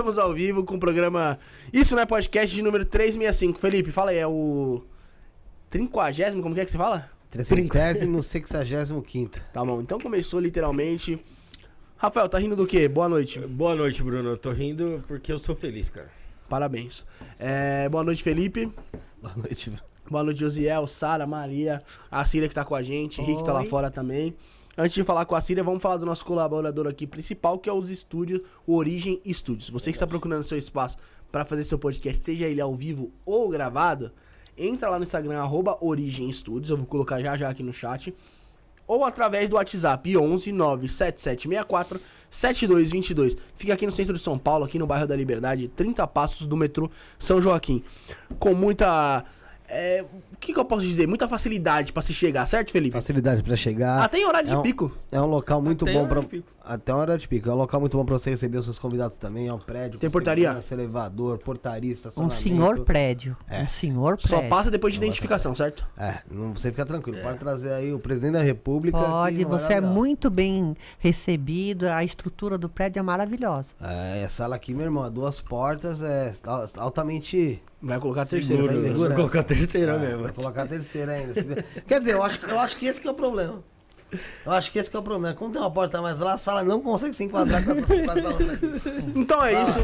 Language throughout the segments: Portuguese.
Estamos ao vivo com o programa Isso não é podcast de número 365. Felipe, fala aí, é o. Trinquagésimo, como que é que você fala? Tricentésimo, sexagésimo quinto. Tá bom, então começou literalmente. Rafael, tá rindo do quê? Boa noite. Boa noite, Bruno. Eu tô rindo porque eu sou feliz, cara. Parabéns. É, boa noite, Felipe. Boa noite. Boa noite, Josiel, Sara, Maria, a Cília que tá com a gente, Henrique tá lá fora também. Antes de falar com a Cília, vamos falar do nosso colaborador aqui principal, que é os estúdios, o Origem Studios. Você que está procurando seu espaço para fazer seu podcast, seja ele ao vivo ou gravado, entra lá no Instagram, arroba Origem Studios, eu vou colocar já já aqui no chat. Ou através do WhatsApp 11 97764 7222. Fica aqui no centro de São Paulo, aqui no bairro da Liberdade, 30 passos do metrô São Joaquim. Com muita. É, o que, que eu posso dizer? Muita facilidade pra se chegar, certo, Felipe? Facilidade pra chegar. Até em horário de é um- pico. É um local muito Até bom de pico. Até hora de pico. É um local muito bom pra você receber os seus convidados também. É um prédio. Tem portaria? segurança, elevador, portaria, Um senhor prédio. É. Um senhor Só prédio. passa depois de identificação, certo? É, não, você fica tranquilo. Pode trazer aí o presidente da república. Pode, não você é muito bem recebido, a estrutura do prédio é maravilhosa. É, essa sala aqui, meu irmão, é duas portas, é al- altamente. Vai colocar a terceira, vai ser. vou segurança. colocar a terceira É, mesmo. Vai colocar a terceira ainda. Quer dizer, eu acho, eu acho que esse que é o problema. Eu acho que esse que é o problema. Como tem uma porta mais lá, a sala não consegue se enquadrar com essa, com essa outra aqui. Então é isso.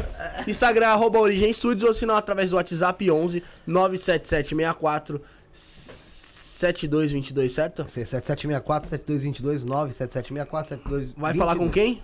Instagram, arroba Origem Studios, ou se não, através do WhatsApp 11 97764 7222, certo? 7764 7222 97764 7222 Vai falar com quem?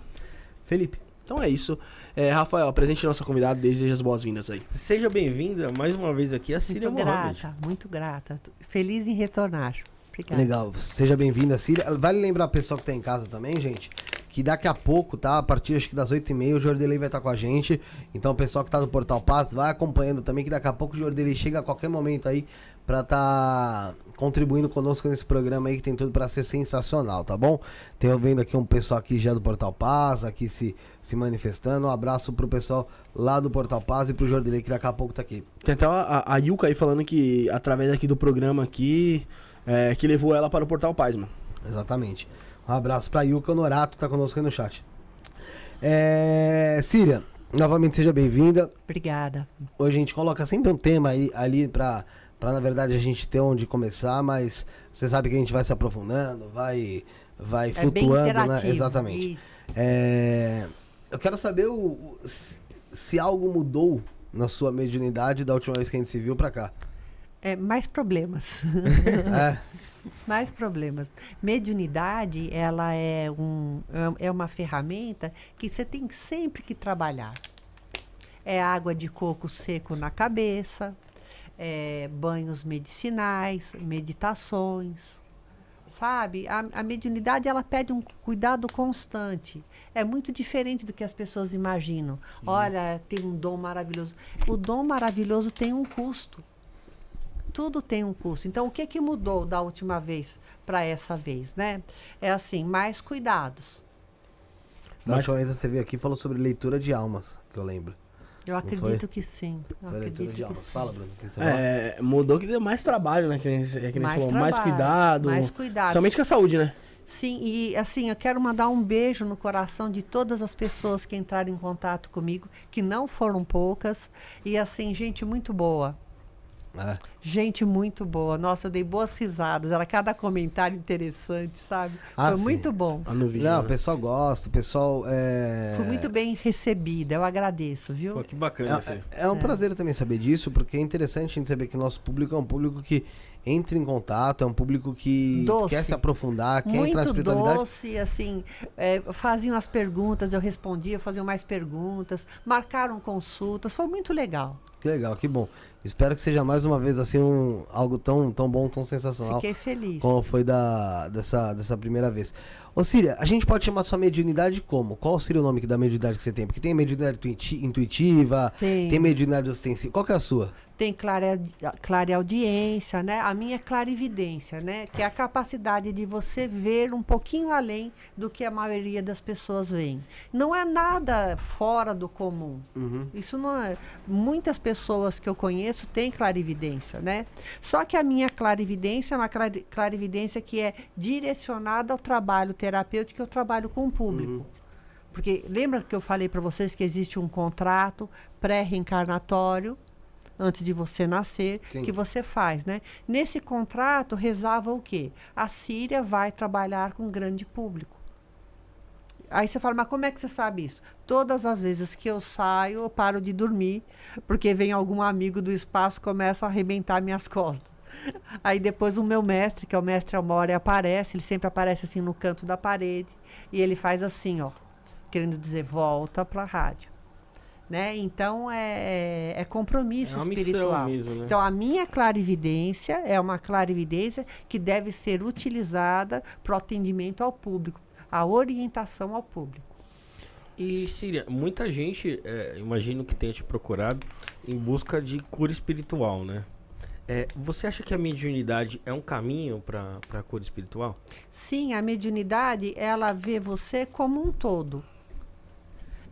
Felipe. Então é isso. É, Rafael, apresente nossa convidada, deseja as boas-vindas aí. Seja bem-vinda mais uma vez aqui a Síria Muito Mohamed. grata, muito grata. Feliz em retornar. Obrigada. Legal, seja bem-vinda, Síria. Vale lembrar a pessoa que tá em casa também, gente, que daqui a pouco, tá? A partir acho que das 8h30, o Jordelei vai estar com a gente. Então, o pessoal que tá no Portal Paz, vai acompanhando também, que daqui a pouco o Jordelei chega a qualquer momento aí pra tá contribuindo conosco nesse programa aí, que tem tudo pra ser sensacional, tá bom? Tenho vendo aqui um pessoal aqui já do Portal Paz, aqui se, se manifestando. Um abraço pro pessoal lá do Portal Paz e pro Jordelei, que daqui a pouco tá aqui. Tem até a, a, Yuka aí falando que, através aqui do programa aqui, é, que levou ela para o Portal Paz, mano. Exatamente. Um abraço pra Yuka Honorato, que tá conosco aí no chat. É, Síria, novamente seja bem-vinda. Obrigada. Hoje a gente coloca sempre um tema aí, ali pra, pra, na verdade, a gente ter onde começar, mas você sabe que a gente vai se aprofundando, vai, vai É flutuando, né? Exatamente. É, eu quero saber o, se, se algo mudou na sua mediunidade da última vez que a gente se viu pra cá. É, mais problemas. É, mais problemas. Mediunidade, ela é, um, é uma ferramenta que você tem sempre que trabalhar. É água de coco seco na cabeça, é banhos medicinais, meditações. Sabe? A, a mediunidade ela pede um cuidado constante. É muito diferente do que as pessoas imaginam. Olha, tem um dom maravilhoso. O dom maravilhoso tem um custo tudo tem um custo. Então, o que que mudou da última vez para essa vez, né? É assim, mais cuidados. da última vez você veio aqui e falou sobre leitura de almas, que eu lembro. Eu acredito que sim. Eu Foi leitura acredito de que almas. Fala, Bruno. o que você fala? É, mudou que deu mais trabalho, né? Que nem, que nem Mais falou, mais trabalho, cuidado. mais cuidado. Somente com a saúde, né? Sim, e assim, eu quero mandar um beijo no coração de todas as pessoas que entraram em contato comigo, que não foram poucas, e assim, gente muito boa. É. Gente muito boa. Nossa, eu dei boas risadas. Era cada comentário interessante, sabe? Ah, Foi sim. muito bom. Vídeo. Não, o né? pessoal gosta, o pessoal é. Fui muito bem recebida. Eu agradeço, viu? Pô, que bacana isso aí. É, é um prazer também saber disso, porque é interessante a gente saber que nosso público é um público que entra em contato, é um público que Doce. quer se aprofundar, quer entrar na muito espiritualidade. doce, assim, é, faziam as perguntas, eu respondia, faziam mais perguntas, marcaram consultas, foi muito legal. Que legal, que bom. Espero que seja mais uma vez assim um, algo tão, tão bom, tão sensacional. Fiquei feliz. Como foi da, dessa, dessa primeira vez. Ô Síria, a gente pode chamar sua mediunidade como? Qual seria o nome da mediunidade que você tem? Porque tem mediunidade intuiti- intuitiva, Tem. tem mediunidade ostensiva. Qual que é a sua? Tem clara, clareaudiência, né? A minha é clarividência, né? Que é a capacidade de você ver um pouquinho além do que a maioria das pessoas veem. Não é nada fora do comum. Isso não é. Muitas pessoas que eu conheço têm clarividência, né? Só que a minha clarividência é uma clari- clarividência que é direcionada ao trabalho terapêutico que eu trabalho com o público. Porque lembra que eu falei para vocês que existe um contrato pré-reencarnatório antes de você nascer, Sim. que você faz, né? Nesse contrato rezava o quê? A Síria vai trabalhar com grande público. Aí você fala, mas como é que você sabe isso? Todas as vezes que eu saio, eu paro de dormir, porque vem algum amigo do espaço e começa a arrebentar minhas costas. Aí depois o meu mestre, que é o mestre Amore, aparece, ele sempre aparece assim no canto da parede, e ele faz assim, ó, querendo dizer, volta para a rádio. Né? Então é, é compromisso É uma missão espiritual. mesmo, né? Então a minha clarividência é uma clarividência que deve ser utilizada para o atendimento ao público, a orientação ao público. E Síria, muita gente, é, imagino que tenha te procurado em busca de cura espiritual, né? É, você acha que a mediunidade é um caminho para a cura espiritual? Sim, a mediunidade, ela vê você como um todo.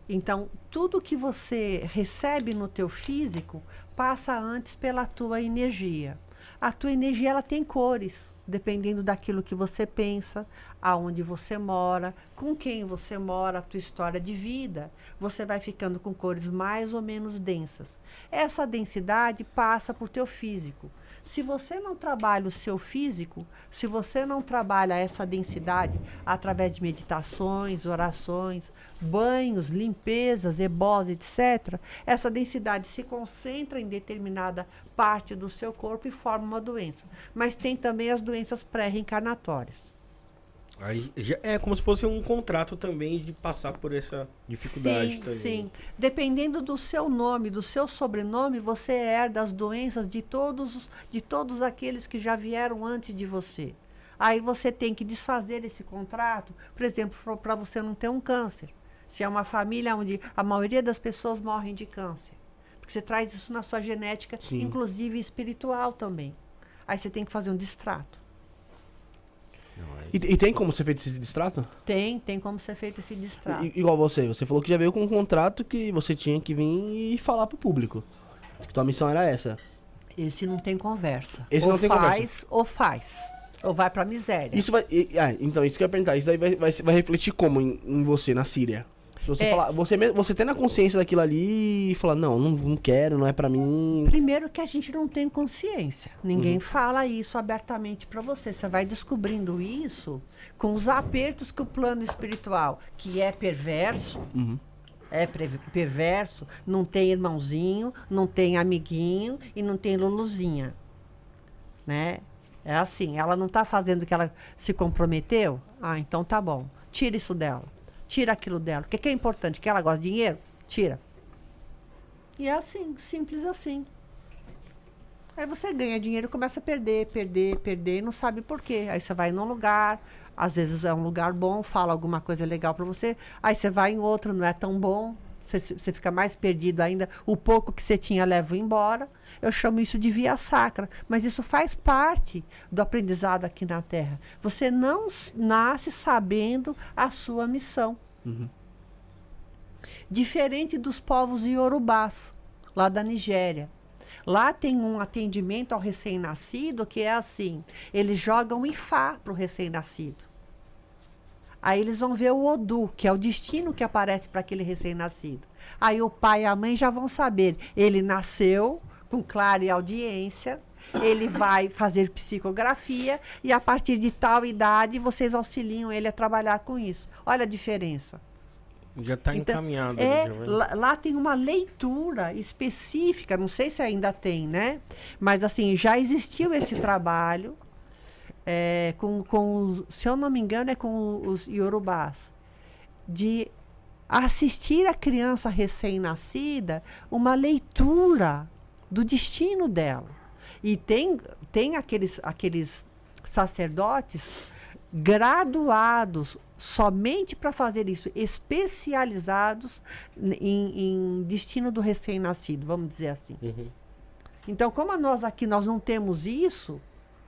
Então, tudo que você recebe no teu físico passa antes pela tua energia. A tua energia ela tem cores, dependendo daquilo que você pensa, aonde você mora, com quem você mora, a tua história de vida. Você vai ficando com cores mais ou menos densas. Essa densidade passa por teu físico. Se você não trabalha o seu físico, se você não trabalha essa densidade através de meditações, orações, banhos, limpezas, ebós, etc., essa densidade se concentra em determinada parte do seu corpo e forma uma doença. Mas tem também as doenças pré-reencarnatórias. Aí já é como se fosse um contrato também de passar por essa dificuldade sim, também. Sim, dependendo do seu nome, do seu sobrenome, você herda as doenças de todos, os- de todos aqueles que já vieram antes de você. Aí você tem que desfazer esse contrato, por exemplo, para você não ter um câncer. Se é uma família onde a maioria das pessoas morrem de câncer. Porque você traz isso na sua genética, Sim. inclusive espiritual também. Aí você tem que fazer um distrato. E, e tem como ser feito esse distrato? Tem, tem como ser feito esse distrato. I- igual você, você falou que já veio com um contrato que você tinha que vir e falar pro público. Que tua missão era essa. Esse não tem conversa. Esse ou não tem faz, conversa. ou faz. Ou vai pra miséria. Isso vai. e- ah, então, isso que eu ia perguntar. Isso daí vai, vai, vai refletir como em, em você, na Síria? Se você É. falar. Você, mesmo- você tendo a consciência daquilo ali e falar, não, não, não quero, não é pra mim. Primeiro que a gente não tem consciência. Ninguém Uhum. fala isso abertamente pra você. Você vai descobrindo isso com os apertos que o plano espiritual, que é perverso, Uhum. é perverso, não tem irmãozinho, não tem amiguinho e não tem luluzinha. Né? É assim, ela não está fazendo o que ela se comprometeu? Ah, então tá bom. Tira isso dela. Tira aquilo dela. O que, que é importante? Que ela gosta de dinheiro? Tira. E é assim, simples assim. Aí você ganha dinheiro e começa a perder, perder, perder e não sabe por quê. Aí você vai num lugar, às vezes é um lugar bom, fala alguma coisa legal para você, aí você vai em outro, não é tão bom, você, fica mais perdido ainda, o pouco que você tinha leva embora. Eu chamo isso de via sacra, mas isso faz parte do aprendizado aqui na Terra. Você não nasce sabendo a sua missão. Diferente dos povos iorubás, lá da Nigéria. Lá tem um atendimento ao recém-nascido que é assim: eles jogam Ifá para o recém-nascido. Aí eles vão ver o Odu, que é o destino que aparece para aquele recém-nascido. Aí o pai e a mãe já vão saber: ele nasceu com clara audiência, ele vai fazer psicografia e a partir de tal idade vocês auxiliam ele a trabalhar com isso. Olha a diferença. Já tá Então, encaminhado. É, lá, lá tem uma leitura específica, não sei se ainda tem, né? Mas assim, já existiu esse trabalho é, com, com, se eu não me engano, é com os iorubás, de assistir a criança recém-nascida uma leitura do destino dela. E tem, tem aqueles, aqueles sacerdotes graduados somente para fazer isso, especializados em, em destino do recém-nascido, vamos dizer assim. Uhum. Então, como nós aqui nós não temos isso,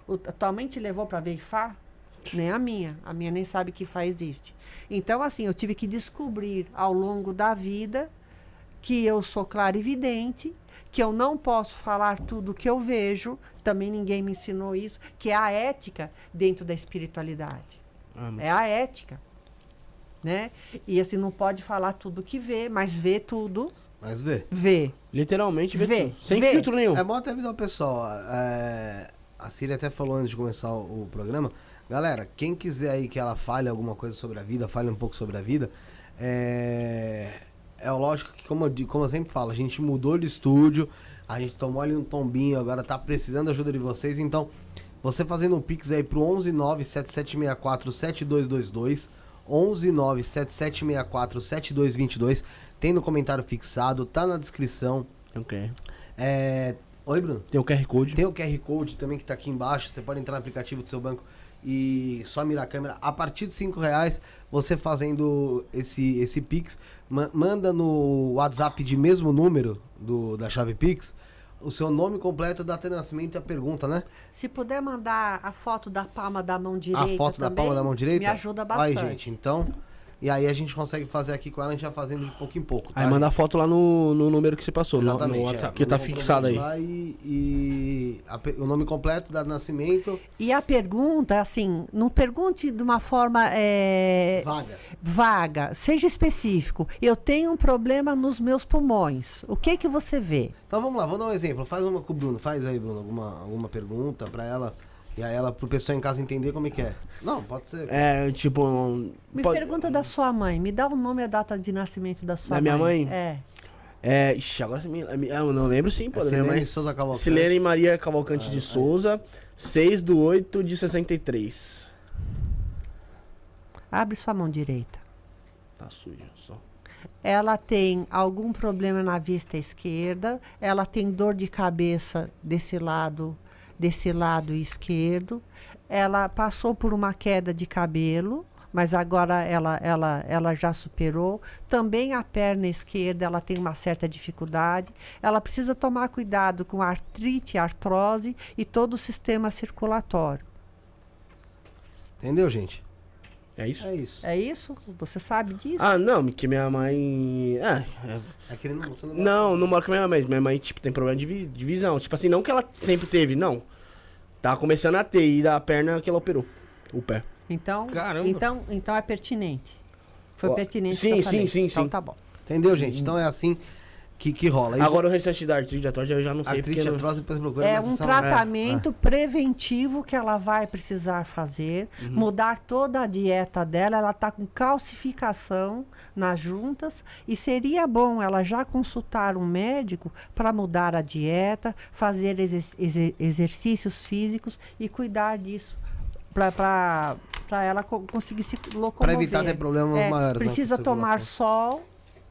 o, a tua mãe te levou para ver Ifá? Nem a minha. A minha nem sabe que Ifá existe. Então, assim, eu tive que descobrir ao longo da vida que eu sou clarividente, que eu não posso falar tudo o que eu vejo, também ninguém me ensinou isso, que é a ética dentro da espiritualidade. Ah, É a ética. né? E assim, não pode falar tudo que vê, mas vê tudo, Mas vê. vê. Literalmente vê, Vê, tudo. Sem vê. filtro nenhum. É bom até avisar o pessoal. é, a Siri até falou antes de começar o, o programa. Galera, quem quiser aí que ela fale alguma coisa sobre a vida, fale um pouco sobre a vida. É, é lógico que, como eu, como eu sempre falo, a gente mudou de estúdio, a gente tomou ali um tombinho, agora tá precisando da ajuda de vocês. Então, você fazendo um pix aí pro 11977647222, 11977647222, tem no comentário fixado, tá na descrição. Ok. É... Oi, Bruno. Tem o QR Code. Tem o QR Code também que tá aqui embaixo. Você pode entrar no aplicativo do seu banco e só mirar a câmera. A partir de 5 reais, você fazendo esse, esse Pix, ma- manda no WhatsApp de mesmo número do, da chave Pix o seu nome completo, data de nascimento e a pergunta, né? Se puder mandar a foto da palma da mão direita a foto da palma da mão direita. me ajuda bastante. Aí, gente, então. E aí a gente consegue fazer aqui com ela, a gente vai fazendo de pouco em pouco. Tá, Aí manda a foto lá no, no número que você passou, no- Exatamente. no é. WhatsApp, que tá fixado aí. lá E, e a o nome completo, data de nascimento, E a pergunta, assim, não pergunte de uma forma é, vaga. vaga, seja específico. Eu tenho um problema nos meus pulmões. O que que você vê? Então vamos lá, vou dar um exemplo. Faz uma com o Bruno. Faz aí, Bruno, alguma, alguma pergunta pra ela. E aí ela, pro pessoal em casa entender como é que é. Não, pode ser. É, tipo. um- Me pode- pergunta da sua mãe. Me dá o nome e a data de nascimento da sua Da minha mãe. mãe? É. É. Ixi, agora você me. me- ah, Eu não lembro sim, pô. É da minha Silene mãe. Souza Cavalcante. Silene Maria Cavalcante de Souza, 6 do 8 de 63. Abre sua mão direita. Tá sujo, só. Ela tem algum problema na vista esquerda, ela tem dor de cabeça desse lado, desse lado esquerdo. Ela passou por uma queda de cabelo, mas agora ela, ela, ela já superou. Também a perna esquerda, ela tem uma certa dificuldade. Ela precisa tomar cuidado com artrite, artrose e todo o sistema circulatório. Entendeu, gente? É isso? É isso. É isso? Você sabe disso? Ah, não, que minha mãe. É, é, É que ele não, você não Não, não moro com minha mãe, mas minha mãe, tipo, tem problema de, vi- de visão. Tipo assim, não que ela sempre teve, não. Tá começando a ter, e da perna que ela operou. O pé. Então, Caramba. então, então é pertinente. Foi Ó, pertinente. sim, que eu sim, falei. sim, Então sim. tá bom. Entendeu, gente? Então é assim que, que rola. E Agora o restante da artrite torta eu já não sei, artrite, porque... não- artrose, depois procura. É um são- tratamento preventivo que ela vai precisar fazer, Uhum. mudar toda a dieta dela. Ela está com calcificação nas juntas e seria bom ela já consultar um médico para mudar a dieta, fazer exer- exer- exercícios físicos e cuidar disso para ela co- conseguir se locomover. Pra evitar ter problemas É, maiores. né, Precisa tomar sol.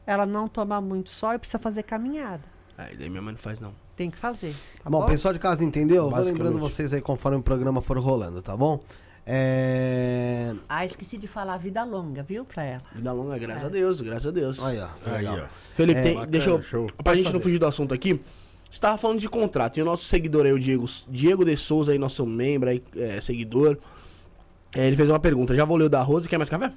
Ela não toma muito sol e precisa fazer caminhada. Aí daí minha mãe não faz, não. Tem que fazer. Tá Bom, bom? pessoal de casa entendeu? Vou lembrando vocês aí conforme o programa for rolando, tá bom? É. Ah, esqueci de falar vida longa, viu, pra ela. Vida longa, graças a Deus, graças a Deus. Aí, ó. Aí, legal. ó. Felipe, É, tem, bacana, deixa eu... show. Pra Pode gente não fazer. fugir do assunto aqui, você tava falando de contrato. E o nosso seguidor aí, o Diego, Diego de Souza aí, nosso membro aí, é, seguidor. é, ele fez uma pergunta. Já vou ler o da Rose. Quer mais café?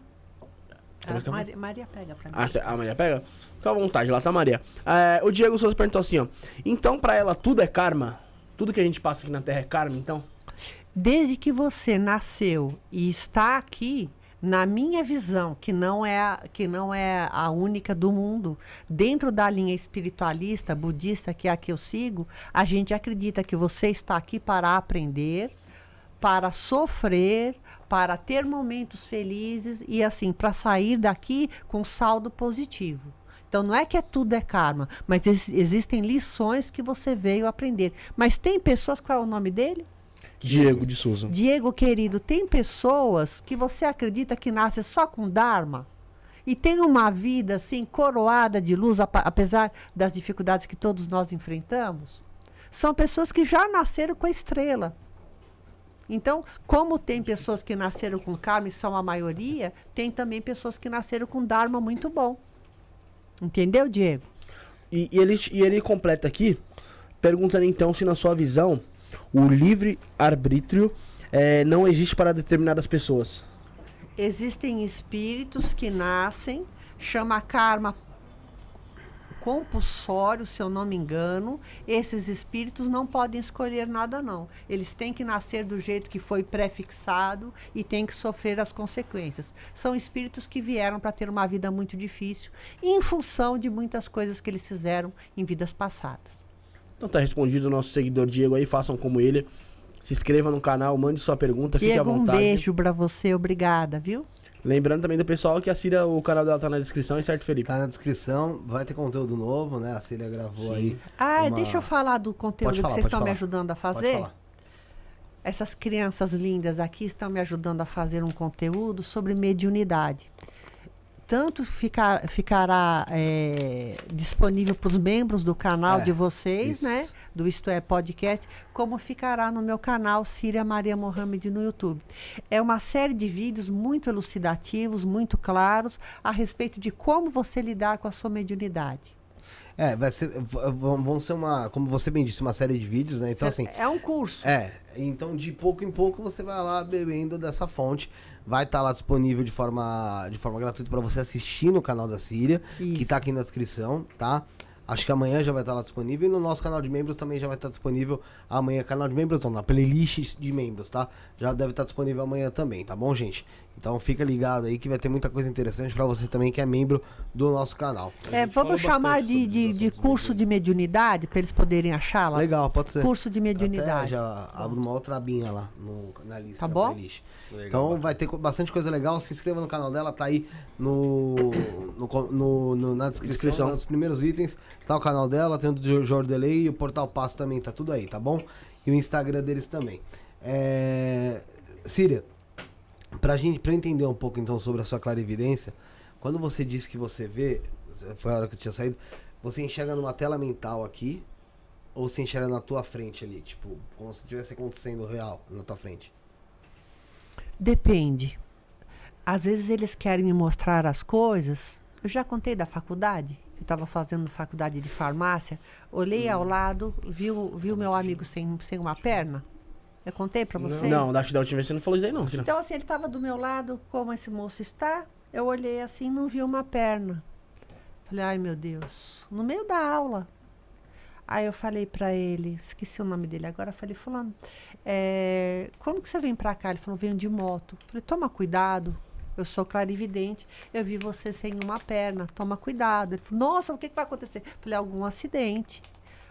Ah? Maria, Maria pega pra mim. Ah, cê- a Maria pega? Fica à vontade, lá tá a Maria. É, o Diego Souza perguntou assim, ó. Então, pra ela, tudo é karma? Tudo que a gente passa aqui na Terra é karma, então? Desde que você nasceu e está aqui, na minha visão, que não é a, que não é a única do mundo, dentro da linha espiritualista, budista, que é a que eu sigo, a gente acredita que você está aqui para aprender, para sofrer, para ter momentos felizes e assim, para sair daqui com saldo positivo. Então não é que é tudo é karma, mas ex- existem lições que você veio aprender. Mas tem pessoas, qual é o nome dele? Diego de Souza. Diego querido, tem pessoas que você acredita que nascem só com Dharma e tem uma vida assim coroada de luz, apesar das dificuldades que todos nós enfrentamos? São pessoas que já nasceram com a estrela. Então, como tem pessoas que nasceram com karma e são a maioria, tem também pessoas que nasceram com Dharma muito bom. Entendeu, Diego? E, e ele, e ele completa aqui, perguntando então se na sua visão, o livre-arbítrio é, não existe para determinadas pessoas. Existem espíritos que nascem, chama karma compulsório, se eu não me engano. Esses espíritos não podem escolher nada, não. Eles têm que nascer do jeito que foi pré-fixado e têm que sofrer as consequências. São espíritos que vieram para ter uma vida muito difícil, em função de muitas coisas que eles fizeram em vidas passadas. Então tá respondido o nosso seguidor Diego aí, façam como ele. Se inscreva no canal, mande sua pergunta, fique à Diego, um vontade. beijo para você, obrigada, viu? Lembrando também do pessoal que a Cira, o canal dela tá na descrição, certo, Felipe? Tá na descrição, vai ter conteúdo novo, né? A Cília gravou Sim. aí. Ah, uma- deixa eu falar do conteúdo falar, que vocês estão me ajudando a Pode fazer. falar. Essas crianças lindas aqui estão me ajudando a fazer um conteúdo sobre mediunidade. Tanto ficar, ficará é, disponível para os membros do canal É, de vocês, isso. né? Do Isto é Podcast, como ficará no meu canal Síria Maria Mohamed no YouTube. É uma série de vídeos muito elucidativos, muito claros, a respeito de como você lidar com a sua mediunidade. É, vai ser. Vão ser uma. Como você bem disse, uma série de vídeos, né? Então, assim. é um curso. É, então de pouco em pouco você vai lá bebendo dessa fonte. Vai estar lá disponível de forma, de forma gratuita para você assistir no canal da Síria, que Isso. tá aqui na descrição, tá? Acho que amanhã já vai estar lá disponível e no nosso canal de membros também já vai estar disponível amanhã. Canal de membros não, na playlist de membros, tá? Já deve estar disponível amanhã também, tá bom, gente? Então fica ligado aí que vai ter muita coisa interessante para você também que é membro do nosso canal. É, vamos chamar de, de, de curso de mediunidade, para eles poderem achá-la. Legal, pode ser. Curso de Até mediunidade. já abro uma outra abinha lá no, na lista. Tá bom? playlist. Legal, então vai ter bastante coisa legal. Se inscreva no canal dela, tá aí no, no, no- no- na descrição, Descrição. né, dos primeiros itens. Tá o canal dela, tem o do Jordelei e o Portal Passo também, tá tudo aí, tá bom? E o Instagram deles também. É... Síria, pra gente pra entender um pouco então sobre a sua clarividência, quando você diz que você vê, foi a hora que eu tinha saído, você enxerga numa tela mental aqui, ou você enxerga na tua frente ali, tipo, como se estivesse acontecendo real na tua frente? Depende. Às vezes eles querem me mostrar as coisas. Eu já contei da faculdade. Eu estava fazendo faculdade de farmácia. Olhei ao lado, vi o vi o meu amigo sem, sem uma perna. Eu contei para vocês? Não, da da última vez você não falou isso aí, não. Então, assim, ele estava do meu lado, como esse moço está. Eu olhei assim, não vi uma perna. Falei, ai meu Deus, no meio da aula. Aí eu falei para ele, esqueci o nome dele agora, falei, fulano, é, quando que você vem para cá? Ele falou, venho de moto. Falei, toma cuidado, eu sou clarividente, eu vi você sem uma perna, toma cuidado. Ele falou, nossa, o que, que vai acontecer? Falei, algum acidente.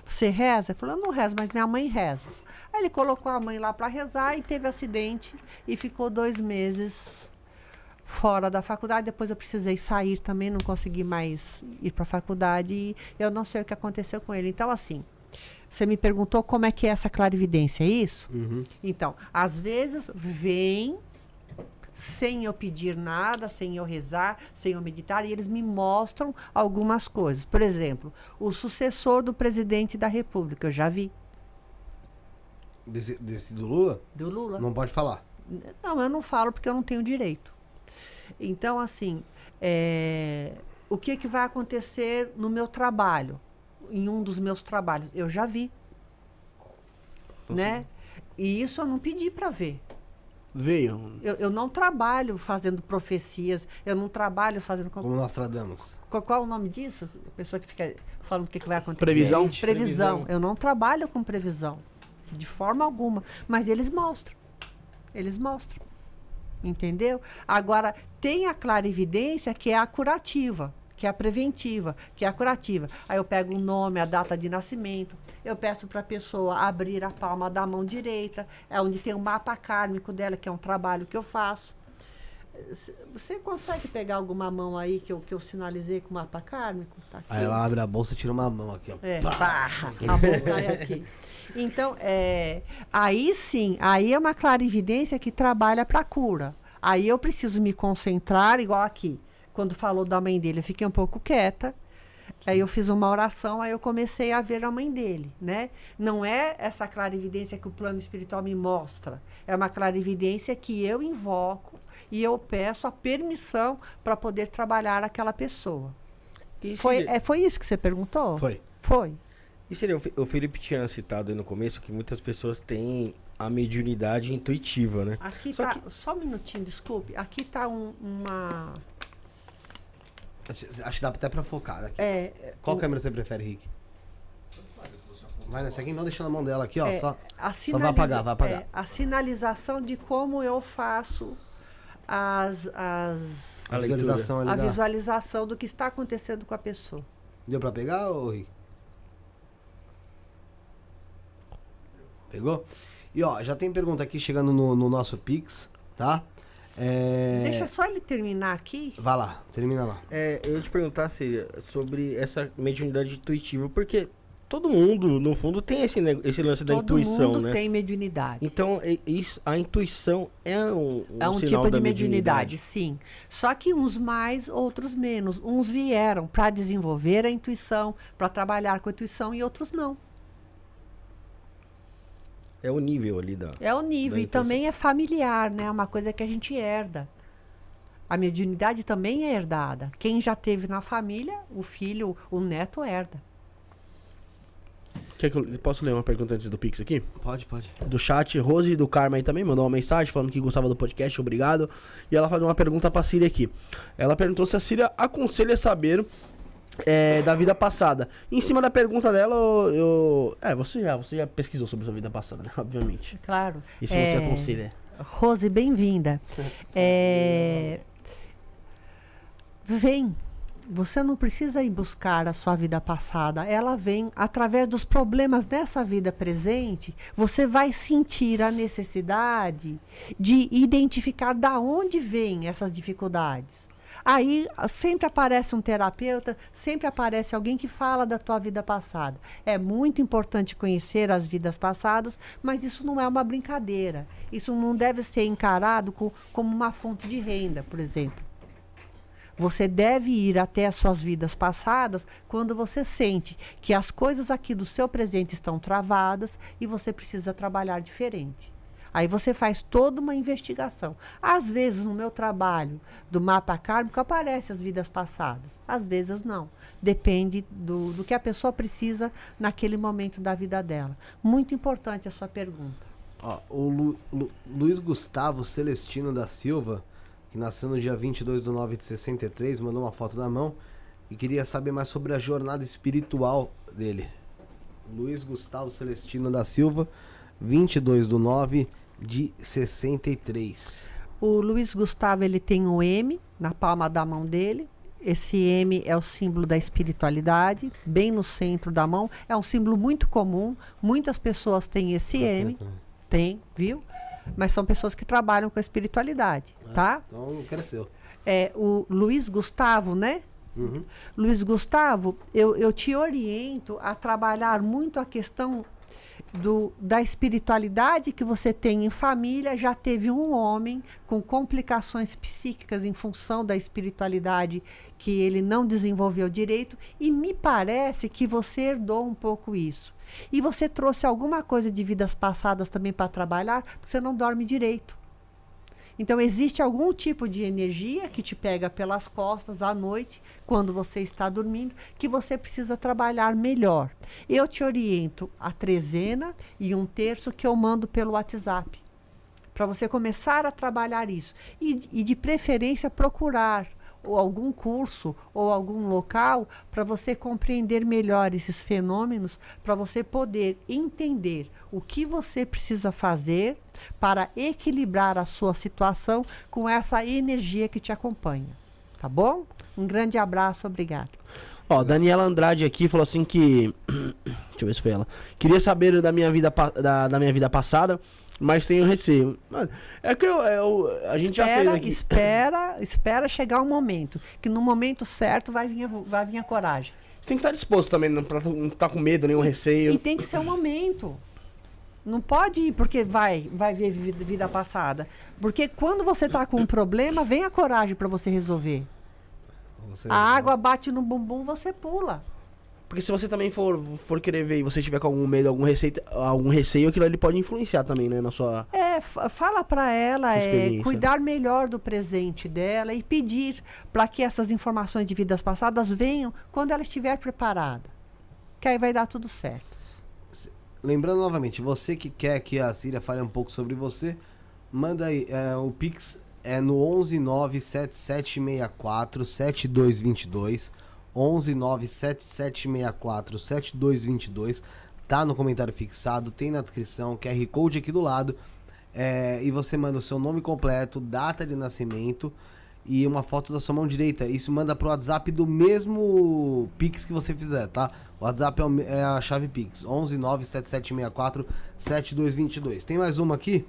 Você reza? Ele falou, eu não rezo, mas minha mãe reza. Aí ele colocou a mãe lá para rezar e teve acidente e ficou dois meses fora da faculdade. Depois eu precisei sair também, não consegui mais ir para a faculdade e eu não sei o que aconteceu com ele. Então, assim, você me perguntou como é que é essa clarividência, é isso? Então, às vezes vem sem eu pedir nada, sem eu rezar, sem eu meditar, e eles me mostram algumas coisas. Por exemplo, o sucessor do presidente da República, eu já vi, Desse, desse do Lula? do Lula. Não pode falar. Não, eu não falo porque eu não tenho direito. Então, assim, é, o que, que vai acontecer no meu trabalho? Em um dos meus trabalhos? Eu já vi. Né? E isso eu não pedi para ver. Veio. Eu, eu não trabalho fazendo profecias, eu não trabalho fazendo. Como nós tradamos. qual, qual é o nome disso? A pessoa que fica falando o que, que vai acontecer. Previsão? previsão. Previsão. Eu não trabalho com previsão. De forma alguma. Mas eles mostram. Eles mostram. Entendeu? Agora, tem a clarividência que é a curativa, que é a preventiva, que é a curativa. Aí eu pego o nome, a data de nascimento, eu peço para a pessoa abrir a palma da mão direita, é onde tem o mapa kármico dela, que é um trabalho que eu faço. Você consegue pegar alguma mão aí que eu, que eu sinalizei com o mapa kármico? Tá. Aí ela abre a bolsa e tira uma mão aqui, ó. É, pá, a boca cai aqui. Então, é, aí sim, aí é uma clarividência que trabalha para cura. Aí eu preciso me concentrar, igual aqui. Quando falou da mãe dele, eu fiquei um pouco quieta. Aí eu fiz uma oração, aí eu comecei a ver a mãe dele, né? Não é essa clarividência que o plano espiritual me mostra. É uma clarividência que eu invoco e eu peço a permissão para poder trabalhar aquela pessoa. E Foi, seria- é, foi isso que você perguntou? Foi. Foi. E seria, o Felipe tinha citado aí no começo que muitas pessoas têm a mediunidade intuitiva, né? Aqui Só tá, só um minutinho, desculpe. Aqui tá um- uma Acho que dá até pra focar aqui. É, Qual o- câmera você prefere, Rick? Vai nessa aqui, não deixa na mão dela aqui, ó. é, só, a só vai apagar, vai apagar. é, a sinalização de como eu faço as, as, A visualização ali a visualização do que está acontecendo com a pessoa. Deu pra pegar, ô Rick? Pegou? E ó, já tem pergunta aqui chegando no, no nosso Pix, tá? É... Deixa só ele terminar aqui. Vai lá, termina lá. É, eu ia te perguntar, sobre essa mediunidade intuitiva, porque todo mundo, no fundo, tem esse, esse lance da Todo intuição, mundo né? tem mediunidade. Então, isso, a intuição é um, um É um sinal tipo da de mediunidade, sim. Só que uns mais, outros menos. Uns vieram para desenvolver a intuição, para trabalhar com a intuição e outros não. É o nível ali da... É o nível. Da E também é familiar, né? É uma coisa que a gente herda. A mediunidade também é herdada. Quem já teve na família, o filho, o neto herda. Quer que eu posso ler uma pergunta antes do Pix aqui? Pode, pode. Do chat, Rose do Karma aí também mandou uma mensagem falando que gostava do podcast, obrigado. E ela faz uma pergunta pra Síria aqui. Ela perguntou se a Síria aconselha saber é, da vida passada. Em cima da pergunta dela, eu. é, você já, você já pesquisou sobre sua vida passada, né? Obviamente. Claro. E se É, você aconselha? Rose, bem-vinda. É, Vem. Você não precisa ir buscar a sua vida passada. Ela vem através dos problemas dessa vida presente. Você vai sentir a necessidade de identificar da onde vêm essas dificuldades. Aí ah, sempre aparece um terapeuta, sempre aparece alguém que fala da tua vida passada. É muito importante conhecer as vidas passadas, mas isso não é uma brincadeira. Isso não deve ser encarado co- como uma fonte de renda, por exemplo. Você deve ir até as suas vidas passadas quando você sente que as coisas aqui do seu presente estão travadas e você precisa trabalhar diferente. Aí você faz toda uma investigação. Às vezes, no meu trabalho do mapa kármico, aparecem as vidas passadas. Às vezes, não. Depende do, do que a pessoa precisa naquele momento da vida dela. Muito importante a sua pergunta. O Lu- Lu- Luiz Gustavo Celestino da Silva, que nasceu no dia 22 de 9 de 63, mandou uma foto da mão e queria saber mais sobre a jornada espiritual dele. Luiz Gustavo Celestino da Silva, 22 do 9 de 63. O Luiz Gustavo ele tem um M na palma da mão dele. Esse M é o símbolo da espiritualidade, bem no centro da mão. É um símbolo muito comum. Muitas pessoas têm esse M. Tem, viu? Mas são pessoas que trabalham com a espiritualidade, tá? Então cresceu. É, o Luiz Gustavo, né? Uhum. Luiz Gustavo, eu, eu te oriento a trabalhar muito a questão do, da espiritualidade que você tem em família. Já teve um homem com complicações psíquicas em função da espiritualidade que ele não desenvolveu direito, e me parece que você herdou um pouco isso. E você trouxe alguma coisa de vidas passadas também para trabalhar, porque você não dorme direito. Então, existe algum tipo de energia que te pega pelas costas à noite, quando você está dormindo, que você precisa trabalhar melhor. Eu te oriento a trezena e um terço que eu mando pelo WhatsApp, para você começar a trabalhar isso. E, e de preferência, procurar ou algum curso ou algum local para você compreender melhor esses fenômenos, para você poder entender o que você precisa fazer para equilibrar a sua situação com essa energia que te acompanha. Tá bom? Um grande abraço, obrigado. Ó, Daniela Andrade aqui falou assim que. Deixa eu ver se foi ela. Queria saber da minha vida, da, da minha vida passada, mas tenho receio. É que eu, eu- a gente já fez espera, aqui. espera, espera chegar um momento que no momento certo vai vir vai vir a coragem. Você tem que estar disposto também, não pra não estar com medo, nenhum receio. E tem que ser um momento. Não pode ir porque vai, vai ver vida, passada. Porque quando você está com um problema, vem a coragem para você resolver. Você- A água bate no bumbum, você pula. Porque se você também for, for querer ver e você tiver com algum medo, algum receio, algum receio, aquilo ali pode influenciar também, né? Na sua. É, fa- fala para ela é, cuidar melhor do presente dela e pedir para que essas informações de vidas passadas venham quando ela estiver preparada. Que aí vai dar tudo certo. Lembrando novamente, você que quer que a Síria fale um pouco sobre você, manda aí. é, o Pix é no 11977647222. 11977647222. Tá no comentário fixado, tem na descrição, QR Code aqui do lado. É, e você manda o seu nome completo, data de nascimento e uma foto da sua mão direita. Isso manda pro WhatsApp do mesmo Pix que você fizer, tá? O WhatsApp é, é a chave Pix, 11977647222. Tem mais uma aqui,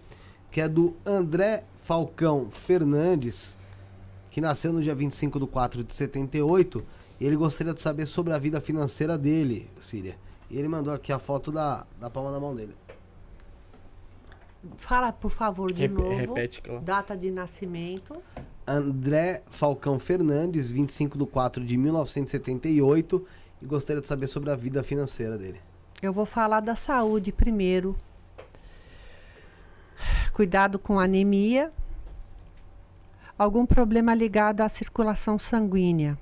que é do André Falcão Fernandes, que nasceu no dia 25 de 4 de 78. E ele gostaria de saber sobre a vida financeira dele, Síria. E ele mandou aqui a foto da, da palma da mão dele. Fala, por favor, de Rep- novo. repete ela- Data de nascimento. André Falcão Fernandes, 25 de 4 de 1978. E gostaria de saber sobre a vida financeira dele. Eu vou falar da saúde primeiro. Cuidado com anemia. Algum problema ligado à circulação sanguínea.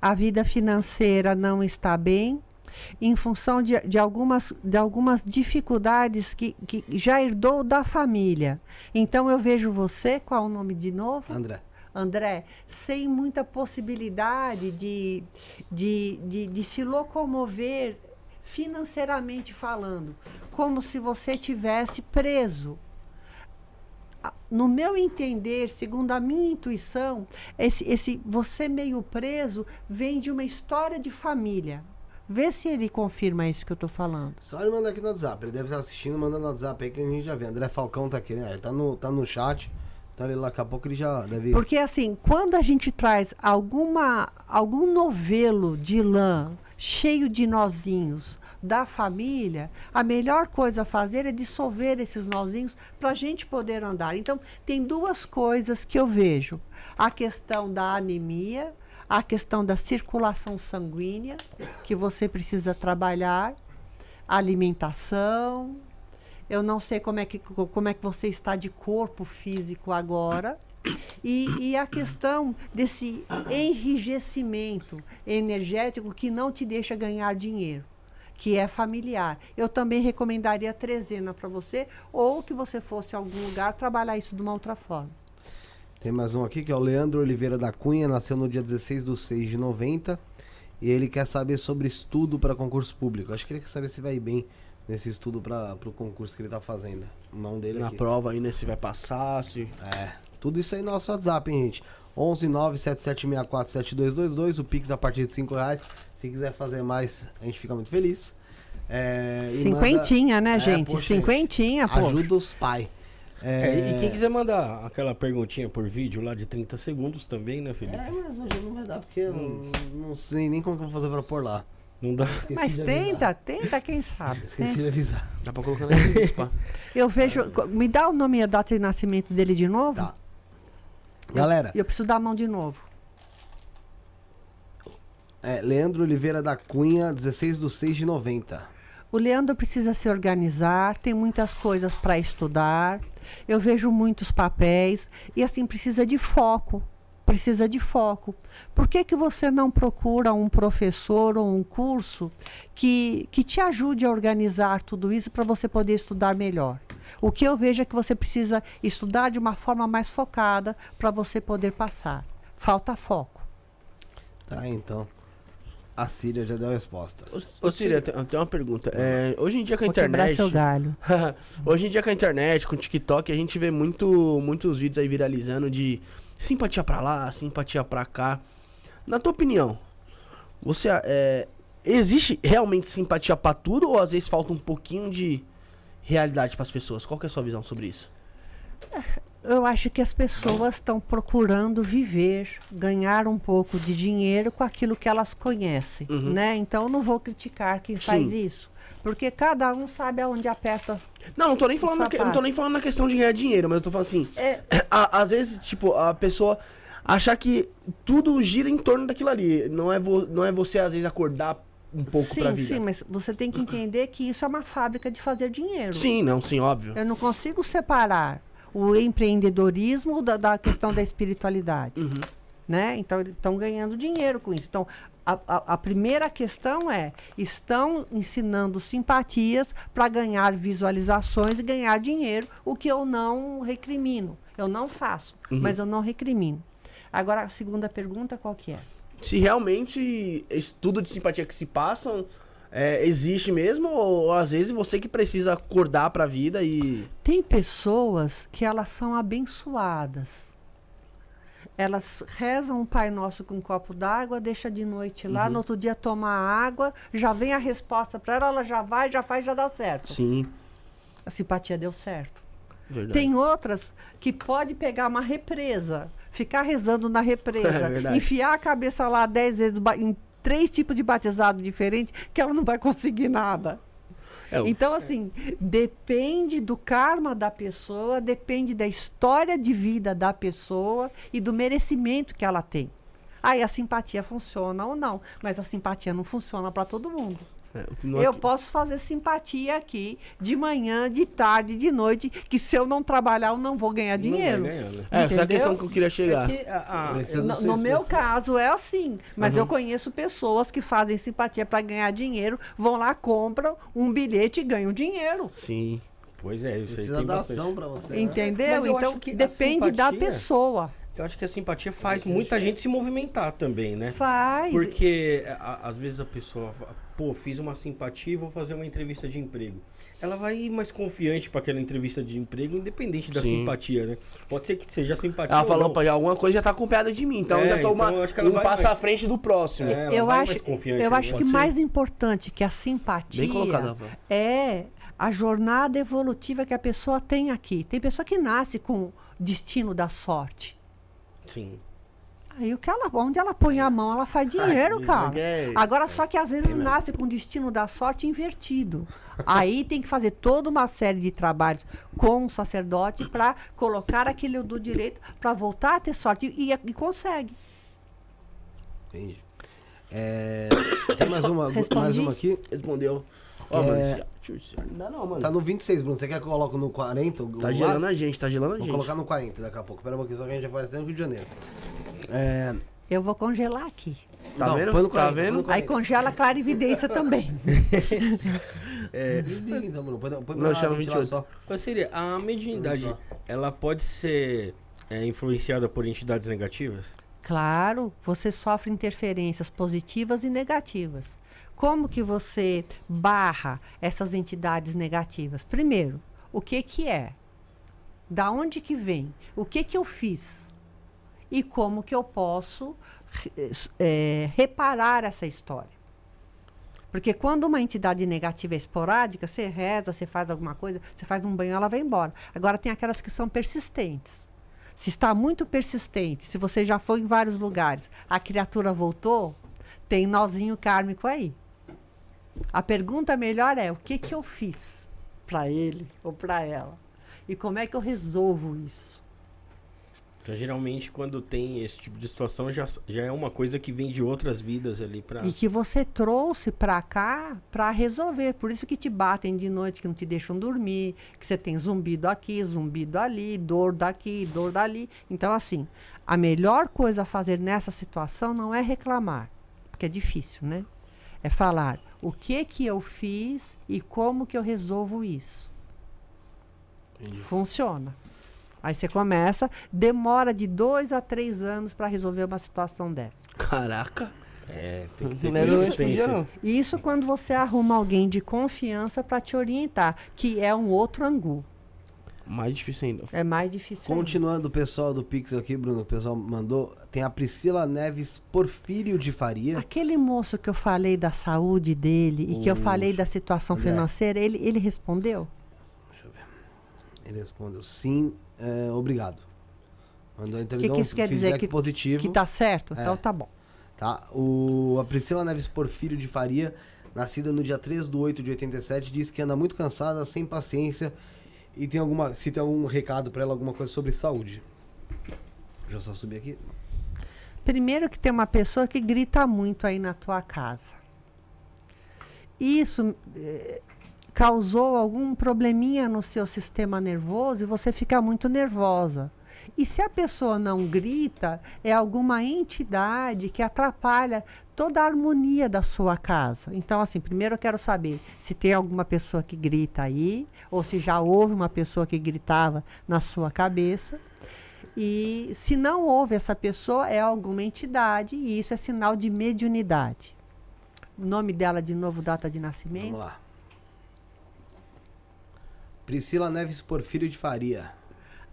A vida financeira não está bem em função de, de algumas, de algumas dificuldades que, que já herdou da família. Então eu vejo você, qual é o nome de novo? André. André, sem muita possibilidade de, de, de, de se locomover financeiramente falando, como se você tivesse preso. No meu entender, segundo a minha intuição, esse, esse você meio preso vem de uma história de família. Vê se ele confirma isso que eu estou falando. Só ele mandar aqui no WhatsApp. Ele deve estar assistindo, manda no WhatsApp aí que a gente já vê. André Falcão tá aqui, né? Ele tá no, tá no chat. Então ele daqui a pouco ele já deve. Porque assim, quando a gente traz alguma algum novelo de lã cheio de nozinhos da família, a melhor coisa a fazer é dissolver esses nozinhos para a gente poder andar. Então, tem duas coisas que eu vejo: a questão da anemia, a questão da circulação sanguínea, que você precisa trabalhar, alimentação, eu não sei como é que, como é que você está de corpo físico agora. E, e a questão desse enrijecimento energético que não te deixa ganhar dinheiro, que é familiar. Eu também recomendaria trezena para você, ou que você fosse a algum lugar trabalhar isso de uma outra forma. Tem mais um aqui que é o Leandro Oliveira da Cunha, nasceu no dia 16 de 6 de 90. E ele quer saber sobre estudo para concurso público. Acho que ele quer saber se vai bem nesse estudo para o concurso que ele tá fazendo. Mão dele Na aqui. prova ainda se vai passar, se. É, tudo isso aí no nosso WhatsApp, hein, gente? 11 97764 7222, o Pix a partir de 5 reais. Se quiser fazer mais, a gente fica muito feliz. É, e Cinquentinha, manda- né, É, gente? poxa, Cinquentinha, pô. Ajuda os pais. É, e quem quiser mandar aquela perguntinha por vídeo lá de 30 segundos também, né, Felipe? É, mas hoje não vai dar, porque eu não, não sei nem como que eu vou fazer pra pôr lá. Não dá. Esqueci Mas de tenta, tenta, quem sabe. Esqueci né? de avisar. Dá pra colocar na pá. Eu vejo. Me dá o nome e a data de nascimento dele de novo? Tá. Galera, Eu preciso dar a mão de novo. é, Leandro Oliveira da Cunha, 16 do 6 de 90. O Leandro precisa se organizar, tem muitas coisas para estudar. Eu vejo muitos papéis e assim precisa de foco. Precisa de foco. Por que, que você não procura um professor ou um curso que, que te ajude a organizar tudo isso para você poder estudar melhor? O que eu vejo é que você precisa estudar de uma forma mais focada para você poder passar. Falta foco. Tá, então. A Síria já deu respostas. Ô, ô Síria, tem, tem uma pergunta. É, hoje em dia com a Vou internet. seu galho. Hoje em dia com a internet, com o TikTok, a gente vê muito, muitos vídeos aí viralizando de simpatia pra lá, simpatia pra cá. Na tua opinião, você é, existe realmente simpatia pra tudo ou às vezes falta um pouquinho de realidade pras pessoas? Qual que é a sua visão sobre isso? Eu acho que as pessoas estão procurando viver, ganhar um pouco de dinheiro com aquilo que elas conhecem, Uhum. né? Então eu não vou criticar quem faz Sim. isso, porque cada um sabe aonde aperta. Não, não tô nem falando, na, não tô nem falando na questão de ganhar dinheiro, mas eu tô falando assim, É, a- às vezes, tipo, a pessoa achar que tudo gira em torno daquilo ali. Não é, vo- não é você, às vezes, acordar um pouco pra vida. sim, mas você tem que entender que isso é uma fábrica de fazer dinheiro. Sim, não, sim, óbvio. Eu não consigo separar o empreendedorismo da, da questão da espiritualidade. Uhum. né? Então estão ganhando dinheiro com isso. Então, a, a- a primeira questão é: estão ensinando simpatias para ganhar visualizações e ganhar dinheiro, o que eu não recrimino. Eu não faço, mas eu não recrimino. Agora, a segunda pergunta, qual que é? Se realmente estudo de simpatia que se passam é, existe mesmo, ou, às vezes você que precisa acordar pra vida e. Tem pessoas que elas são abençoadas. Elas rezam um Pai Nosso com um copo d'água, deixa de noite lá, no outro dia toma a água, já vem a resposta para ela, ela já vai, já faz, já dá certo. Sim, A simpatia deu certo. verdade. Tem outras que pode pegar uma represa, ficar rezando na É represa, verdade. enfiar a cabeça lá dez vezes em três tipos de batizado diferentes, que ela não vai conseguir nada. É, Então, assim, depende do karma da pessoa, depende da história de vida da pessoa e do merecimento que ela tem. Aí a simpatia funciona ou não, mas a simpatia não funciona para todo mundo. É, não Eu aqui- posso fazer simpatia aqui de manhã, de tarde, de noite, que se eu não trabalhar eu não vou ganhar dinheiro. Não vai ganhar, né? É, essa é a entendeu? questão que eu queria chegar. É que a- a- Precisa do No, no meu caso é assim, mas eu conheço pessoas que fazem simpatia para ganhar dinheiro, vão lá, compram um bilhete e ganham dinheiro. Sim. Pois é, isso aí tem dar bastante. ação pra você. né? Entendeu? Eu Então que depende da simpatia- pessoa. Eu acho que a simpatia faz muita gente se movimentar também, né? Faz. Porque a- às vezes a pessoa, fala, pô, fiz uma simpatia e vou fazer uma entrevista de emprego. Ela vai ir mais confiante para aquela entrevista de emprego, independente da Sim. simpatia, né? Pode ser que seja simpatia. Ela ou falou, pô, alguma coisa já tá acompanhada de mim, então É, ainda tô uma, então eu acho que ela um vai passo mais- à frente do próximo. É, eu acho, eu né? acho que ser. mais importante que a simpatia Bem colocado, Rafa. é a jornada evolutiva que a pessoa tem aqui. Tem pessoa que nasce com destino da sorte. Sim. Aí o que ela, onde ela põe a mão, ela faz dinheiro, isso cara. é- Agora só que às vezes nasce com o destino da sorte invertido. Aí tem que fazer toda uma série de trabalhos com o sacerdote para colocar aquele do direito para voltar a ter sorte e, e consegue. Entendi. É, tem mais uma, mais uma aqui. Respondeu. Ó, É. mano, tchau, Não dá não, mano. Tá no 26, Bruno. Você quer que eu coloque no 40? o- Tá gelando a gente, tá gelando a Vou gente. colocar no 40 daqui a pouco. Pera um pouquinho, só que a gente vai aparecer no Rio de Janeiro. É, Eu vou congelar aqui. Tá não, vendo? põe no Tá 40, põe vendo? no 40. Aí congela a clarividência também. É, então, Bruno. Põe, põe Não, ventilar 28. só. qual seria? A mediunidade, ela pode ser é, influenciada por entidades negativas? Claro, você sofre interferências positivas e negativas. Como que você barra essas entidades negativas? Primeiro, o que que é? Da onde que vem? O que que eu fiz? E como que eu posso eh, reparar essa história? Porque quando uma entidade negativa é esporádica, você reza, você faz alguma coisa, você faz um banho, ela vai embora. Agora tem aquelas que são persistentes. Se está muito persistente, se você já foi em vários lugares, a criatura voltou, tem nozinho kármico aí. A pergunta melhor é: o que, que eu fiz para ele ou para ela? E como é que eu resolvo isso? Então, geralmente, quando tem esse tipo de situação, já, já é uma coisa que vem de outras vidas ali pra. E que você trouxe para cá para resolver. Por isso que te batem de noite, que não te deixam dormir, que você tem zumbido aqui, zumbido ali, dor daqui, dor dali. Então, assim, a melhor coisa a fazer nessa situação não é reclamar, porque é difícil, né? É falar o que que eu fiz e como que eu resolvo isso. Funciona. Aí você começa, demora de dois a três anos para resolver uma situação dessa. Caraca. É, tem que ter é consistência. Isso quando você arruma alguém de confiança para te orientar, que é um outro angu. Mais difícil ainda. É mais difícil. ainda. Continuando o pessoal do Pixel aqui, Bruno, o pessoal mandou. Tem a Priscila Neves Porfírio de Faria. Aquele moço que eu falei da saúde dele e que eu O falei da situação financeira, ele, ele respondeu? Ele respondeu sim, é, obrigado. Mandou então O que, que isso um quer dizer? feedback Que, positivo. que tá certo? É. Então tá bom. Tá? O, a Priscila Neves Porfírio de Faria, nascida no dia 3 de 8 de 87, diz que anda muito cansada, sem paciência e tem alguma, se tem algum recado pra ela, alguma coisa sobre saúde. Eu só subir aqui. Primeiro que tem uma pessoa que grita muito aí na tua casa. Isso eh, causou algum probleminha no seu sistema nervoso e você fica muito nervosa. E se a pessoa não grita, é alguma entidade que atrapalha toda a harmonia da sua casa. Então, assim, primeiro eu quero saber se tem alguma pessoa que grita aí, ou se já houve uma pessoa que gritava na sua cabeça. E se não houve essa pessoa, é alguma entidade, e isso é sinal de mediunidade. O nome dela, de novo, data de nascimento? Vamos lá. Priscila Neves Porfírio de Faria.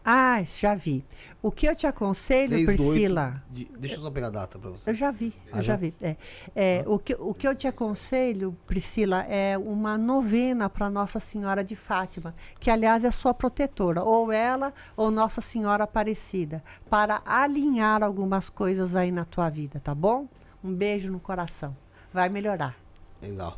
Ah, já vi. O que eu te aconselho, 3 do oito Priscila. de- Deixa eu só pegar a data pra você. Eu já vi, Ah, eu já já? vi. É, É, o, que, o que eu te aconselho, Priscila, é uma novena para Nossa Senhora de Fátima, que aliás é sua protetora, ou ela ou Nossa Senhora Aparecida, para alinhar algumas coisas aí na tua vida, tá bom? Um beijo no coração. Vai melhorar. Legal.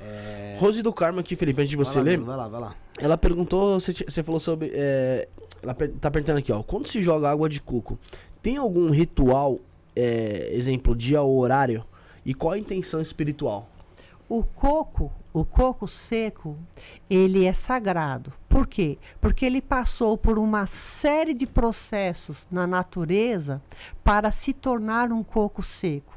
É... Rose do Carmo aqui, Felipe, antes de você vai lá, ler. Vai lá, vai lá. Ela perguntou, você falou sobre. é, ela tá perguntando aqui, ó. Quando se joga água de coco, tem algum ritual, é, exemplo, dia ou horário? E qual a intenção espiritual? O coco, o coco seco, ele é sagrado. Por quê? Porque ele passou por uma série de processos na natureza para se tornar um coco seco.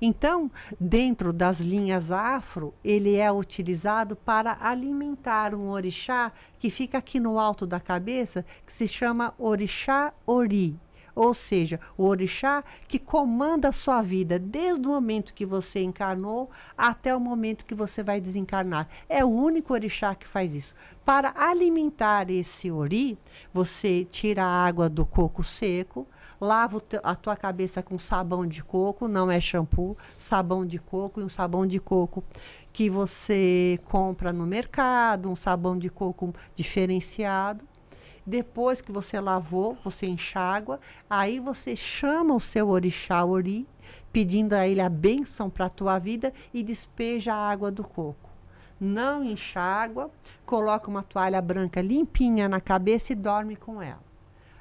Então, dentro das linhas afro, ele é utilizado para alimentar um orixá que fica aqui no alto da cabeça, que se chama orixá ori. Ou seja, o orixá que comanda a sua vida desde o momento que você encarnou até o momento que você vai desencarnar. É o único orixá que faz isso. Para alimentar esse ori, você tira a água do coco seco, lava a tua cabeça com sabão de coco, não é shampoo, sabão de coco e um sabão de coco que você compra no mercado, um sabão de coco diferenciado. Depois que você lavou, você enxágua, aí você chama o seu orixá ori, pedindo a ele a bênção para a tua vida e despeja a água do coco. Não enxágua, coloca uma toalha branca limpinha na cabeça e dorme com ela.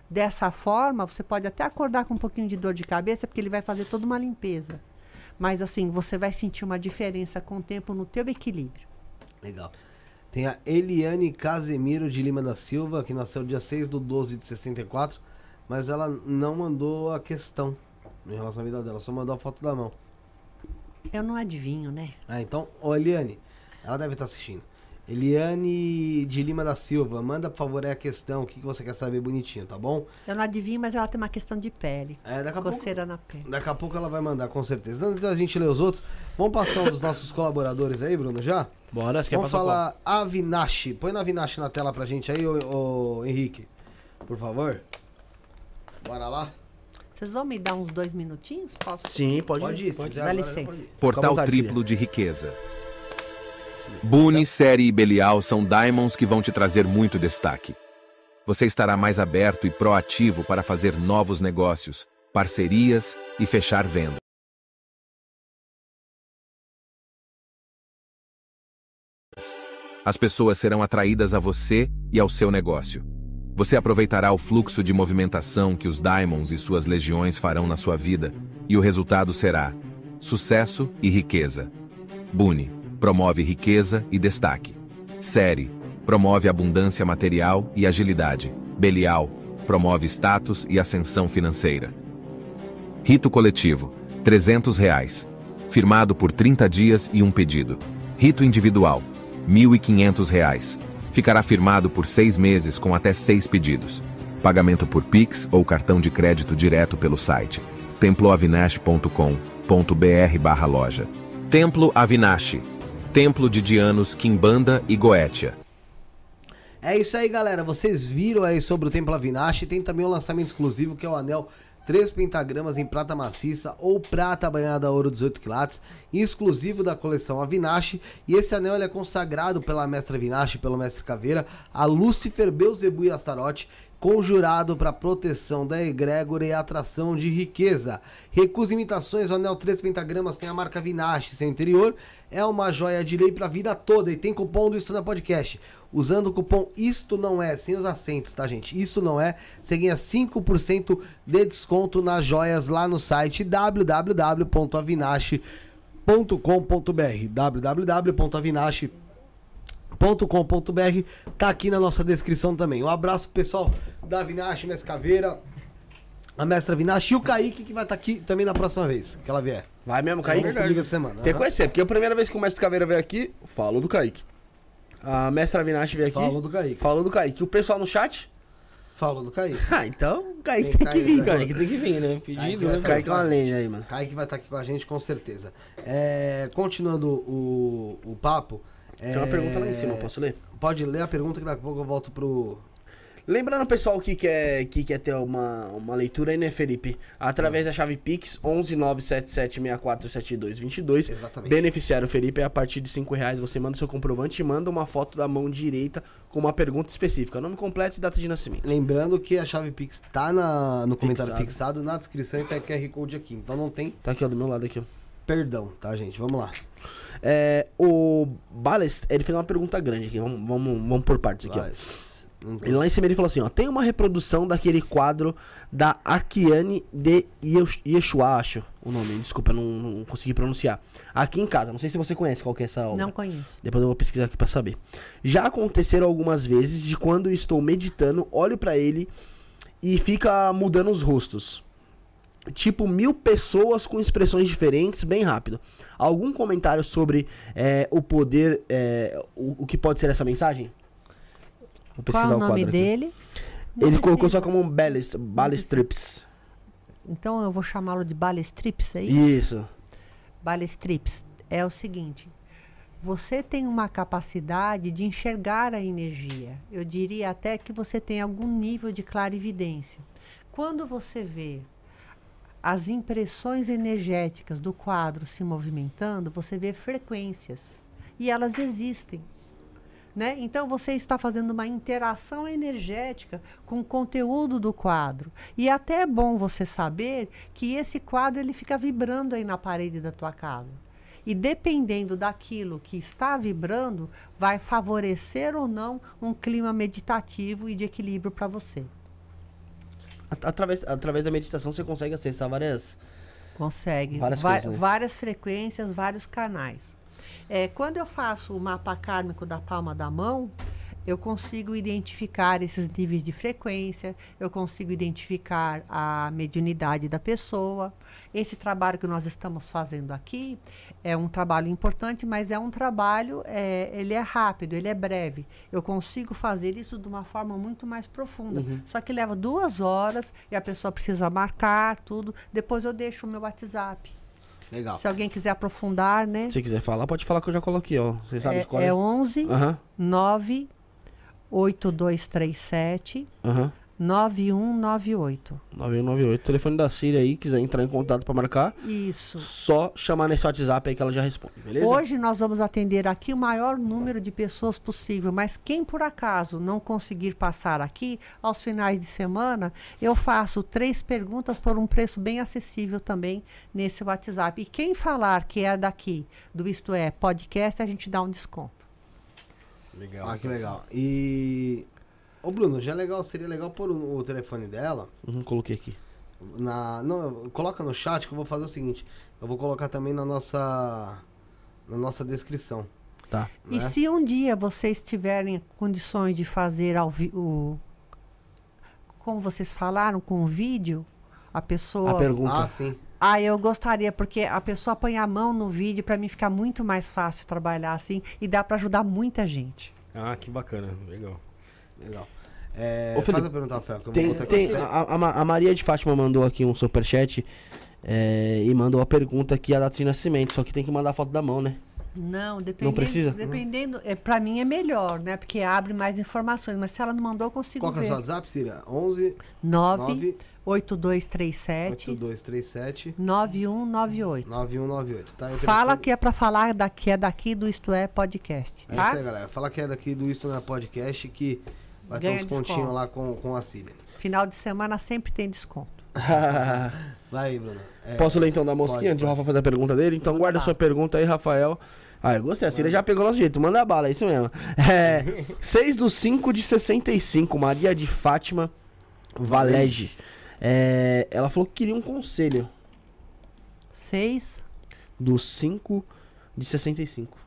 Dessa forma, você pode até acordar com um pouquinho de dor de cabeça, porque ele vai fazer toda uma limpeza. Mas assim, você vai sentir uma diferença com o tempo no teu equilíbrio. Legal. Tem a Eliane Casemiro de Lima da Silva, que nasceu dia 6 do 12 de 64, mas ela não mandou a questão em relação à vida dela, só mandou a foto da mão. Eu não adivinho, né? Ah, então, ô Eliane, ela deve estar assistindo. Eliane de Lima da Silva, manda por favor aí a questão, o que, que você quer saber bonitinho, tá bom? Eu não adivinho, mas ela tem uma questão de pele. É, daqui a pouco, Coceira na pele. daqui a pouco ela vai mandar, com certeza. Antes da gente ler os outros, vamos passar os nossos colaboradores aí, Bruno, já? Bora, você quer Vamos passar qual? falar Avinash. Põe na Avinash na tela pra gente aí, ô, ô, Henrique. Por favor. Bora lá? Vocês vão me dar uns dois minutinhos? Posso? Sim, pode, Pode ir, se Pode. quiser Dá licença. pode ir. Portal triplo de riqueza. Boone, Série e Belial são diamonds que vão te trazer muito destaque. Você estará mais aberto e proativo para fazer novos negócios, parcerias e fechar vendas. As pessoas serão atraídas a você e ao seu negócio. Você aproveitará o fluxo de movimentação que os Diamonds e suas legiões farão na sua vida, e o resultado será sucesso e riqueza. Boone promove riqueza e destaque. Série promove abundância material e agilidade. Belial promove status e ascensão financeira. Rito coletivo, 300 reais. Firmado por 30 dias e um pedido. Rito individual, 1.500 reais. Ficará firmado por seis meses com até seis pedidos. Pagamento por Pix ou cartão de crédito direto pelo site temploavinash.com.br barra loja. Templo Avinash. Templo de Dianos, Quimbanda e Goetia. É isso aí, galera. Vocês viram aí sobre o Templo Avinash. Tem também um lançamento exclusivo que é o anel 3 pentagramas em prata maciça ou prata banhada a ouro 18 quilates, exclusivo da coleção Avinash. E esse anel é consagrado pela mestra Avinash, pelo mestre Caveira, a Lúcifer, Beuzebu e Astarote, conjurado para proteção da egrégora e atração de riqueza. Recusa imitações, o anel 3 pentagramas tem a marca Vinache, seu interior é uma joia de lei para a vida toda e tem cupom do Isto Não é Podcast. Usando o cupom Isto Não É, sem os acentos, tá gente? Isto Não É, você ganha 5% de desconto nas joias lá no site www.avinache.com.br www.avinache.com.br tá aqui na nossa descrição também. Um abraço pessoal da Avinache Mescaveira. A mestra Vinache e o Kaique que vai estar aqui também na próxima vez que ela vier. Vai mesmo, Kaique Kaique? comigo essa semana. Tem que conhecer, porque a primeira vez que o Mestre Caveira veio aqui, falou do Kaique. A Mestra Vinache veio aqui. Falou do Kaique. Falou do Kaique. O pessoal no chat? Falou do Kaique. Ah, então o Kaique Tem tem, que vir, cara. Kaique tem que vir, né? Pedido, né? tá- Kaique é uma lenda aí, mano. Kaique vai estar aqui com a gente com certeza. É, continuando o, o papo. Tem uma é, pergunta lá em cima, posso ler? Pode ler a pergunta que daqui a pouco eu volto pro. Lembrando, pessoal, que quer, que quer ter uma, uma leitura aí, né, Felipe? Através da chave Pix 11977647222. Exatamente. Beneficiário Felipe é a partir de 5 reais. Você manda seu comprovante e manda uma foto da mão direita com uma pergunta específica. Nome completo e data de nascimento. Lembrando que a chave Pix tá na, no comentário Fixado. fixado, na descrição e tá QR Code aqui. Então não tem Tá aqui, ó, do meu lado aqui, ó. perdão, tá, gente? Vamos lá. É, o Balest, ele fez uma pergunta grande aqui. Vamos, vamos, vamos por partes aqui, Vai. ó. Ele lá em cima ele falou assim, ó, tem uma reprodução daquele quadro da Akiane de Yesh- Yeshua, acho o nome, desculpa, não, não consegui pronunciar. Aqui em casa, não sei se você conhece qual que é essa obra. Não conheço. Depois eu vou pesquisar aqui pra saber. Já aconteceram algumas vezes de quando estou meditando, olho pra ele e fica mudando os rostos. Tipo, mil pessoas com expressões diferentes, bem rápido. Algum comentário sobre é, o poder, é, o, o que pode ser essa mensagem? Vou Qual é o nome quadro aqui. dele? Ele Não colocou precisa. só como um Ballast, Ballestrips. Então eu vou chamá-lo de Balestrips aí? Isso. Balestrips é o seguinte: você tem uma capacidade de enxergar a energia. Eu diria até que você tem algum nível de clarividência. Quando você vê as impressões energéticas do quadro se movimentando, você vê frequências e elas existem. Né? Então você está fazendo uma interação energética com o conteúdo do quadro. E até é bom você saber que esse quadro ele fica vibrando aí na parede da tua casa. E dependendo daquilo que está vibrando, vai favorecer ou não um clima meditativo e de equilíbrio para você. At- Através, através da meditação você consegue acessar várias. Consegue. Várias coisas, né? Várias frequências, vários canais. É, quando eu faço o mapa kármico da palma da mão, eu consigo identificar esses níveis de frequência, eu consigo identificar a mediunidade da pessoa. Esse trabalho que nós estamos fazendo aqui é um trabalho importante, mas é um trabalho, é, ele é rápido, ele é breve. Eu consigo fazer isso de uma forma muito mais profunda. Só que leva duas horas e a pessoa precisa marcar tudo. Depois eu deixo o meu WhatsApp. Legal. Se alguém quiser aprofundar, né? Se quiser falar, pode falar que eu já coloquei, ó. Vocês sabem É, qual é 11 Aham, 9 8237 aham. 9198. 9198. Telefone da Síria aí, quiser entrar em contato pra marcar, Isso. só chamar nesse WhatsApp aí que ela já responde, beleza? Hoje nós vamos atender aqui o maior número de pessoas possível, mas quem por acaso não conseguir passar aqui, aos finais de semana, eu faço três perguntas por um preço bem acessível também nesse WhatsApp. E quem falar que é daqui, do Isto É Podcast, a gente dá um desconto. Legal. Ah, que legal. E. Ô, Bruno, já é legal, seria legal pôr o, o telefone dela. Uhum, coloquei aqui. Na, não, coloca no chat que eu vou fazer o seguinte. Eu vou colocar também na nossa. Na nossa descrição. Tá. E né? se um dia vocês tiverem condições de fazer ao vi- o como vocês falaram com o vídeo, a pessoa A pergunta. Ah, sim. Ah, eu gostaria porque a pessoa põe a mão no vídeo para mim ficar muito mais fácil trabalhar assim e dá para ajudar muita gente. Ah, que bacana. Legal. Legal. É, Ô, Felipe, faz a pergunta, Rafael, que eu Tem, vou botar tem, aqui. a, a- a Maria de Fátima mandou aqui um superchat é, e mandou a pergunta aqui, a data de nascimento. Só que tem que mandar a foto da mão, né? Não, dependendo, precisa? Dependendo, é, para mim é melhor, né? Porque abre mais informações, mas se ela não mandou, eu consigo Qual que é o seu. WhatsApp, Cira? 11 9 8237 8237 9198. 9198, tá? Fala que é pra falar daqui é daqui do Isto É Podcast, É tá? isso aí, galera. Fala que é daqui do Isto na Podcast que vai Ganha ter uns pontinhos desconto. lá com, com a Cília. Final de semana sempre tem desconto. Vai aí, Bruno. É, Posso ler então da mosquinha pode, antes de o Rafa fazer a pergunta dele? Então guarda a lá. sua pergunta aí, Rafael. Ah, eu gostei. A Cília já pegou nosso jeito. Manda bala, é isso mesmo. É, 6 do 5 de 65, Maria de Fátima Valege. É, ela falou que queria um conselho. 6. Do 5 de 65.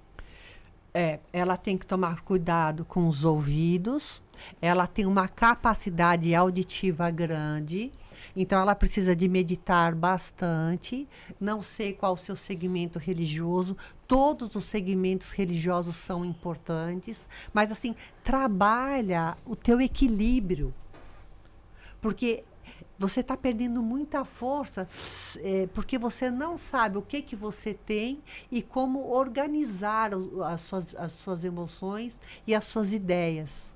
É, ela tem que tomar cuidado com os ouvidos. Ela tem uma capacidade auditiva grande. Então ela precisa de meditar bastante. Não sei qual o seu segmento religioso. Todos os segmentos religiosos são importantes, mas assim, trabalha o teu equilíbrio. Porque você está perdendo muita força eh, porque você não sabe o que, que você tem e como organizar as suas, as suas emoções e as suas ideias.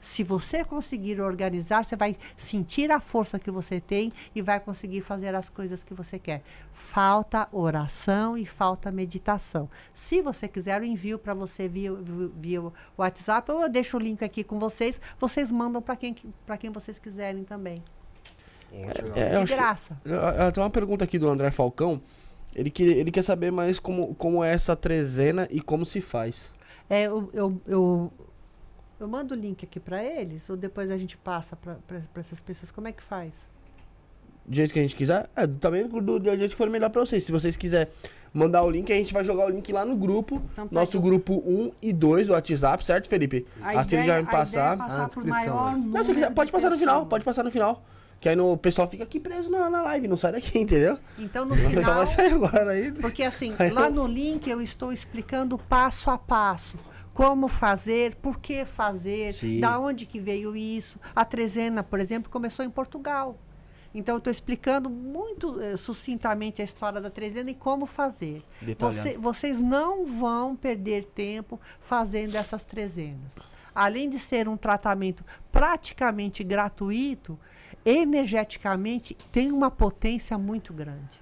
Se você conseguir organizar, você vai sentir a força que você tem e vai conseguir fazer as coisas que você quer. Falta oração e falta meditação. Se você quiser, eu envio para você via, via- WhatsApp ou eu deixo o link aqui com vocês. Vocês mandam para quem, para quem vocês quiserem também. É, eu De acho que- graça. Eu- eu- Tem uma pergunta aqui do André Falcão. Ele, que, ele quer saber mais como, como é essa trezena e como se faz. É, eu, eu, eu, eu mando o link aqui para eles ou depois a gente passa para essas pessoas. Como é que faz? Do jeito que a gente quiser. É, também do, do jeito que for melhor pra vocês. Se vocês quiserem mandar o link, a gente vai jogar o link lá no grupo. Então tá nosso grupo 1 e 2 do WhatsApp, certo, Felipe? A assim ele ideia- já vai me ideia é passar. passar Ah, maior? Não, se número quiser, pode de passar no final, pode passar no final. Que aí no, o pessoal fica aqui preso na, na live, não sai daqui, entendeu? Então, no O pessoal final, vai sair agora aí. porque assim, Aí lá eu- no link eu estou explicando passo a passo. Como fazer, por que fazer, Sim. da onde que veio isso. A trezena, por exemplo, começou em Portugal. Então, eu estou explicando muito eh, sucintamente a história da trezena e como fazer. Você- vocês não vão perder tempo fazendo essas trezenas. Além de ser um tratamento praticamente gratuito, energeticamente tem uma potência muito grande.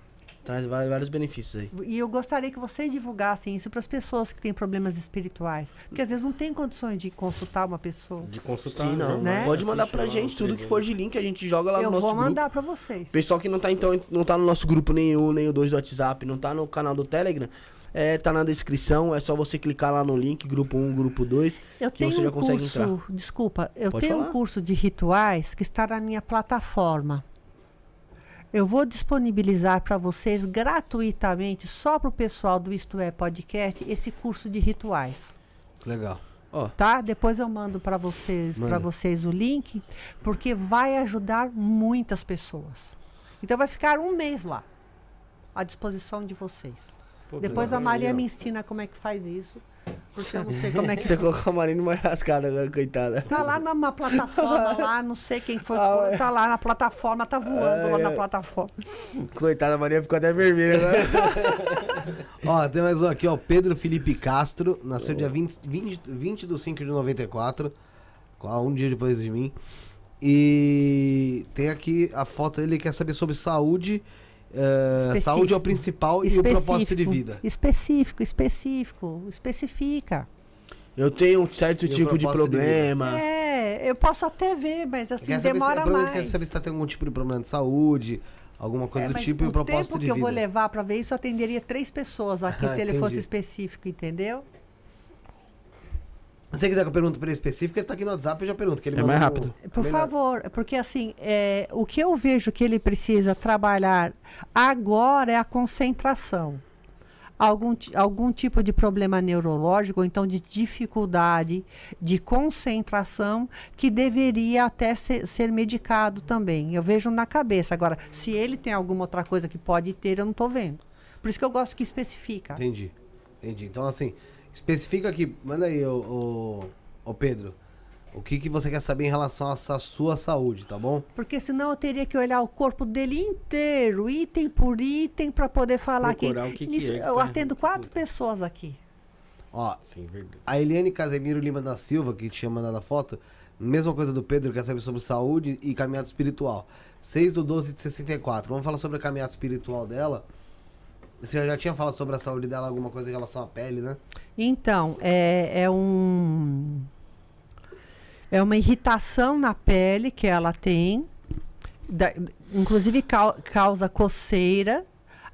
Traz vários, benefícios aí. E eu gostaria que vocês divulgassem isso para as pessoas que têm problemas espirituais. Porque às vezes não tem condições de consultar uma pessoa. De consultar. Sim, não. Né? Pode mandar lá gente tudo que for de link, a gente joga lá eu no nosso vou grupo. mandar para vocês. Pessoal que não tá, então, não tá no nosso grupo nenhum, nem o 2 do WhatsApp, não tá no canal do Telegram, é, tá na descrição, é só você clicar lá no link, grupo 1, grupo 2, Eu que tenho você já um consegue curso, entrar. desculpa, eu Pode tenho falar. um curso de rituais que está na minha plataforma. Eu vou disponibilizar para vocês gratuitamente, só para o pessoal do Isto É Podcast, esse curso de rituais. Legal. Ó, Tá? Depois eu mando para vocês, para vocês o link, porque vai ajudar muitas pessoas. Então vai ficar um mês lá, à disposição de vocês. Pô, Depois a. Maria me ensina como é que faz isso, porque eu não sei como é que você colocou a Marina uma rascada agora, coitada. Tá lá numa plataforma lá, não sei quem foi, Ah, foi, é. tá lá na plataforma, tá voando lá na plataforma. Coitada, a Maria ficou até vermelha agora. Ó, tem mais um aqui, ó. Pedro Felipe Castro, nasceu dia 20, 20, 20 de 5 de 94, qual- um dia depois de mim. E tem aqui a foto dele, quer saber sobre saúde. Específico. saúde é o principal e o propósito de vida. Específico, específico, especifica. Eu tenho um certo E o tipo de propósito de vida? problema. É, eu posso até ver, mas assim, Quer saber, se, demora provavelmente mais. quer saber se tá tendo algum tipo de problema de saúde, alguma coisa É, do tipo, e o o propósito tempo de que eu vida. vou levar pra ver isso, atenderia três pessoas aqui Ah, se ele entendi. fosse específico, entendeu? Se você quiser que eu pergunte pra ele específico, ele tá aqui no WhatsApp e eu já pergunto. Que ele É mais rápido. Por melhor. favor, porque assim, é, o que eu vejo que ele precisa trabalhar agora é a concentração. Algum, algum tipo de problema neurológico, ou então de dificuldade de concentração, que deveria até ser, ser medicado também. Eu vejo na cabeça. Agora, se ele tem alguma outra coisa que pode ter, eu não estou vendo. Por isso que eu gosto que especifica. Entendi. Entendi. Então, assim, especifica aqui. Manda aí, ô, ô, ô Pedro. O que, que você quer saber em relação essa sua saúde, tá bom? Porque senão eu teria que olhar o corpo dele inteiro, item por item, para poder falar que, Procurar o que que Nisso, é que eu tá atendo quatro pessoas aqui. Ó, Sim, a Eliane Casemiro Lima da Silva, que tinha mandado a foto, mesma coisa do Pedro, quer saber sobre saúde e caminhado espiritual. 6 do 12 de 64. Vamos falar sobre a caminhada espiritual dela. Você já tinha falado sobre a saúde dela, alguma coisa em relação à pele, né? Então, é, é um. É uma irritação na pele que ela tem, da- inclusive cau- causa coceira.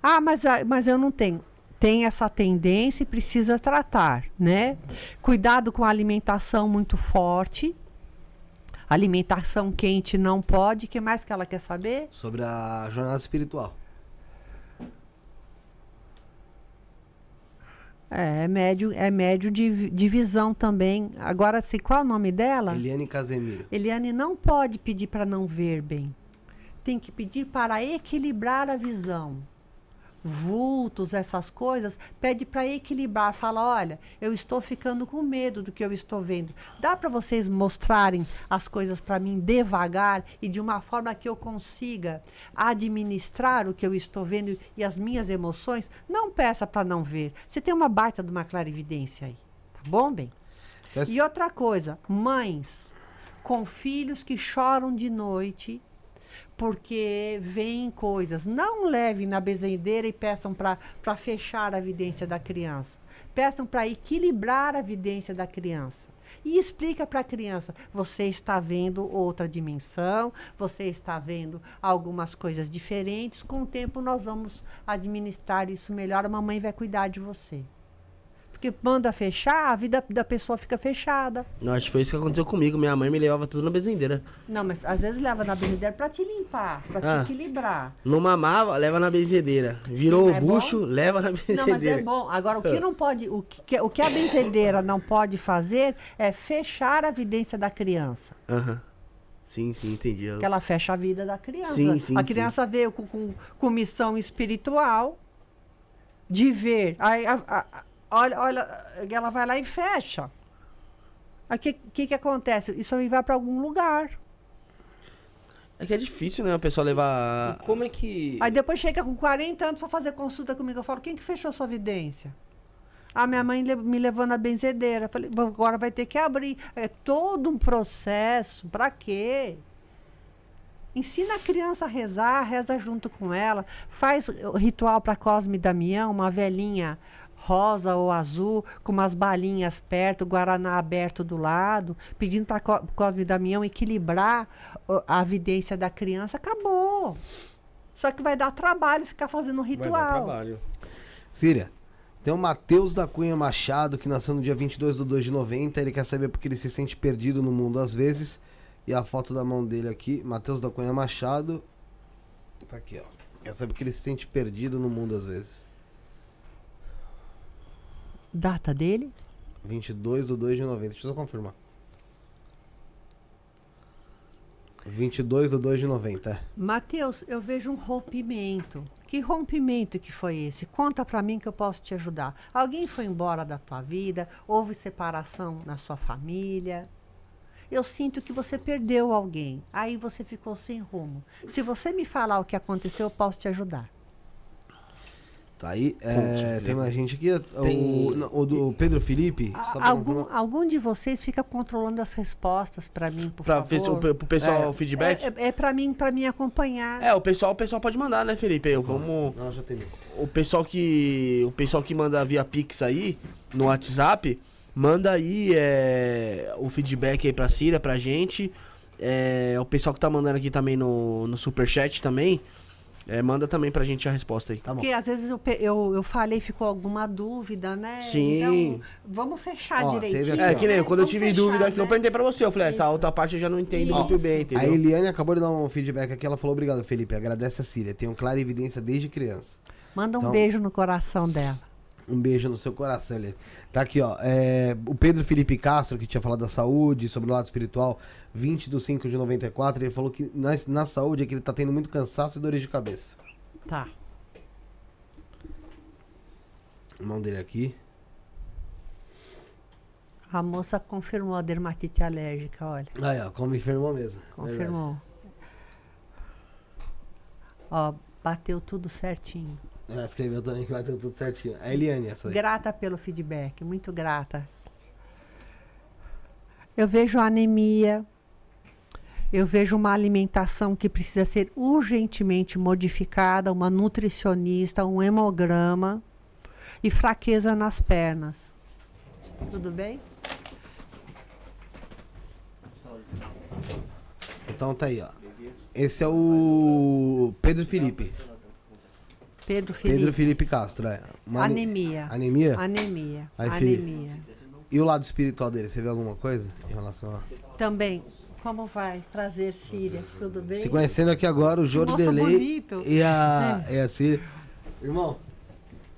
Ah, mas, mas eu não tenho. Tem essa tendência e precisa tratar, né? Cuidado com a alimentação muito forte. Alimentação quente não pode. O que mais que ela quer saber? Sobre a jornada espiritual. É, é médio, é médio de, de visão também. Agora, se qual é o nome dela? Eliane Casemiro. Eliane não pode pedir para não ver bem. tem que pedir para equilibrar a visão. Vultos, essas coisas, pede para equilibrar. Fala: olha, eu estou ficando com medo do que eu estou vendo. Dá para vocês mostrarem as coisas para mim devagar e de uma forma que eu consiga administrar o que eu estou vendo e as minhas emoções? Não peça para não ver. Você tem uma baita de uma clarividência aí. Tá bom, bem? Essa- E outra coisa, mães com filhos que choram de noite porque veem coisas. Não levem na bezendeira e peçam para fechar a vidência da criança. Peçam para equilibrar a vidência da criança. E explica para a criança: você está vendo outra dimensão, você está vendo algumas coisas diferentes. Com o tempo, nós vamos administrar isso melhor. A mamãe vai cuidar de você. Porque manda fechar, a vida da pessoa fica fechada. Eu acho que foi isso que aconteceu comigo. Minha mãe me levava tudo na bezendeira. Não, mas às vezes leva na bezendeira para te limpar, para te Ah. equilibrar. Não mamava, leva na benzedeira. Virou Sim, o é bucho, bom. leva na Não, mas é bom. Agora, o que Ah. não pode, o que, o que a benzedeira não pode fazer é fechar a vidência da criança. Aham. Sim, sim, entendi. Que ela fecha a vida da criança. Sim, sim, a sim. criança veio com, com, com missão espiritual de ver. Aí, a- a- a- olha, olha, ela vai lá e fecha. O que, que, que acontece? Isso aí vai para algum lugar. É que é difícil, né? O pessoal levar. E como é que. Aí depois chega com 40 anos para fazer consulta comigo. Eu falo, quem que fechou sua vidência? A minha mãe me levou na benzedeira. Falei, "Bom, agora vai ter que abrir. É todo um processo. Para quê? Ensina a criança a rezar, reza junto com ela. Faz o ritual para Cosme e Damião, uma velhinha rosa ou azul, com umas balinhas perto, guaraná aberto do lado, pedindo para Cosme Damião equilibrar a vidência da criança. Acabou. Só que vai dar trabalho ficar fazendo um Vai dar ritual. trabalho. Síria, tem o Matheus da Cunha Machado, que nasceu no dia 22 de 2 de 90. Ele quer saber porque ele se sente perdido no mundo às vezes. E a foto da mão dele aqui, Matheus da Cunha Machado. Tá aqui, ó. Quer saber porque ele se sente perdido no mundo às vezes. Data dele? 22 de 2 de 90. Deixa eu só confirmar. 22 de 2 de 90. é. Mateus, eu vejo um rompimento. Que rompimento que foi esse? Conta pra mim que eu posso te ajudar. Alguém foi embora da tua vida? Houve separação na sua família? Eu sinto que você perdeu alguém. Aí você ficou sem rumo. Se você me falar o que aconteceu, eu posso te ajudar. Tá aí. É, tem mais gente aqui. O, Tem- não, o do Pedro Felipe. pra Algum, confirmar. algum de vocês fica controlando as respostas pra mim, por Pra favor? o, pro pessoal É. o feedback? É, é, é para mim, para mim acompanhar. É, o pessoal, o pessoal pode mandar, né, Felipe? Eu, como Não, já tem. o pessoal que o pessoal que manda via Pix aí no WhatsApp, manda aí é, o feedback aí pra Cira, pra gente. É, o pessoal que tá mandando aqui também no, no Superchat também, é, manda também pra gente a resposta aí. Tá bom. Porque às vezes eu, eu, eu falei, ficou alguma dúvida, né? Sim. Então, vamos fechar Ó, direitinho. teve É, aqui, que nem eu, quando eu Vamos tive fechar, dúvida aqui, eu né? perguntei pra você. Eu falei, essa outra parte eu já não entendo Isso. muito bem, A entendeu? Eliane acabou de dar um feedback aqui. Ela falou: Obrigado, Felipe. Agradece a Síria. Tenho clara evidência desde criança. Manda um Então- beijo no coração dela. Um beijo no seu coração, Eliane. Tá aqui, ó. é, o Pedro Felipe Castro, que tinha falado da saúde, sobre o lado espiritual, 20 do 5 de 94. Ele falou que na, na saúde é que ele tá tendo muito cansaço e dores de cabeça. Tá. Mão dele aqui. A moça confirmou a dermatite alérgica, olha. Aí, ó, como enfermou mesmo. Confirmou. Ó, bateu tudo certinho. Ela escreveu também que vai ter tudo certinho. A Eliane, essa aí. Grata pelo feedback, muito grata. Eu vejo anemia. Eu vejo uma alimentação que precisa ser urgentemente modificada, uma nutricionista, um hemograma e fraqueza nas pernas. Tudo bem? Então tá aí, ó. Esse é o Pedro Felipe. Pedro Felipe. Pedro Felipe Castro, é. Uma ane- Anemia. Anemia? Anemia. Aí, anemia. E o lado espiritual dele, você vê alguma coisa em relação a... Também. Como vai? Prazer, Síria. Tudo bem? Se conhecendo aqui agora o Jordelei bonito. e a, e a Síria. Irmão,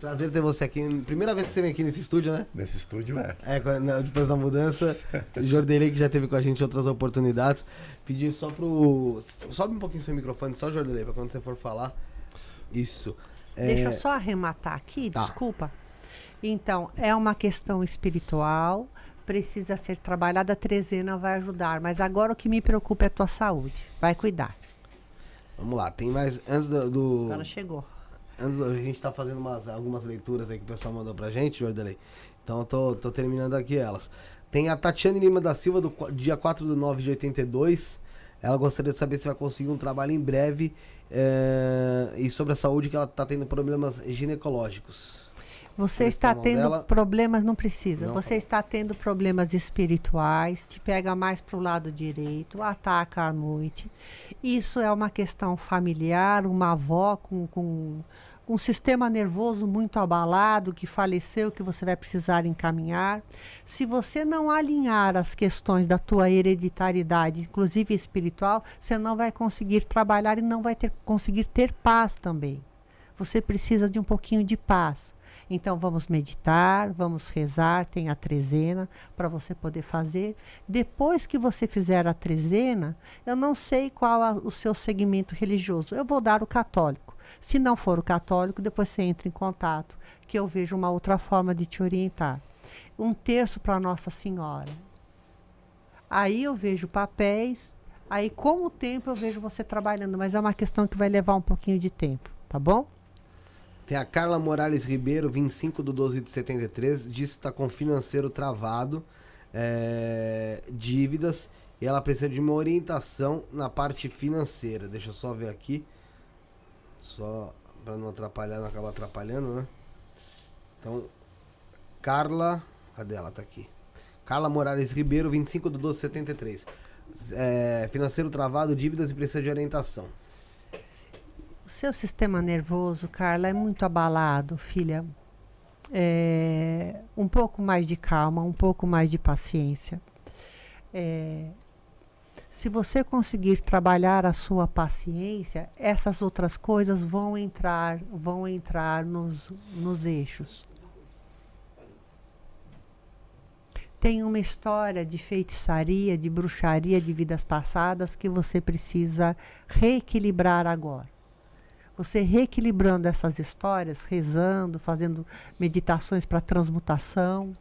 Prazer ter você aqui. Primeira vez que você vem aqui nesse estúdio, né? Nesse estúdio é. É, depois da mudança. Jordelei, que já teve com a gente em outras oportunidades. Pedi só pro. Sobe um pouquinho seu microfone, só Jordelei, pra quando você for falar. Isso. É, Deixa eu só arrematar aqui, Tá. desculpa. Então, é uma questão espiritual, precisa ser trabalhada, a trezena vai ajudar. Mas agora o que me preocupa é a tua saúde. Vai cuidar. Vamos lá, tem mais. Antes do. do- Agora chegou. antes, a gente tá fazendo umas, algumas leituras aí que o pessoal mandou pra gente, Jordelei. Então eu tô, tô terminando aqui elas. Tem a Tatiane Lima da Silva, do dia 4 de 9 de 82. Ela gostaria de saber se vai conseguir um trabalho em breve. É, e sobre a saúde, que ela tá tendo problemas ginecológicos. Você Eles está tendo dela- problemas, não precisa. Não, Você tá está tendo problemas espirituais, te pega mais para o lado direito, ataca à noite. Isso é uma questão familiar, uma avó com, com um sistema nervoso muito abalado, que faleceu, que você vai precisar encaminhar. Se você não alinhar as questões da tua hereditariedade, inclusive espiritual, você não vai conseguir trabalhar e não vai ter, conseguir ter paz também. Você precisa de um pouquinho de paz. Então vamos meditar, vamos rezar, tem a trezena para você poder fazer. Depois que você fizer a trezena, eu não sei qual a- o seu segmento religioso. Eu vou dar o católico. Se não for o católico, depois você entra em contato, que eu vejo uma outra forma de te orientar. Um terço para Nossa Senhora. Aí eu vejo papéis, aí com o tempo eu vejo você trabalhando, mas é uma questão que vai levar um pouquinho de tempo, tá bom? Tem a Carla Morales Ribeiro, 25 do 12 de 73, diz que está com financeiro travado, é, dívidas, e ela precisa de uma orientação na parte financeira. Deixa eu só ver aqui. Só para não atrapalhar, não acabar atrapalhando, né? Então, Carla. Cadê ela? Tá aqui. Carla Morales Ribeiro, 25 do 12 de 73. É, financeiro travado, dívidas e precisa de orientação. O seu sistema nervoso, Carla, é muito abalado, filha. É, um pouco mais de calma, um pouco mais de paciência. É, se você conseguir trabalhar a sua paciência, essas outras coisas vão entrar, vão entrar nos, nos eixos. Tem uma história de feitiçaria, de bruxaria de vidas passadas que você precisa reequilibrar agora você reequilibrando essas histórias, rezando, fazendo meditações para transmutação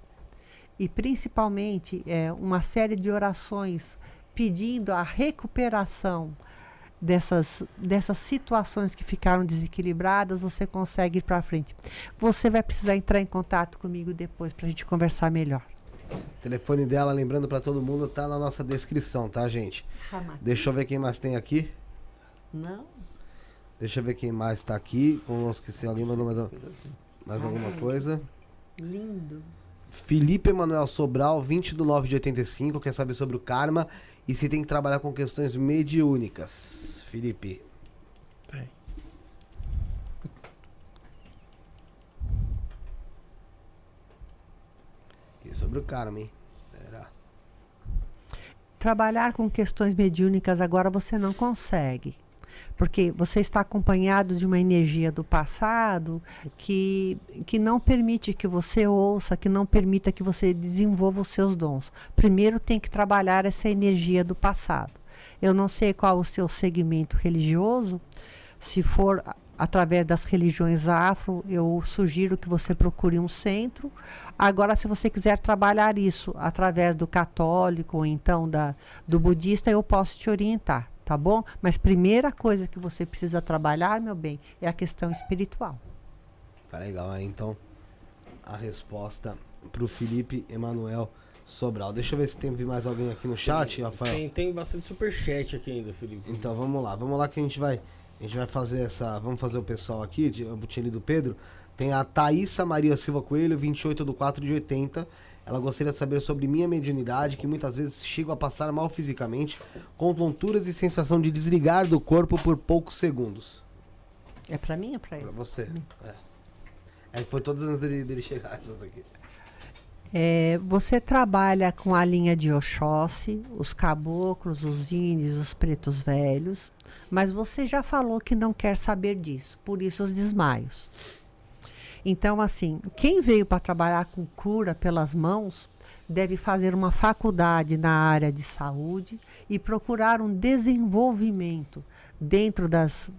e principalmente é, uma série de orações pedindo a recuperação dessas, dessas situações que ficaram desequilibradas, você consegue ir para frente. Você vai precisar entrar em contato comigo depois para a gente conversar melhor. O telefone dela, lembrando pra todo mundo, tá na nossa descrição, tá, gente? Deixa eu ver quem mais tem aqui. Não? Deixa eu ver quem mais tá aqui. Conosco, se alguém mandou mais, mais alguma coisa. Lindo. Felipe Emanuel Sobral, 20 do 9 de 85, quer saber sobre o karma e se tem que trabalhar com questões mediúnicas. Felipe. Tem. E sobre o karma, hein? Será? Trabalhar com questões mediúnicas agora você não consegue. Porque você está acompanhado de uma energia do passado que, que não permite que você ouça, que não permita que você desenvolva os seus dons. Primeiro tem que trabalhar essa energia do passado. Eu não sei qual o seu segmento religioso. Se for através das religiões afro, eu sugiro que você procure um centro. Agora, se você quiser trabalhar isso através do católico ou então da, do budista, eu posso te orientar, tá bom? Mas primeira coisa que você precisa trabalhar, meu bem, é a questão espiritual. Tá legal, aí então a resposta pro Felipe Emanuel Sobral. Deixa eu ver se tem mais alguém aqui no chat, Rafael. Tem, tem bastante superchat aqui ainda, Felipe. Então vamos lá, vamos lá que a gente vai. A gente vai fazer essa. Vamos fazer o pessoal aqui, tinha lido do Pedro. Tem a Thaísa Maria Silva Coelho, 28 do 4 de 80. Ela gostaria de saber sobre minha mediunidade, que muitas vezes chego a passar mal fisicamente, com tonturas e sensação de desligar do corpo por poucos segundos. É para mim ou Pra ele? você. É. É, foi todas antes dele, dele chegar, essas daqui. É, você trabalha com a linha de Oxóssi, os caboclos, os índios, os pretos velhos, mas você já falou que não quer saber disso, por isso os desmaios. Então, assim, quem veio para trabalhar com cura pelas mãos deve fazer uma faculdade na área de saúde e procurar um desenvolvimento dentro das,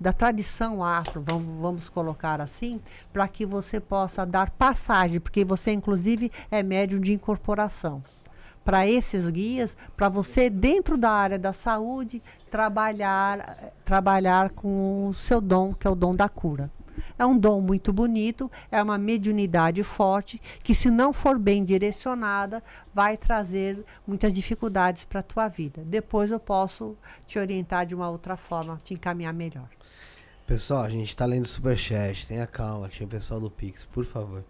da tradição afro, vamos, vamos colocar assim, para que você possa dar passagem, porque você, inclusive, é médium de incorporação. Para esses guias, para você, dentro da área da saúde, trabalhar, trabalhar com o seu dom, que é o dom da cura. É um dom muito bonito, é uma mediunidade forte, que se não for bem direcionada, vai trazer muitas dificuldades para a tua vida. Depois eu posso te orientar de uma outra forma, te encaminhar melhor. Pessoal, a gente tá lendo superchat, tenha calma, tinha o pessoal do Pix, por favor.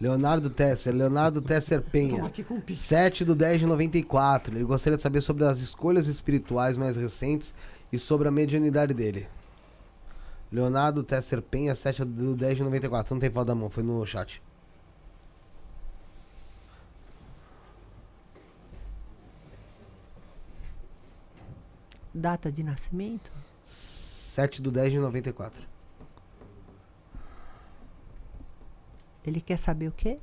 Leonardo Tesser, Leonardo Tesser Penha, 7 do 10 de 94. Ele gostaria de saber sobre as escolhas espirituais mais recentes e sobre a mediunidade dele. Leonardo Tesser Penha, 7 do 10 de 94. Não tem foto da mão, foi no chat. Data de nascimento? 7 do 10 de 94. Ele quer saber o quê?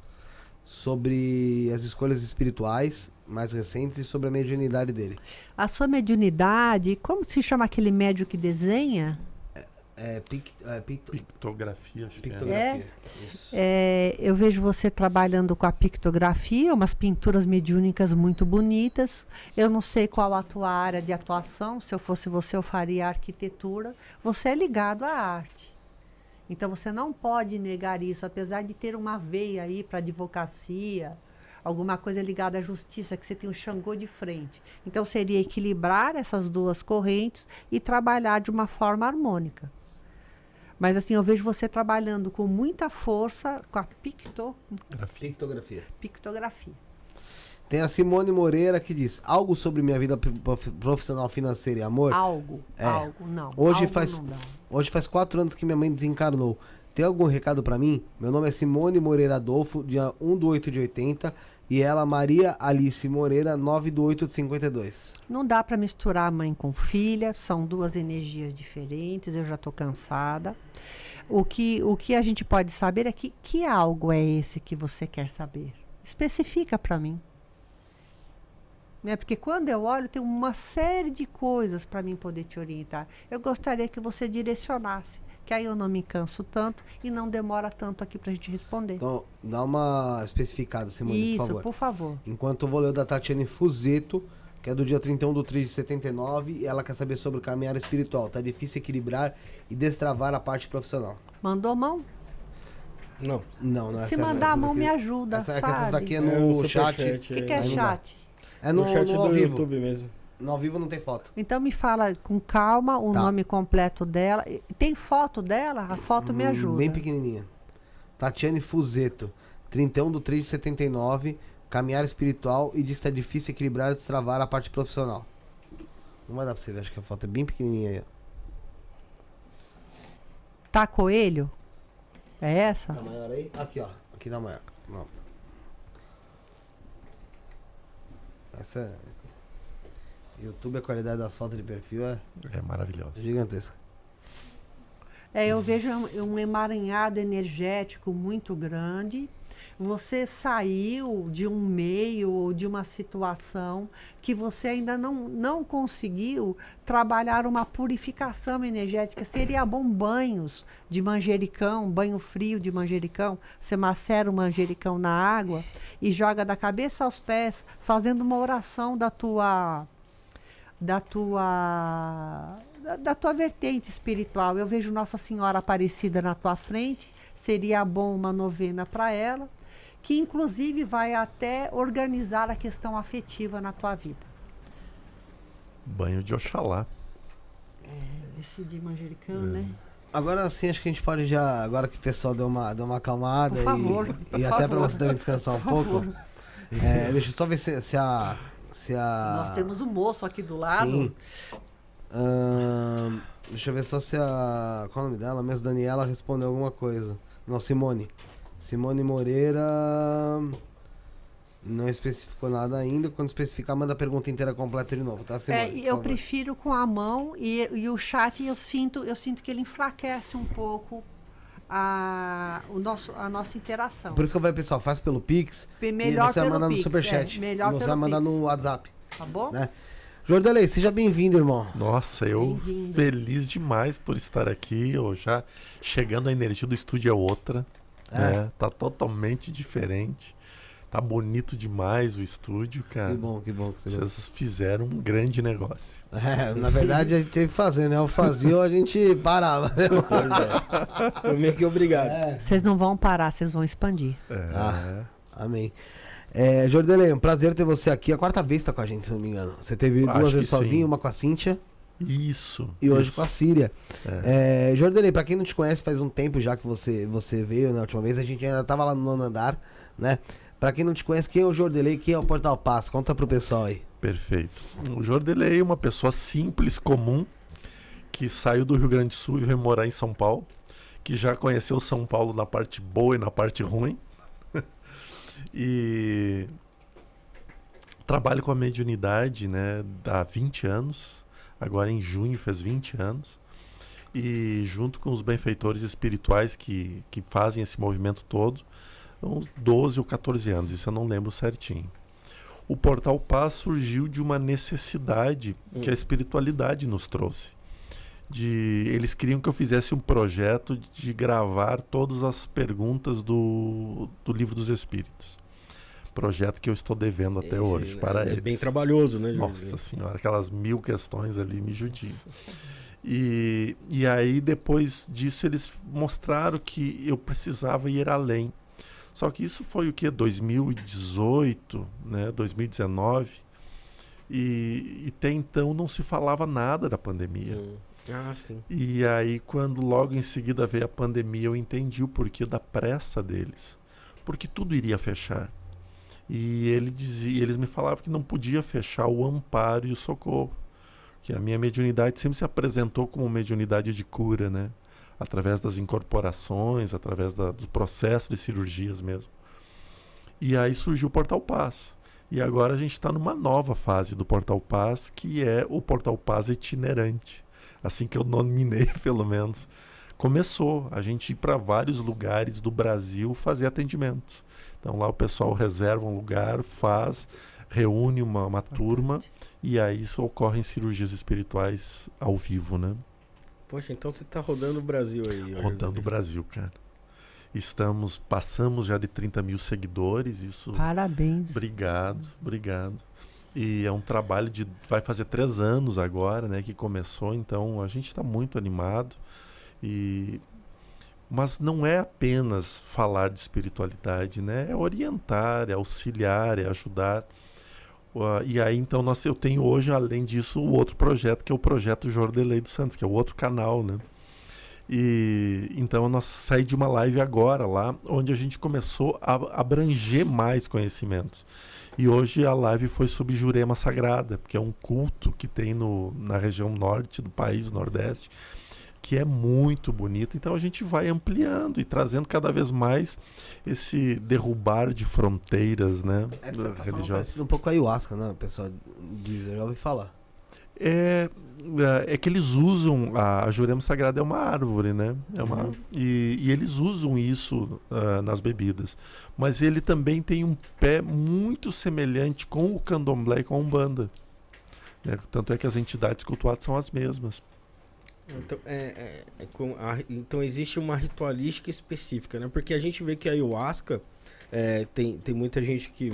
Sobre as escolhas espirituais mais recentes e sobre a mediunidade dele. A sua mediunidade, como se chama aquele médio que desenha? É, pic, é, picto- Pictografia, acho que é. pictografia. Isso. É, eu vejo você trabalhando com a pictografia, umas pinturas mediúnicas muito bonitas. Eu não sei qual a tua área de atuação. Se eu fosse você, eu faria arquitetura. Você é ligado à arte. Então você não pode negar isso, apesar de ter uma veia aí para advocacia, alguma coisa ligada à justiça, que você tem um Xangô de frente. Então seria equilibrar essas duas correntes e trabalhar de uma forma harmônica. Mas assim, eu vejo você trabalhando com muita força com a picto, Pictografia. pictografia. Tem a Simone Moreira que diz: algo sobre minha vida prof- profissional financeira e amor. Algo, É. algo, não. Hoje algo faz- não. Hoje faz quatro anos que minha mãe desencarnou. Tem algum recado pra mim? Meu nome é Simone Moreira Adolfo, dia 1 do 8 de 80. E ela, Maria Alice Moreira, 9 do 8 de 52. Não dá para misturar mãe com filha, são duas energias diferentes, eu já estou cansada. O que, o que a gente pode saber é que, que algo é esse que você quer saber. Especifica para mim. Né? Porque quando eu olho, tem uma série de coisas para mim poder te orientar. Eu gostaria que você direcionasse, que aí eu não me canso tanto e não demora tanto aqui para a gente responder. Então, dá uma especificada, Simone, Isso, por favor. por favor. Enquanto eu vou ler o da Tatiane Fuzeto, que é do dia 31 do 3 de 79, e ela quer saber sobre o caminhar espiritual. Tá difícil equilibrar e destravar a parte profissional. Mandou mão? Não. Não, não Se essa- mandar essa a mão, daqui- me ajuda, Essa, é sabe? daqui é É no o chat. O que, que é Aí dá. chat? É no, No, chat no do ao vivo. YouTube mesmo. No ao vivo não tem foto. Então me fala com calma o Tá. nome completo dela. Tem foto dela? A foto me Hum, ajuda. Bem pequenininha. Tatiane Fuzeto, 31 do 3 de 79, caminhar espiritual e diz que é difícil equilibrar e destravar a parte profissional. Não vai dar pra você ver, acho que a foto é bem pequenininha aí. Tá coelho? É essa? Tá maior aí? Aqui, ó. Aqui tá maior. Pronto. Essa é... YouTube, a qualidade das fotos de perfil é É maravilhoso. gigantesca. É, eu vejo um, um emaranhado energético muito grande. Você saiu de um meio ou de uma situação que você ainda não, não conseguiu trabalhar uma purificação energética. Seria bom banhos de manjericão, banho frio de manjericão. Você macera o manjericão na água e joga da cabeça aos pés, fazendo uma oração da tua da tua da, da tua vertente espiritual. Eu vejo Nossa Senhora Aparecida na tua frente, seria bom uma novena para ela, que inclusive vai até organizar a questão afetiva na tua vida. Banho de Oxalá. Esse de manjericão, né? Agora sim, acho que a gente pode já, agora que o pessoal deu uma, deu uma acalmada Por favor, e, por e até pra favor. você também descansar um pouco. É, deixa eu só ver se, se a. Se a Nós temos um moço aqui do lado. Sim. Ahn, deixa eu ver só se a. Qual é o nome dela? Mesmo Daniela respondeu alguma coisa. Não, Simone. Simone Moreira. Não especificou nada ainda. Quando especificar, manda a pergunta inteira completa de novo, tá, Simone? É, eu prefiro com a mão e, e o chat eu sinto, eu sinto que ele enfraquece um pouco a, o nosso, a nossa interação. Por isso que eu falei, pessoal, faz pelo Pix. Melhor e você vai pelo mandar no Pix, Superchat. é, melhor você vai mandar no WhatsApp, Tá bom? né? Jordelei, seja bem-vindo, irmão. Nossa, eu feliz demais por estar aqui. Eu já chegando a energia do estúdio é outra, né? Tá totalmente diferente. Tá bonito demais o estúdio, cara. Que bom, que bom que você gostou. Vocês fizeram um grande negócio. É, na verdade a gente teve que fazer, né? Eu fazia ou a gente parava. Pois é. Eu meio que obrigado. É. Vocês não vão parar, vocês vão expandir. É. Ah. Amém. É, Jordelei, um prazer ter você aqui. A quarta vez que tá com a gente, se não me engano. Você teve Acho duas vezes sozinho, sim. uma com a Cíntia Isso. e hoje isso. com a Síria. É. Jordelei, pra quem não te conhece, faz um tempo já que você, você veio na última vez. A gente ainda tava lá no nono andar, né? Pra quem não te conhece, quem é o Jordelei? Quem é o Portal Paz? Conta pro pessoal aí. Perfeito. O Jordelei é uma pessoa simples, comum, que saiu do Rio Grande do Sul e veio morar em São Paulo, que já conheceu São Paulo na parte boa e na parte ruim. e trabalho com a mediunidade né, há 20 anos. Agora em junho fez 20 anos. E junto com os benfeitores espirituais que, que fazem esse movimento todo, uns 12 ou 14 anos, isso eu não lembro certinho o Portal Paz surgiu de uma necessidade que a espiritualidade nos trouxe. De, eles queriam que eu fizesse um projeto de gravar todas as perguntas do, do Livro dos Espíritos. Projeto que eu estou devendo até Esse, hoje né, para é eles. bem trabalhoso, né, Jorge? Nossa senhora, aquelas mil questões ali me judiam. E, e aí, depois disso, eles mostraram que eu precisava ir além. Só que isso foi o que? 2018, né? 2019. E, e até então não se falava nada da pandemia. Hum. Ah, sim. E aí, quando logo em seguida veio a pandemia, eu entendi o porquê da pressa deles. Porque tudo iria fechar. E ele dizia, eles me falavam que não podia fechar o amparo e o socorro. Que a minha mediunidade sempre se apresentou como mediunidade de cura, né? Através das incorporações, através da, do processo de cirurgias mesmo. E aí surgiu o Portal Paz. E agora a gente está numa nova fase do Portal Paz, que é o Portal Paz itinerante. Assim que eu nominei, pelo menos. Começou a gente ir para vários lugares do Brasil fazer atendimentos. Então lá o pessoal reserva um lugar, faz, reúne uma, uma turma e aí ocorrem cirurgias espirituais ao vivo, né? Poxa, então você tá rodando o Brasil aí. Rodando o Brasil, cara. Estamos, passamos já de 30 mil seguidores, isso Parabéns. Obrigado, obrigado. E é um trabalho de. Vai fazer três anos agora, né? Que começou, então a gente está muito animado. E, mas não é apenas falar de espiritualidade, né? É orientar, é auxiliar, é ajudar. Uh, e aí, então, nós, eu tenho hoje, além disso, o outro projeto, que é o projeto Jordelei dos Santos, que é o outro canal, né? E então nós saí de uma live agora lá, onde a gente começou a abranger mais conhecimentos. E hoje a live foi sobre Jurema Sagrada, porque é um culto que tem no, na região norte do país, nordeste, que é muito bonito. Então a gente vai ampliando e trazendo cada vez mais esse derrubar de fronteiras, né? É tá religiosas. um pouco a ayahuasca, né? O pessoal diz, eu já ouvi falar. É, é que eles usam a, a Jurema Sagrada é uma árvore, né? É uma, e, e eles usam isso ah, nas bebidas. Mas ele também tem um pé muito semelhante com o candomblé e com a umbanda. né? Tanto é que as entidades cultuadas são as mesmas. Então, é, é- é a- então existe uma ritualística específica, né? Porque a gente vê que a ayahuasca é, tem, tem muita gente que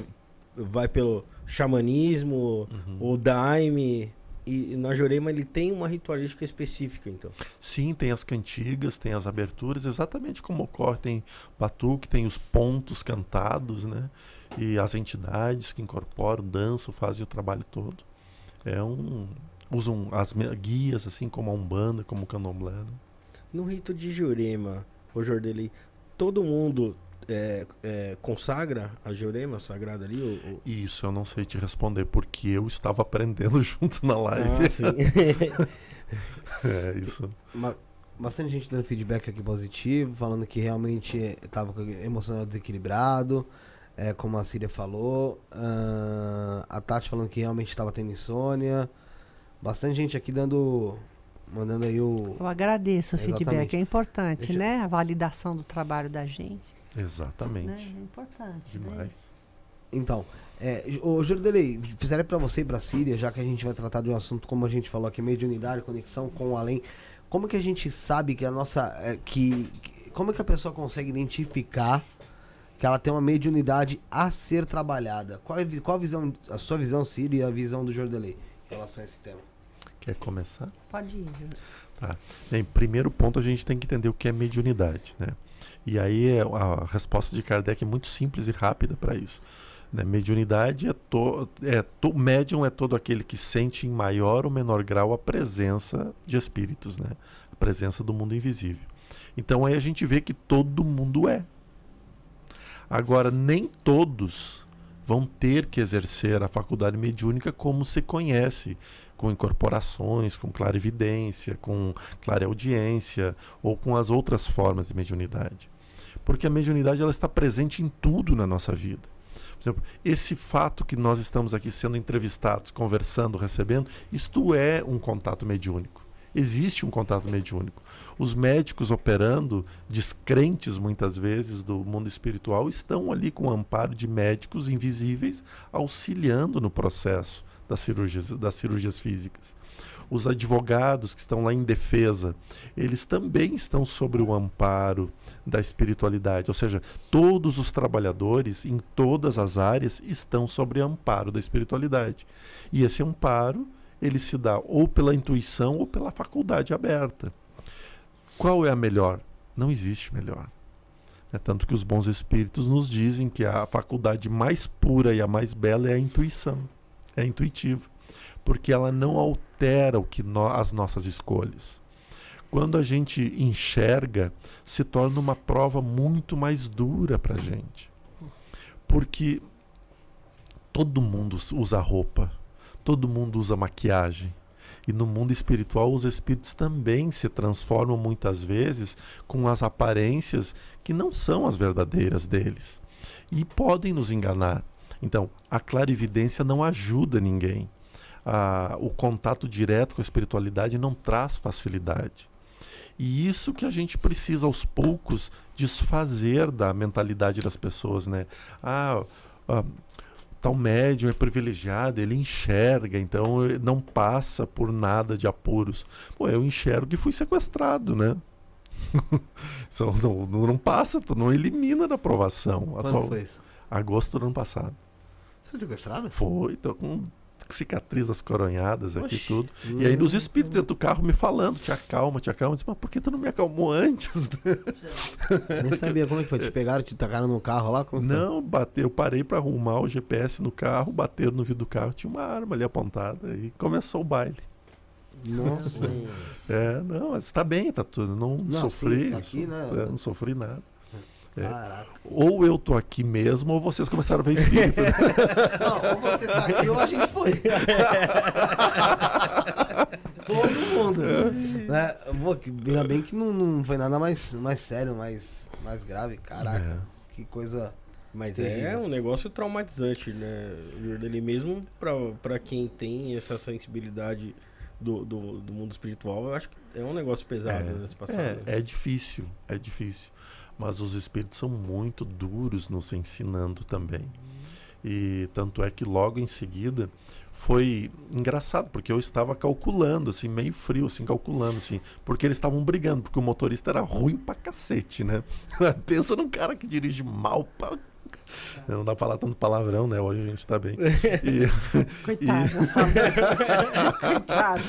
vai pelo xamanismo, o daime, e, e na Jurema ele tem uma ritualística específica, então. Sim, tem as cantigas, tem as aberturas, exatamente como ocorre. Tem batuque, tem os pontos cantados, né? E as entidades que incorporam, dançam, fazem o trabalho todo. É um. Usam as guias, assim como a Umbanda, como o Candomblé. né? No rito de Jurema, o Jordeli, todo mundo é, é, consagra a Jurema sagrada ali? Ou, ou... Isso eu não sei te responder, porque eu estava aprendendo junto na live. Ah, sim. É isso. Bastante gente dando feedback aqui positivo, falando que realmente estava emocional desequilibrado, é, como a Síria falou. Ah, a Tati falando que realmente estava tendo insônia. Bastante gente aqui dando mandando aí o. Eu agradeço o Exatamente. feedback, é importante, Deixa- né? A validação do trabalho da gente, né? Exatamente. É importante. né? Demais. Então, é, o Jordelei, fizeram pra você e pra Síria, já que a gente vai tratar de um assunto, como a gente falou aqui, mediunidade, conexão com o além. Como que a gente sabe que a nossa. é, que, que- como que a pessoa consegue identificar que ela tem uma mediunidade a ser trabalhada? Qual, é, qual a visão, a sua visão, Síria, e a visão do Jordelei em relação a esse tema? Quer começar? Pode ir. Júlio. Bem, primeiro ponto a gente tem que entender o que é mediunidade, né? E aí é- a resposta de Kardec é muito simples e rápida para isso. Né? Mediunidade é, to, é to, médium é todo aquele que sente em maior ou menor grau a presença de espíritos, né? A presença do mundo invisível. Então aí a gente vê que todo mundo é. Agora nem todos vão ter que exercer a faculdade mediúnica como se conhece, com incorporações, com clarividência, com clareaudiência ou com as outras formas de mediunidade. Porque a mediunidade ela está presente em tudo na nossa vida. Por exemplo, esse fato que nós estamos aqui sendo entrevistados, conversando, recebendo, isto é um contato mediúnico. Existe um contato mediúnico. Os médicos operando, descrentes muitas vezes do mundo espiritual, estão ali com o amparo de médicos invisíveis auxiliando no processo das cirurgias, das cirurgias físicas. Os advogados que estão lá em defesa, eles também estão sobre o amparo da espiritualidade. Ou seja, todos os trabalhadores em todas as áreas estão sobre o amparo da espiritualidade. E esse amparo, ele se dá ou pela intuição ou pela faculdade aberta. Qual é a melhor? Não existe melhor. É tanto que os bons espíritos nos dizem que a faculdade mais pura e a mais bela é a intuição. É a intuitiva. Porque ela não altera o que no- as nossas escolhas. Quando a gente enxerga, se torna uma prova muito mais dura para a gente. Porque todo mundo usa roupa, todo mundo usa maquiagem. E no mundo espiritual, os espíritos também se transformam muitas vezes com as aparências que não são as verdadeiras deles. E podem nos enganar. Então, a clarividência não ajuda ninguém. Ah, o contato direto com a espiritualidade não traz facilidade. E isso que a gente precisa aos poucos desfazer da mentalidade das pessoas, né? Ah, ah, tal médium é privilegiado, ele enxerga, então eh, não passa por nada de apuros. Pô, eu enxergo e fui sequestrado, né? Não, não, não passa, tu não elimina da aprovação. Quando Atual- foi isso? Agosto do ano passado. Você foi sequestrado? Foi, tô com cicatriz das coronhadas aqui Oxi. tudo. E aí nos espíritos dentro do carro me falando, te acalma, te acalma. Eu disse, mas por que tu não me acalmou antes? Nem sabia como é que foi. Te pegaram, te tacaram no carro lá? Como? Não, bateu, eu parei pra arrumar o GPS no carro, bateram no vidro do carro, tinha uma arma ali apontada e começou o baile. Nossa. É, não, mas tá bem, tá tudo. Não, Não, sofri. sim, tá aqui, né? é, não sofri nada. É. Ou eu tô aqui mesmo, ou vocês começaram a ver espírito. né? Não, ou você tá aqui ou a gente foi. Todo mundo. Né? Pô, que- Ainda bem que não, não foi nada mais, mais sério, mais, mais grave. Caraca, que coisa. Mas é Terrível. um negócio traumatizante, né, Jordani? Mesmo pra, pra quem tem essa sensibilidade do, do, do mundo espiritual, eu acho que é um negócio pesado né, se passar. É, é difícil, é difícil. Mas os espíritos são muito duros nos ensinando também. E tanto é que logo em seguida foi engraçado, porque eu estava calculando, assim, meio frio, assim, calculando, assim, porque eles estavam brigando, porque o motorista era ruim pra cacete, né? Pensa num cara que dirige mal pra. Não dá pra falar tanto palavrão, né? Hoje a gente tá bem. E- Coitado. Coitado.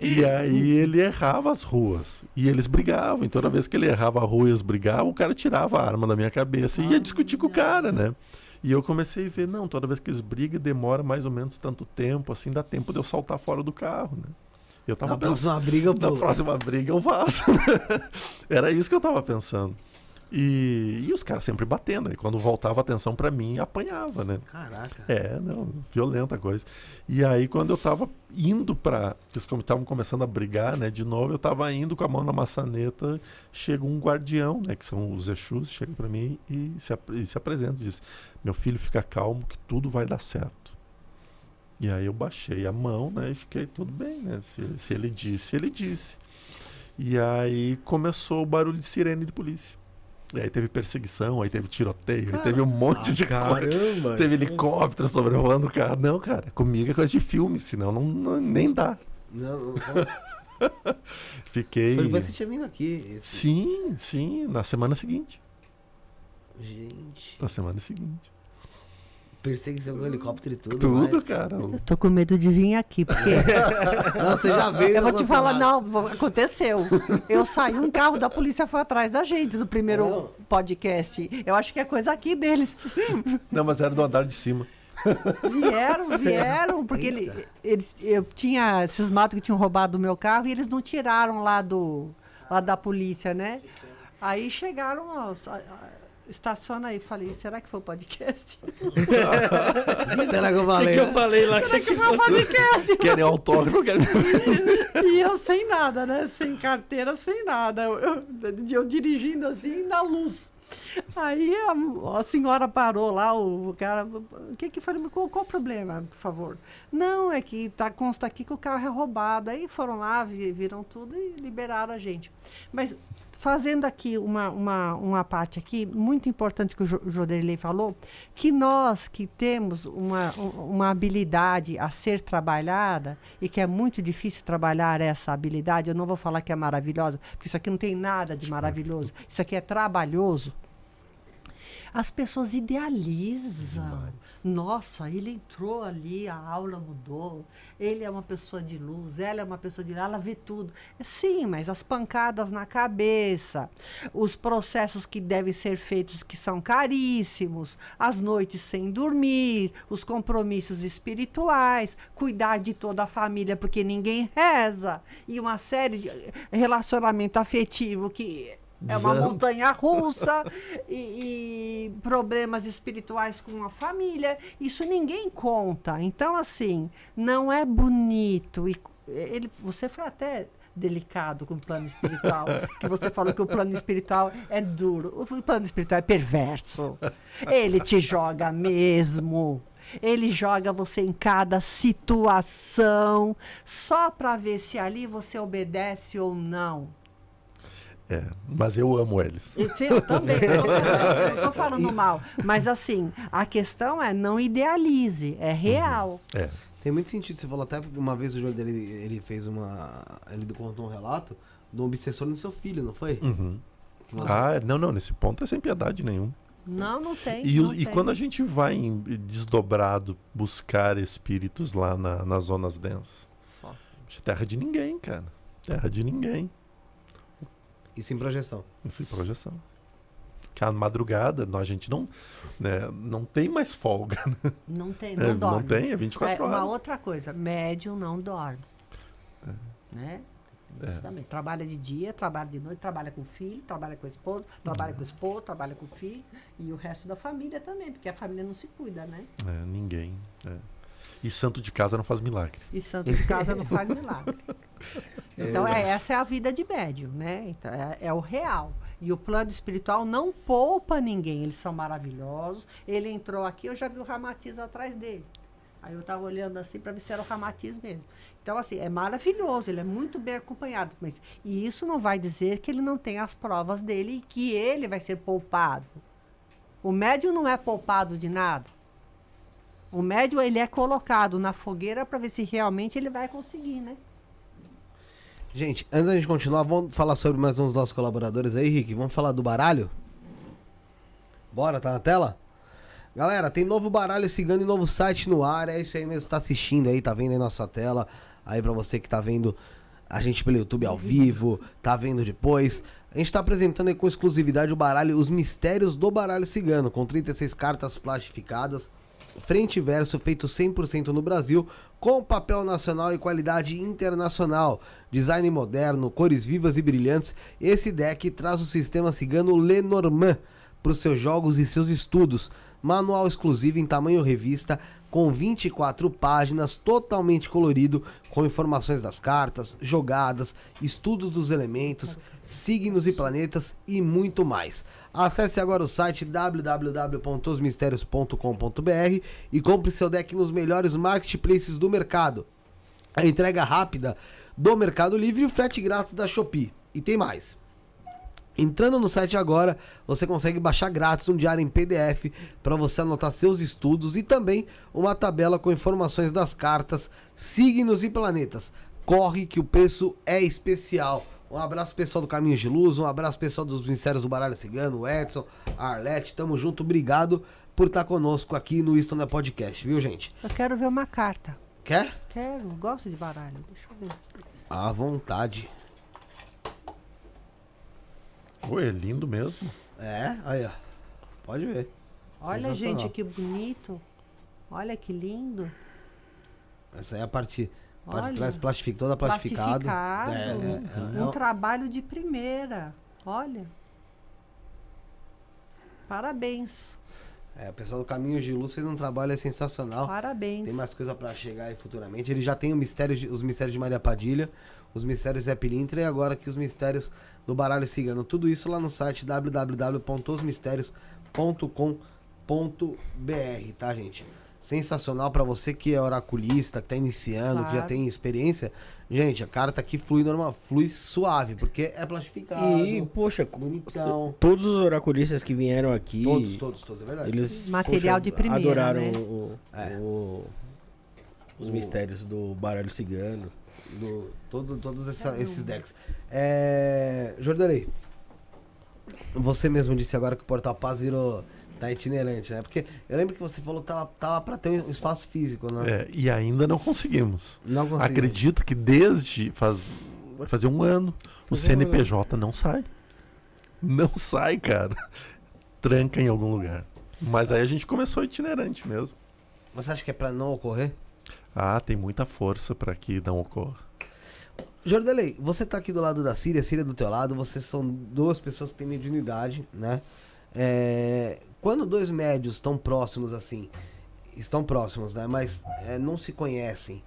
E aí ele errava as ruas. E eles brigavam. E toda vez que ele errava a rua e eles brigavam, o cara tirava a arma da minha cabeça e ia discutir com o cara, né? E eu comecei a ver, não, toda vez que eles brigam, demora mais ou menos tanto tempo, assim, dá tempo de eu saltar fora do carro, né? Eu tava Na pensando, próxima briga, eu na próxima briga eu vazo. né? Era isso que eu tava pensando. E, e os caras sempre batendo. E quando voltava a atenção pra mim, apanhava, né? Caraca. É, não, violenta coisa. E aí, quando eu tava indo pra. Eles estavam começando a brigar, né, de novo, eu tava indo com a mão na maçaneta, chega um guardião, né, que são os Exus, chega pra mim e se, e se apresenta e diz: Meu filho, fica calmo que tudo vai dar certo. E aí eu baixei a mão, né? E fiquei tudo bem, né? Se, se ele disse, ele disse. E aí começou o barulho de sirene de polícia. E aí teve perseguição, aí teve tiroteio, aí teve um monte de coisa. Caramba! Teve helicóptero sobrevoando o carro. Não, cara, comigo é coisa de filme, senão não, não- nem dá. Não, não. Fiquei. Foi você tinha vindo aqui. esse- Sim, sim, na semana seguinte. Gente. Na semana seguinte. Perseguição com helicóptero e tudo. Tudo, mas- cara. Eu tô com medo de vir aqui, porque Não, você já veio. eu vou te falar, não, aconteceu. Eu saí, um carro da polícia foi atrás da gente do primeiro Não. podcast. Eu acho que é coisa aqui deles. Não, mas era do andar de cima. Vieram, vieram, porque ele, eles, eu tinha cismado que tinham roubado o meu carro e eles não tiraram lá do lá da polícia, né? Aí chegaram, ó, estaciona aí, falei, será que foi o podcast? Será que eu O que, falei? que eu falei lá? será que foi o podcast? Querem autógrafo, querem. E eu sem nada, né? Sem carteira, sem nada. Eu, eu- eu dirigindo assim na luz. Aí a, a senhora parou lá, o cara. O que que foi? Qual, qual o problema, por favor? Não, é que tá, consta aqui que o carro é roubado. Aí foram lá, vi- viram tudo e liberaram a gente. Mas fazendo aqui uma, uma, uma parte aqui, muito importante que o Jo- Joderley falou, que nós que temos uma, um- uma habilidade a ser trabalhada, e que é muito difícil trabalhar essa habilidade, eu não vou falar que é maravilhosa, porque isso aqui não tem nada de maravilhoso, isso aqui é trabalhoso. As pessoas idealizam. Nossa, ele entrou ali, a aula mudou. Ele é uma pessoa de luz, ela é uma pessoa de luz, ela vê tudo. Sim, mas as pancadas na cabeça, os processos que devem ser feitos que são caríssimos, as noites sem dormir, os compromissos espirituais, cuidar de toda a família porque ninguém reza e uma série de relacionamento afetivo que é uma montanha russa e, e problemas espirituais com a família. Isso ninguém conta. Então, assim, não é bonito. E ele, você foi até delicado com o plano espiritual, que você falou que o plano espiritual é duro. O plano espiritual é perverso. Ele te joga mesmo. Ele joga você em cada situação só para ver se ali você obedece ou não. É, mas eu amo eles. Sim, eu também. Eu não tô falando mal. Mas assim, a questão é não idealize, é real. É. Tem muito sentido. Você falou até uma vez o Jorge dele ele fez uma. Ele contou um relato de um obsessor no seu filho, não foi? Uhum. Você- Ah, não, não, nesse ponto é sem piedade nenhuma. Não, não tem. E, não os- e tem. quando a gente vai em- desdobrado buscar espíritos lá na- nas zonas densas? Só. Terra de ninguém, cara. Terra de ninguém. Isso em projeção. Sem projeção. Que a madrugada, nós, a gente não, né, não tem mais folga. né? Não tem, É, não dorme. não tem, é 24 É, uma horas. outra coisa, médium não dorme. Né? Isso É. também. Trabalha de dia, trabalha de noite, trabalha com o filho, trabalha com a esposa, trabalha com o esposo, trabalha com o filho e o resto da família também, porque a família não se cuida, né? É, ninguém. é. E santo de casa não faz milagre. E santo de casa não faz milagre. Então, é, essa é a vida de médium, né? Então, é, é o real. E o plano espiritual não poupa ninguém. Eles são maravilhosos. Ele entrou aqui, eu já vi o Ramatiz atrás dele. Aí eu estava olhando assim para ver se era o Ramatiz mesmo. Então, assim, é maravilhoso, ele é muito bem acompanhado. Mas, e isso não vai dizer que ele não tem as provas dele e que ele vai ser poupado. O médium não é poupado de nada. O médium ele é colocado na fogueira para ver se realmente ele vai conseguir, né? Gente, antes da gente continuar, vamos falar sobre mais uns nossos colaboradores aí, Rick. Vamos falar do baralho? Bora, tá na tela? Galera, tem novo baralho cigano e novo site no ar. É isso aí mesmo, tá assistindo aí, tá vendo aí na sua tela. Aí pra você que tá vendo a gente pelo YouTube ao vivo, tá vendo depois. A gente tá apresentando aí com exclusividade o baralho Os Mistérios do Baralho Cigano, com 36 cartas plastificadas, frente e verso feito 100% no Brasil, com papel nacional e qualidade internacional. Design moderno, cores vivas e brilhantes. Esse deck traz o sistema cigano Lenormand para os seus jogos e seus estudos. Manual exclusivo em tamanho revista, com 24 páginas, totalmente colorido, com informações das cartas, jogadas, estudos dos elementos, signos e planetas e muito mais. Acesse agora o site www.osmistérios.com.br e compre seu deck nos melhores marketplaces do mercado. A entrega rápida do Mercado Livre e o frete grátis da Shopee. E tem mais. Entrando no site agora, você consegue baixar grátis um diário em PDF para você anotar seus estudos e também uma tabela com informações das cartas, signos e planetas. Corre que o preço é especial. Um abraço pessoal do Caminhos de Luz, um abraço pessoal dos Ministérios do Baralho Cigano, o Edson, a Arlete, tamo junto, obrigado por estar conosco aqui no Isto Não é Podcast, viu gente? Eu quero ver uma carta. Quer? Quero, gosto de baralho. Deixa eu ver. À vontade. Pô, é lindo mesmo. É, aí ó. Pode ver. Olha, gente, que bonito. Olha que lindo. Essa é a parte, Olha. plastific, toda plastificado. Plastificado. É, é, é, um é, trabalho de primeira. Olha. Parabéns. é, o pessoal do Caminhos de Luz fez um trabalho sensacional. Parabéns. Tem mais coisa pra chegar aí futuramente. Ele já tem mistério de- os mistérios de Maria Padilha, os mistérios Zé Pilintra e agora aqui os mistérios do Baralho Cigano. Tudo isso lá no site www.osmistérios.com.br, tá, gente? Sensacional pra você que é oraculista, que tá iniciando, que já Claro. tem experiência. Gente, a carta aqui flui normal, flui suave, porque é plastificado. E, poxa, bonitão. todos os oraculistas que vieram aqui. Todos, todos, todos, é verdade. Eles Material de primeira, adoraram né? o- É. o- os O- mistérios do baralho cigano. do, todo, todos essa- esses decks. É, Jordanei, você mesmo disse agora que o Portal Paz virou tá itinerante, né? Porque eu lembro que você falou que tava, tava para ter um espaço físico, né? É, e ainda não conseguimos. Não consegui. Acredito que desde faz vai fazer um ano o CNPJ não sai. Não sai, cara. Tranca em algum lugar. Mas aí a gente começou itinerante mesmo. Mas você acha que é pra não ocorrer? Ah, tem muita força para que não ocorra. Jordelei, você tá aqui do lado da Síria, Síria do teu lado, vocês são duas pessoas que têm mediunidade, né? É, quando dois médios estão próximos assim, estão próximos, né? Mas é, não se conhecem,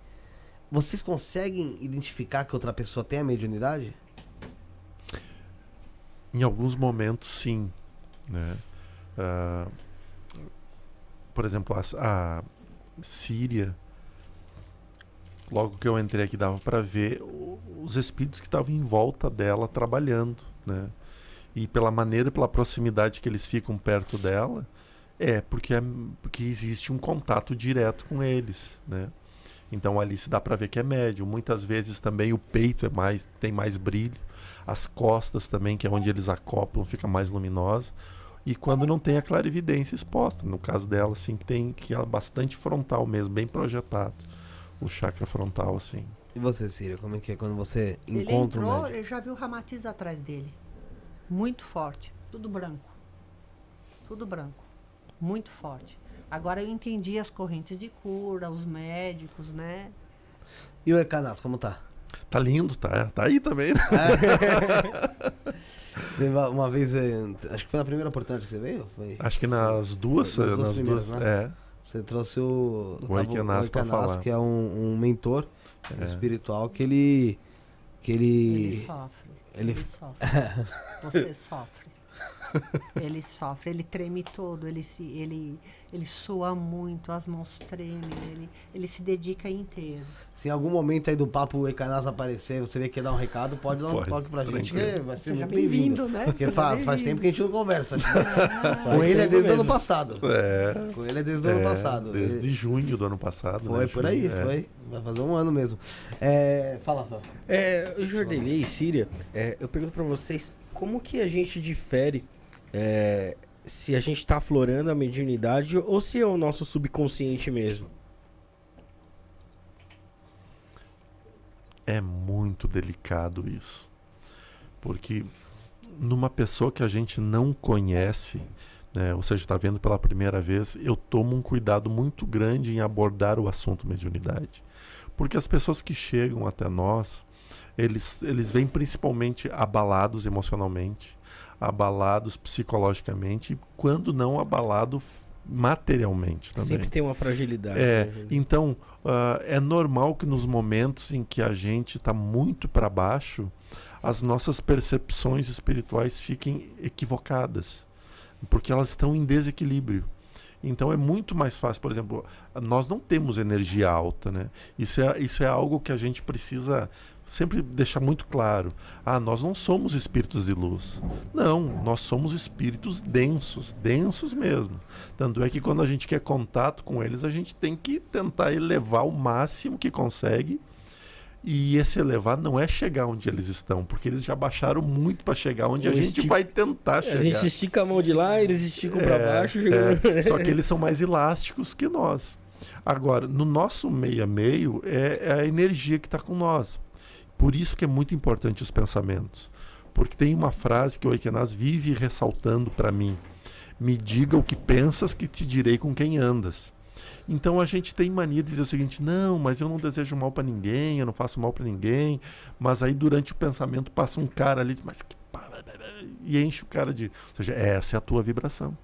vocês conseguem identificar que outra pessoa tem a mediunidade? Em alguns momentos, sim. Né? Ah, por exemplo, a, a Síria, logo que eu entrei aqui, dava para ver os espíritos que estavam em volta dela trabalhando. Né? E pela maneira, pela proximidade que eles ficam perto dela, é porque, é porque existe um contato direto com eles. Né? Então ali se dá para ver que é médium. Muitas vezes também o peito é mais tem mais brilho, as costas também, que é onde eles acoplam, fica mais luminosa. E quando não tem a clarividência exposta, no caso dela, assim, que tem que ela é bastante frontal mesmo, bem projetado. O chakra frontal, assim. E você, Síria, como é que é quando você Ele encontra um entrou, médium? eu já vi o Ramatiz atrás dele. Muito forte. Tudo branco. Tudo branco. Muito forte. Agora eu entendi as correntes de cura, os médicos, né? E o Ecanas, como tá? Tá lindo, tá? Tá aí também, né? Va- uma vez, eh, acho que foi na primeira oportunidade que você veio? Foi? Acho que nas duas, Nas duas nas duas, né? é. Você trouxe o, O tava Eikenas pra falar. que é um, um mentor É. espiritual que ele que Ele ele sofre. Ele- Ele, sofre. Você sofre. Ele sofre, ele treme todo, ele se, ele, ele sua muito, as mãos tremem, ele, ele se dedica inteiro. se em algum momento aí do papo o Ecanas aparecer, você vê que quer dar um recado, pode dar um Pode, toque pra gente, que vai ser muito bem-vindo. bem-vindo, né? Porque fa- faz tempo que a gente não conversa. Com Faz ele é desde o ano passado. É. Com ele é desde o ano é, passado. Desde Ele- junho do ano passado. Foi né? por aí, é. foi. Vai fazer um ano mesmo. É, fala, Fábio. É, Jordelei e Síria, é, eu pergunto pra vocês, como que a gente difere é, se a gente tá aflorando a mediunidade ou se é o nosso subconsciente mesmo? É muito delicado isso. Porque numa pessoa que a gente não conhece, né, ou seja, está vendo pela primeira vez, eu tomo um cuidado muito grande em abordar o assunto mediunidade. Porque as pessoas que chegam até nós, eles, eles vêm principalmente abalados emocionalmente, abalados psicologicamente, quando não abalado materialmente também. Sempre tem uma fragilidade. É, né, então ah, é normal que nos momentos em que a gente está muito para baixo, as nossas percepções espirituais fiquem equivocadas, porque elas estão em desequilíbrio. Então é muito mais fácil, por exemplo, nós não temos energia alta, né? Isso é, isso é algo que a gente precisa sempre deixar muito claro. Ah, nós não somos espíritos de luz. Não, nós somos espíritos densos, densos mesmo. Tanto é que quando a gente quer contato com eles, a gente tem que tentar elevar o máximo que consegue. E esse elevar não é chegar onde eles estão, porque eles já baixaram muito para chegar onde Eu a gente estico- vai tentar chegar. A gente estica a mão de lá, eles esticam É, baixo. é. Só que eles são mais elásticos que nós. Agora, no nosso meio a meio, é, é a energia que está com nós. Por isso que é muito importante os pensamentos. Porque tem uma frase que o Ekenaz vive ressaltando para mim. Me diga o que pensas que te direi com quem andas. Então a gente tem mania de dizer o seguinte: não, mas eu não desejo mal para ninguém, eu não faço mal para ninguém. Mas aí durante o pensamento passa um cara ali, mas que. E enche o cara de. Ou seja, essa é a tua vibração.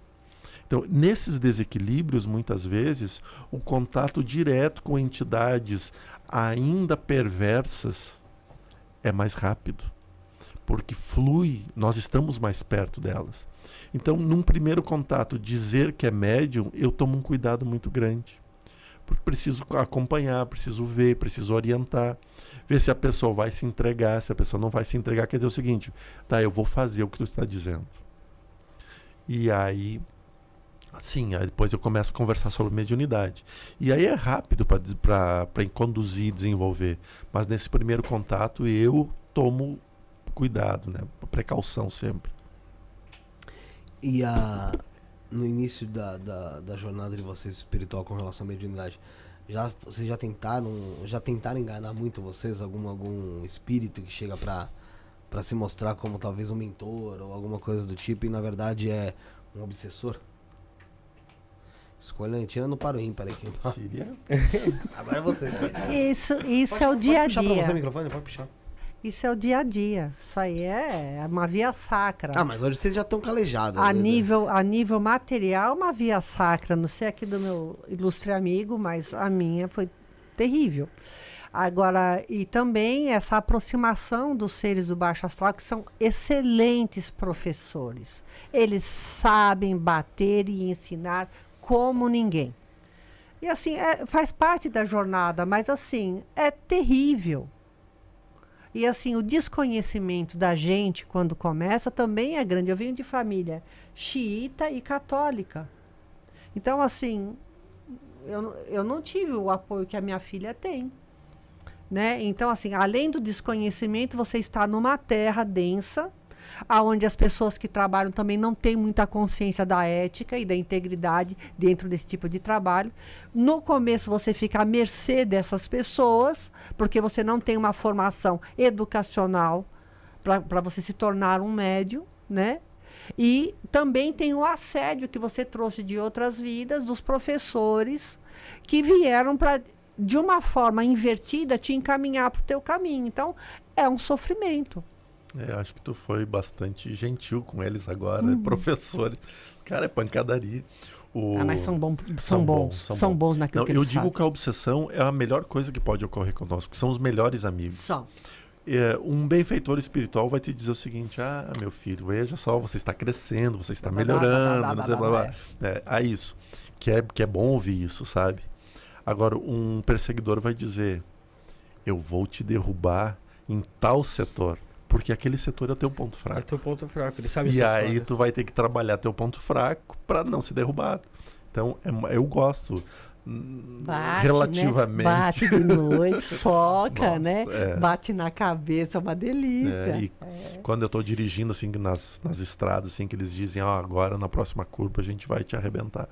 Então, nesses desequilíbrios, muitas vezes, o contato direto com entidades ainda perversas é mais rápido. Porque flui, nós estamos mais perto delas. Então, num primeiro contato, dizer que é médium, eu tomo um cuidado muito grande. Porque preciso acompanhar, preciso ver, preciso orientar. Ver se a pessoa vai se entregar, se a pessoa não vai se entregar. Quer dizer o seguinte, tá, eu vou fazer o que tu está dizendo. E aí, assim, aí depois eu começo a conversar sobre mediunidade. E aí é rápido para conduzir, desenvolver. Mas nesse primeiro contato eu tomo cuidado, né? Precaução sempre. E a, no início da, da, da jornada de vocês espiritual com relação à mediunidade, já, vocês já tentaram, já tentaram enganar muito vocês? Algum, algum espírito que chega pra se mostrar como talvez um mentor ou alguma coisa do tipo e na verdade é um obsessor? Escolha, tira no paro ímpar aí. quem- Síria? Agora é você. Isso, isso é o dia a Pode puxar pra você o dia. microfone? Pode puxar. Isso é o dia a dia. Isso aí é uma via sacra. Ah, mas hoje vocês já estão calejados. A né? nível, a nível material, uma via sacra. Não sei aqui do meu ilustre amigo, mas a minha foi terrível. Agora, e também essa aproximação dos seres do baixo astral, que são excelentes professores. Eles sabem bater e ensinar como ninguém. E assim, é- faz parte da jornada, mas assim, é terrível. E assim, o desconhecimento da gente quando começa também é grande. Eu venho de família xiita e católica. Então, assim, eu, eu não tive o apoio que a minha filha tem. Né? Então, assim, além do desconhecimento, você está numa terra densa, aonde as pessoas que trabalham também não têm muita consciência da ética e da integridade dentro desse tipo de trabalho. No começo você fica à mercê dessas pessoas, porque você não tem uma formação educacional para você se tornar um médium, né? E também tem o assédio que você trouxe de outras vidas, dos professores que vieram para, de uma forma invertida, te encaminhar para o teu caminho. Então, é um sofrimento. É, acho que tu foi bastante gentil com eles agora, Uhum. professores. Cara, é pancadaria. O... Ah, mas são, bom, são, São bons, bons, são, são bons naquilo Não, que eu digo fazem. que a obsessão é a melhor coisa que pode ocorrer conosco, são os melhores amigos. São. É, um benfeitor espiritual vai te dizer o seguinte: ah, meu filho, veja só, você está crescendo, você está melhorando, blá, blá, blá, blá, blá, blá. É, a isso. Que é, que é bom ouvir isso, sabe? Agora, um perseguidor vai dizer: eu vou te derrubar em tal setor, porque aquele setor é o teu ponto É fraco. teu ponto fraco, ele sabe E aí tu vai ter que trabalhar teu ponto fraco para não ser derrubado. Então, é eu gosto Bate, relativamente. Né? Bate de noite, soca, Nossa, né? é. Bate na cabeça, é uma delícia. É, e quando eu tô dirigindo assim nas, nas estradas, assim, que eles dizem, ó, agora na próxima curva a gente vai te arrebentar.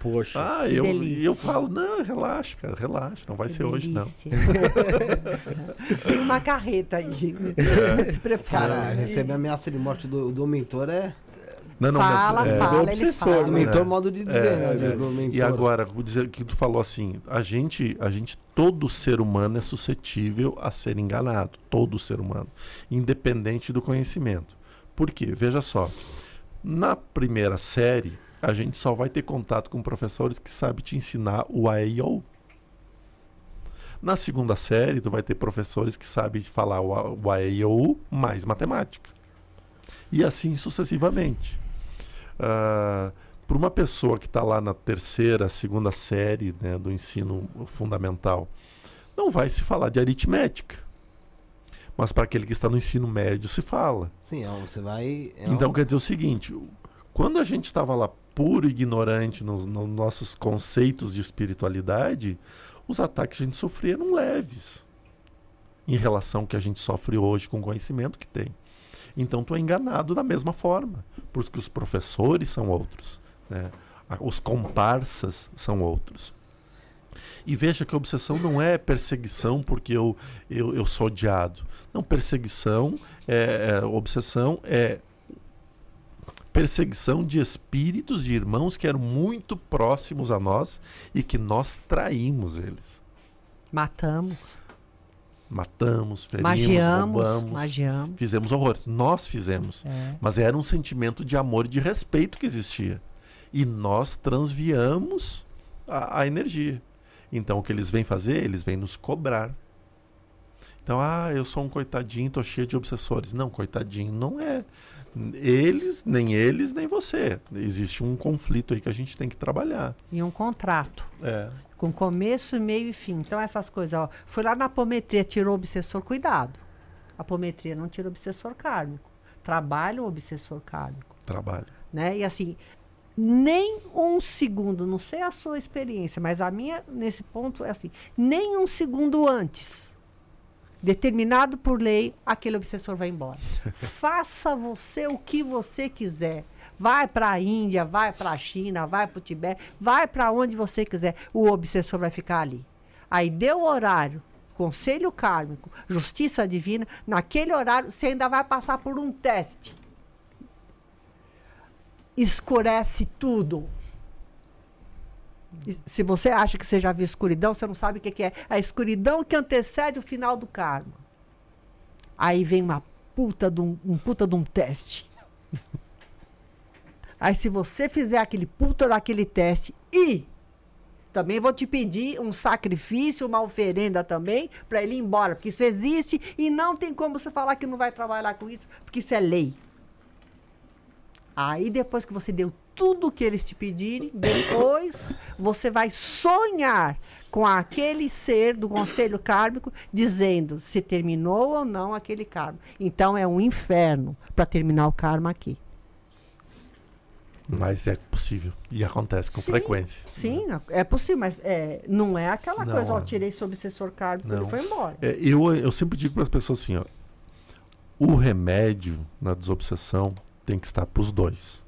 Poxa. Ah, Que eu, delícia. e eu falo, não, relaxa, cara, relaxa, não vai Que ser hoje, não. delícia. Tem uma carreta aí. É. Se prepara. Cara, receber ameaça de morte do, do mentor é. Não, não, fala, é, fala, do eles obsessor, falam. Né? mentor, É. modo de dizer, É, né? é. E agora, vou dizer que tu falou assim, a gente, a gente, todo ser humano é suscetível a ser enganado, todo ser humano, independente do conhecimento. Por quê? Veja só, na primeira série, a gente só vai ter contato com professores que sabem te ensinar o A e o. Na segunda série, tu vai ter professores que sabem falar o, A- o A, E, I, O, U mais matemática. E assim sucessivamente. Ah, Para uma pessoa que está lá na terceira, segunda série né, do ensino fundamental, não vai se falar de aritmética. Mas para aquele que está no ensino médio se fala. Sim, é você vai. é Então um- quer dizer o seguinte: quando a gente estava lá puro e ignorante nos, nos nossos conceitos de espiritualidade, os ataques que a gente sofria eram leves em relação ao que a gente sofre hoje com o conhecimento que tem. Então tu é enganado da mesma forma, porque os professores são outros, né? Os comparsas são outros. E veja que a obsessão não é perseguição porque eu, eu, eu sou odiado. Não, perseguição, é, é, obsessão é perseguição de espíritos de irmãos que eram muito próximos a nós e que nós traímos eles. Matamos, Matamos, ferimos, magiamos, roubamos, magiamos. fizemos horrores. Nós fizemos. É. Mas era um sentimento de amor e de respeito que existia. E nós transviamos a, a energia. Então o que eles vêm fazer? Eles vêm nos cobrar. Então, ah, eu sou um coitadinho, tô cheio de obsessores. Não, coitadinho não é. Eles, nem eles, nem você. Existe um conflito aí que a gente tem que trabalhar. E um contrato. É. Com começo, meio e fim. Então, essas coisas, ó. Foi lá na apometria, tirou o obsessor, cuidado. A apometria não tira o obsessor kármico. Trabalha o obsessor kármico. Trabalho. Né? E assim, nem um segundo, não sei a sua experiência, mas a minha, nesse ponto, é assim: nem um segundo antes, determinado por lei, aquele obsessor vai embora. Faça você o que você quiser. Vai para a Índia, vai para a China, vai para o Tibete, vai para onde você quiser. O obsessor vai ficar ali. Aí deu o horário, conselho kármico, justiça divina, naquele horário você ainda vai passar por um teste escurece tudo. Se você acha que você já viu escuridão, você não sabe o que, que é. A escuridão que antecede o final do karma. Aí vem uma puta de um, um puta de um teste. Aí se você fizer aquele puta daquele teste e também vou te pedir um sacrifício, uma oferenda também, para ele ir embora, porque isso existe e não tem como você falar que não vai trabalhar com isso, porque isso é lei. Aí depois que você deu tudo o que eles te pedirem, depois você vai sonhar com aquele ser do conselho kármico dizendo se terminou ou não aquele karma. Então é um inferno para terminar o karma aqui. Mas é possível. E acontece com Sim. frequência. Sim, é possível, mas é, não é aquela Não, coisa, ó, é. tirei seu obsessor kármico e ele foi embora. É, eu, eu sempre digo para as pessoas assim, ó, o remédio na desobsessão tem que estar para os dois.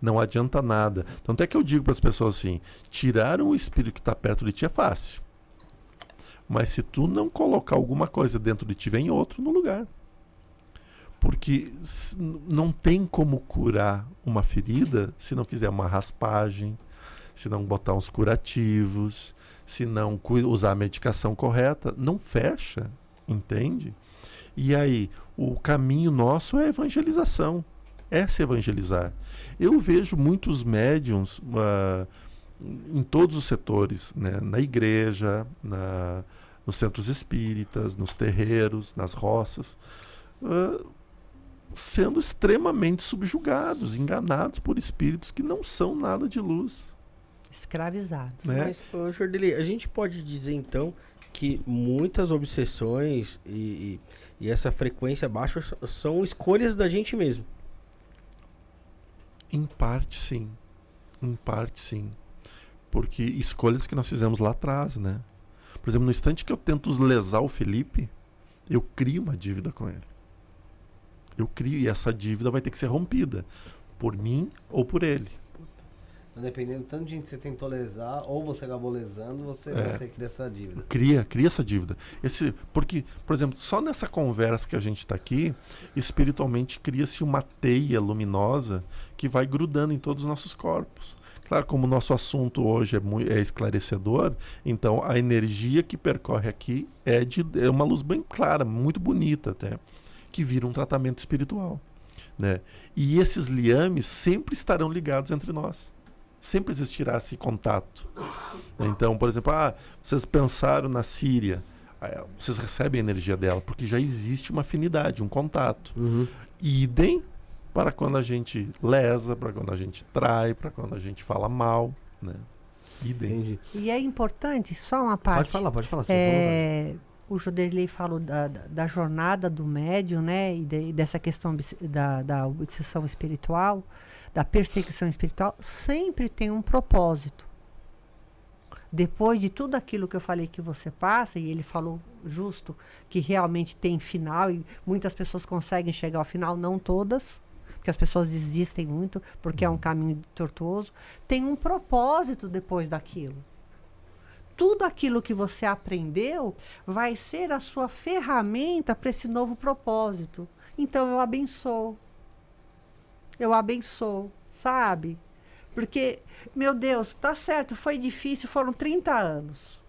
Não adianta nada. Tanto é que eu digo para as pessoas assim, tirar um espírito que está perto de ti é fácil. Mas se tu não colocar alguma coisa dentro de ti, vem outro no lugar. Porque não tem como curar uma ferida se não fizer uma raspagem, se não botar uns curativos, se não usar a medicação correta. Não fecha, entende? E aí, o caminho nosso é a evangelização, é se evangelizar. Eu vejo muitos médiums ah, em todos os setores, né? na igreja, na, nos centros espíritas, nos terreiros, nas roças, ah, sendo extremamente subjugados, enganados por espíritos que não são nada de luz. Escravizado. Né? Mas, ô, Jordeli, a gente pode dizer então que muitas obsessões e, e- e essa frequência baixa são escolhas da gente mesmo. Em parte, sim. Em parte, sim. Porque escolhas que nós fizemos lá atrás, né? Por exemplo, no instante que eu tento lesar o Felipe, eu crio uma dívida com ele. Eu crio, e essa dívida vai ter que ser rompida. Por mim ou por ele. Dependendo do tanto de gente que você tentou lesar, ou você acabou lesando, você É. vai ser que dessa dívida. Cria, cria essa dívida. Esse, porque, por exemplo, só nessa conversa que a gente está aqui, espiritualmente cria-se uma teia luminosa que vai grudando em todos os nossos corpos. Claro, como o nosso assunto hoje é, mui- é esclarecedor, então a energia que percorre aqui é, de, é uma luz bem clara, muito bonita até, que vira um tratamento espiritual. Né? E esses liames sempre estarão ligados entre nós. sempre existirá esse contato. Então, por exemplo, ah, vocês pensaram na Síria, ah, vocês recebem a energia dela, porque já existe uma afinidade, um contato. Uhum. Idem para quando a gente lesa, para quando a gente trai, para quando a gente fala mal, né? Idem. Entendi. E é importante, só uma parte. Pode falar, pode falar. sim, É, o Joderley falou da, da, da jornada do médium, né? E, de- e dessa questão da, da obsessão espiritual, da perseguição espiritual, sempre tem um propósito. Depois de tudo aquilo que eu falei que você passa, e ele falou justo que realmente tem final, e muitas pessoas conseguem chegar ao final, não todas, porque as pessoas desistem muito, porque é um caminho tortuoso, tem um propósito depois daquilo tudo aquilo que você aprendeu vai ser a sua ferramenta para esse novo propósito. Então eu abençoo. Eu abençoo, sabe? Porque, meu Deus, tá certo, foi difícil, foram 30 anos.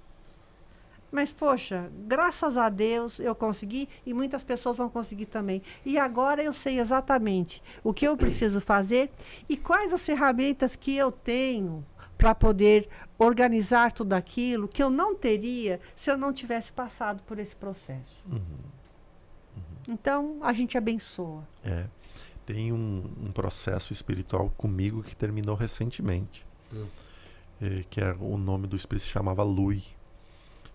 Mas, poxa, graças a Deus eu consegui e muitas pessoas vão conseguir também. E agora eu sei exatamente o que eu preciso fazer e quais as ferramentas que eu tenho para poder organizar tudo aquilo que eu não teria se eu não tivesse passado por esse processo. Então, a gente abençoa. É. Tem um, um processo espiritual comigo que terminou recentemente. Eh, que é, o nome do espírito se chamava Lui.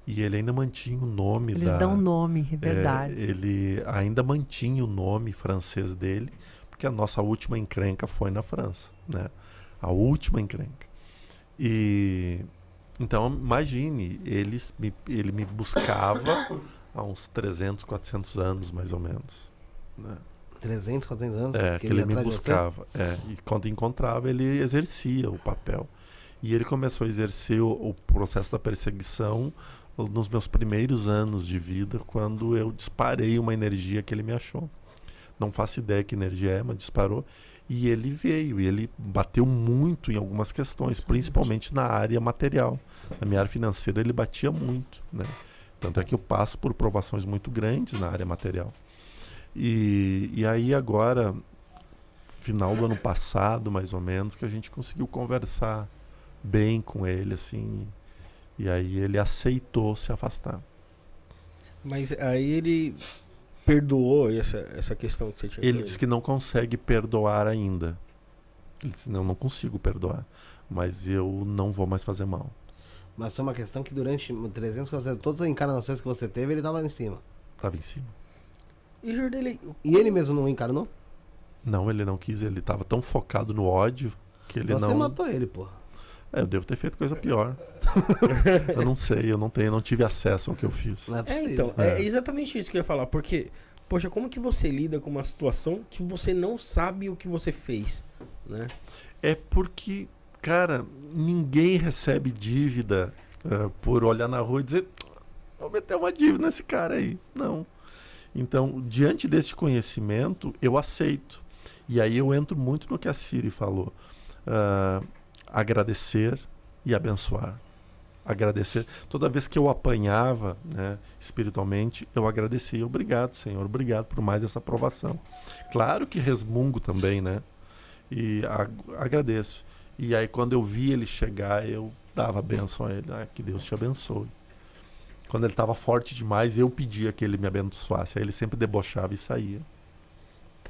E ele ainda mantinha o nome Eles da. dão nome, é É, verdade. ele ainda mantinha o nome francês dele, porque a nossa última encrenca foi na França, né? A última encrenca. E então imagine, ele me, ele me buscava há uns 300, 400 anos mais ou menos, né? 300, 400 anos. É, que ele ia me buscava. É, e quando encontrava, ele exercia o papel. E ele começou a exercer o, o processo da perseguição nos meus primeiros anos de vida, quando eu disparei uma energia que ele me achou. Não faço ideia que energia é, mas disparou. E ele veio, e ele bateu muito em algumas questões, principalmente na área material. Na minha área financeira, ele batia muito. Né? Tanto é que eu passo por provações muito grandes na área material. E, e aí agora, final do ano passado, mais ou menos, que a gente conseguiu conversar bem com ele, assim. E aí ele aceitou se afastar. Mas aí ele perdoou essa, essa questão que você tinha Ele disse que não consegue perdoar ainda. Ele disse, não, eu não consigo perdoar. Mas eu não vou mais fazer mal. Mas foi uma questão que durante 300, 400, todas as encarnações que você teve, ele tava em cima. Tava em cima. E Jordelei, E ele mesmo não encarnou? Não, ele não quis, ele tava tão focado no ódio que ele Você não. matou ele, porra. É, eu devo ter feito coisa pior. eu não sei, eu não tenho, eu não tive acesso ao que eu fiz. É É, então, é. exatamente isso que eu ia falar, porque, poxa, como que você lida com uma situação que você não sabe o que você fez, né? É porque, cara, ninguém recebe dívida eh, por olhar na rua e dizer, vou meter uma dívida nesse cara aí. Não. Então, diante desse conhecimento, eu aceito. E aí eu entro muito no que a Siri falou. Ah, agradecer e abençoar. Agradecer. Toda vez que eu apanhava né, espiritualmente, eu agradecia. Obrigado, Senhor. Obrigado por mais essa aprovação. Claro que resmungo também, né? E a- agradeço. E aí, quando eu vi ele chegar, eu dava a benção a ele. Ah, que Deus te abençoe. Quando ele estava forte demais, eu pedia que ele me abençoasse. Aí ele sempre debochava e saía.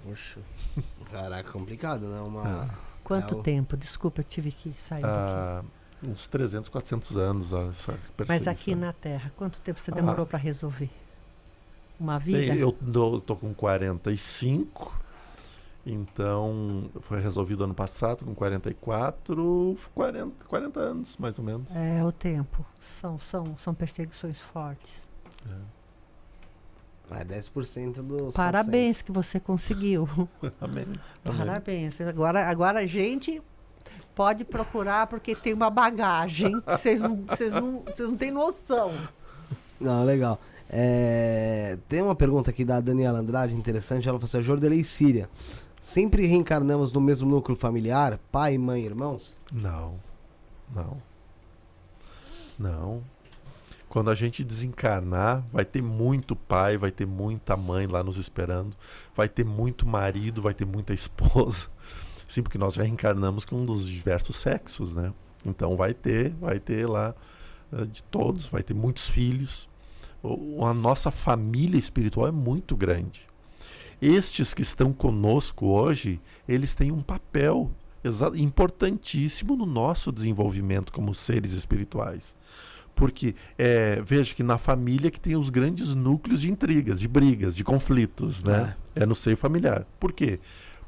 Poxa. Caraca, complicado, né? Uma... Quanto É, tempo? Desculpa, eu tive que sair daqui. Ah, uns 300, 400 anos ó, essa Mas perseguição. aqui na Terra, quanto tempo você Ah. demorou para resolver? Uma vida? Eu tô com 45, então foi resolvido ano passado com 44, 40, 40 anos mais ou menos. É o tempo. São, são, são perseguições fortes. É 10% dos. Parabéns que você conseguiu. Amém. Amém. Parabéns. Agora, agora a gente pode procurar porque tem uma bagagem que vocês não, vocês não, vocês não têm noção. Não, legal. É, Tem uma pergunta aqui da Daniela Andrade, interessante. Ela falou assim: Jordelei e Síria. Sempre reencarnamos no mesmo núcleo familiar? Pai, mãe, irmãos? Não. Não. Não. Quando a gente desencarnar, vai ter muito pai, vai ter muita mãe lá nos esperando, vai ter muito marido, vai ter muita esposa. Sim, porque nós já reencarnamos com um dos diversos sexos, né? Então vai ter, vai ter lá eh, de todos, vai ter muitos filhos. A nossa família espiritual é muito grande. Estes que estão conosco hoje, eles têm um papel importantíssimo no nosso desenvolvimento como seres espirituais. Porque é, veja que na família que tem os grandes núcleos de intrigas, de brigas, de conflitos, né? É no seio familiar. Por quê?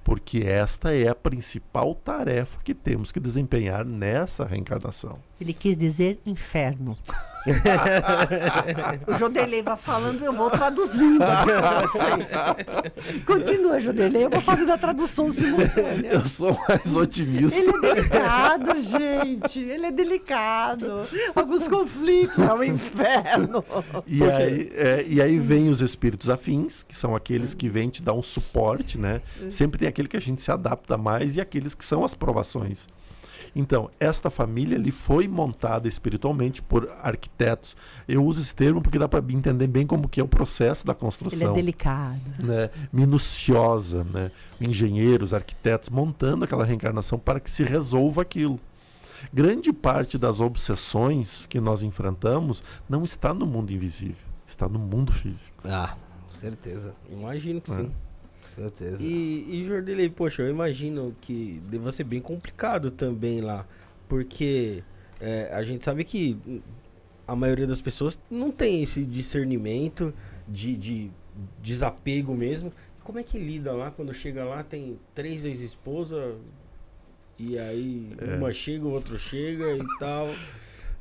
Porque esta é a principal tarefa que temos que desempenhar nessa reencarnação. Ele quis dizer inferno. o Jodelei vai falando, eu vou traduzindo aqui pra vocês. Continua, Jodelei, eu vou fazendo a tradução simultânea. Eu sou mais otimista. Ele é delicado, gente. Ele é delicado. Alguns conflitos é um inferno. E aí, é, e aí vem os espíritos afins, que são aqueles que vêm te dar um suporte, né? Sempre tem aquele que a gente se adapta mais e aqueles que são as provações. Então, esta família ali foi montada espiritualmente por arquitetos. Eu uso esse termo porque dá para entender bem como que é o processo da Ele é construção delicado. né, minuciosa, né? engenheiros, arquitetos montando aquela reencarnação para que se resolva aquilo. Grande parte das obsessões que nós enfrentamos não está no mundo invisível, está no mundo físico. Ah, certeza, Imagino que É. sim. Certeza. E, e Jordelei, poxa, eu imagino que deva ser bem complicado também lá. Porque é, a gente sabe que a maioria das pessoas não tem esse discernimento de, de desapego mesmo. Como é que lida lá quando chega lá, tem três ex-esposas, e aí É. uma chega, o outro chega e tal.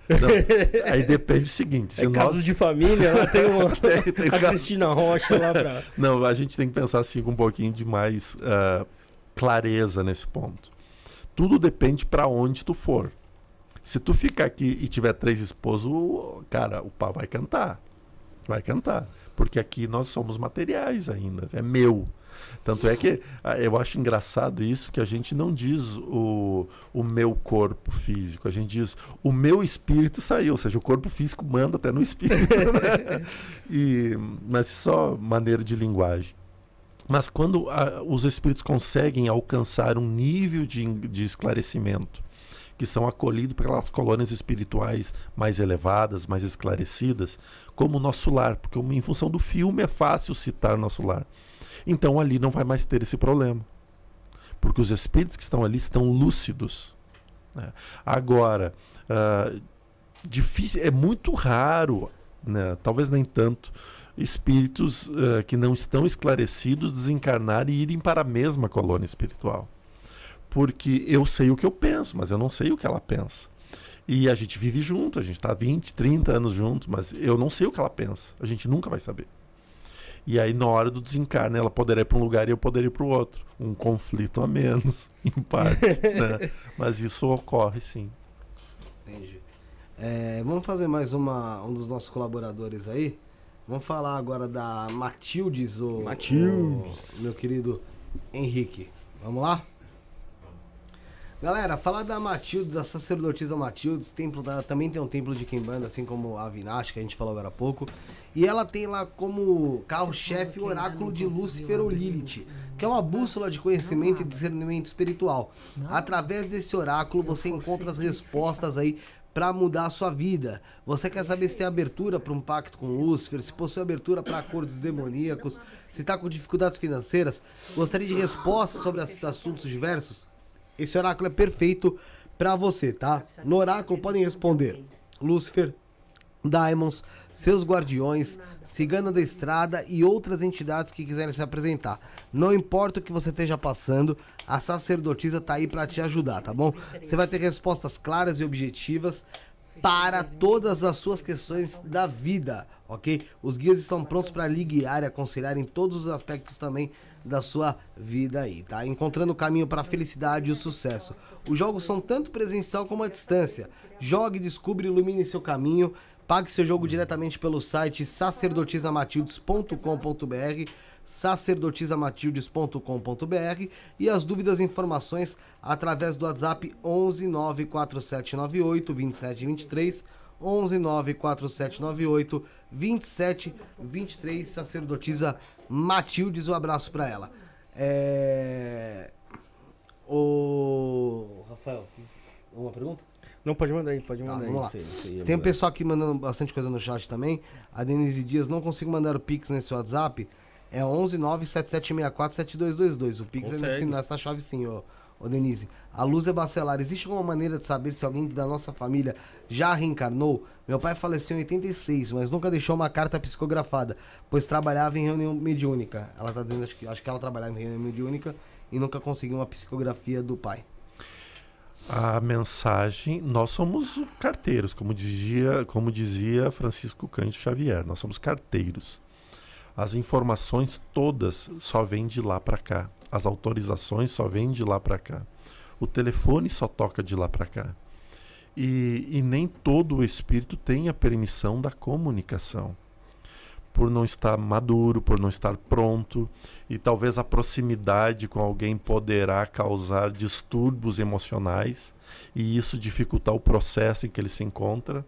Não, aí depende do seguinte, se É nós... casos de família, lá tem uma Tem- tem a caso- Cristina Rocha lá pra. Não, a gente tem que pensar assim com um pouquinho de mais ah, clareza nesse ponto. Tudo depende para onde tu for. Se tu ficar aqui e tiver três esposos, cara, o pau vai cantar. Vai cantar. Porque aqui nós somos materiais ainda. É meu. Tanto é que ah, eu acho engraçado isso que a gente não diz o, o meu corpo físico, a gente diz o meu espírito saiu, ou seja, o corpo físico manda até no espírito. Né? E, mas só maneira de linguagem. Mas quando ah, os espíritos conseguem alcançar um nível de, de esclarecimento, que são acolhidos pelas colônias espirituais mais elevadas, mais esclarecidas, como o nosso lar, porque em função do filme é fácil citar nosso lar. Então ali não vai mais ter esse problema. Porque os espíritos que estão ali estão lúcidos. né? Agora, ah, difícil, é muito raro, né, talvez nem tanto, espíritos ah, que não estão esclarecidos desencarnar e irem para a mesma colônia espiritual. Porque eu sei o que eu penso, mas eu não sei o que ela pensa. E a gente vive junto, a gente está 20, 30 anos junto, mas eu não sei o que ela pensa. A gente nunca vai saber. E aí, na hora do desencarne, ela poderá ir para um lugar e eu poderia ir para o outro. Um conflito a menos, em parte. né? Mas isso ocorre sim. Entendi. É, vamos fazer mais uma, um dos nossos colaboradores aí. Vamos falar agora da Matildes, o, Matildes. o meu querido Henrique. Vamos lá? Galera, falar da Matilde, da sacerdotisa Matildes, templo dela também tem um templo de Kimbanda, assim como a Vinash, que a gente falou agora há pouco. E ela tem lá como carro-chefe o oráculo de Lúcifer ou Lilith, que é uma bússola de conhecimento e discernimento espiritual. Através desse oráculo você encontra as respostas aí para mudar a sua vida. Você quer saber se tem abertura para um pacto com Lúcifer, se possui abertura para acordos demoníacos, se está com dificuldades financeiras, gostaria de respostas sobre esses assuntos diversos? Esse oráculo é perfeito para você, tá? No oráculo podem responder Lúcifer, Daimons, seus guardiões, Cigana da Estrada e outras entidades que quiserem se apresentar. Não importa o que você esteja passando, a sacerdotisa tá aí para te ajudar, tá bom? Você vai ter respostas claras e objetivas para todas as suas questões da vida, ok? Os guias estão prontos para lhe guiar e aconselhar em todos os aspectos também da sua vida aí, tá? Encontrando o caminho para a felicidade e o sucesso. Os jogos são tanto presencial como à distância. Jogue, descubra ilumine seu caminho. Pague seu jogo diretamente pelo site sacerdotisamatildes.com.br sacerdotisamatildes.com.br e as dúvidas e informações através do WhatsApp 11 94798 2723 11 94798 2723 sacerdotisa Matildes, um abraço para ela. É... Ô, Rafael, uma pergunta? Não, pode mandar aí, pode Tá, mandar vamos lá. aí. isso aí, isso aí é Tem um pessoal aqui mandando bastante coisa no chat também. A Denise Dias, não consigo mandar o Pix nesse WhatsApp. É 11 97764 7222. O Pix é Consegue. nesse, nessa chave sim, ô, ô Denise. A Luz é Bacelar, existe alguma maneira de saber se alguém da nossa família já reencarnou? Meu pai faleceu em 86, mas nunca deixou uma carta psicografada, pois trabalhava em reunião mediúnica. Ela tá dizendo, acho que, acho que ela trabalhava em reunião mediúnica e nunca conseguiu uma psicografia do pai. A mensagem, nós somos carteiros, como dizia, como dizia Francisco Cândido Xavier, nós somos carteiros. As informações todas só vêm de lá para cá. As autorizações só vêm de lá para cá. O telefone só toca de lá para cá. E, e nem todo o espírito tem a permissão da comunicação. Por não estar maduro, por não estar pronto, e talvez a proximidade com alguém poderá causar distúrbios emocionais e isso dificultar o processo em que ele se encontra.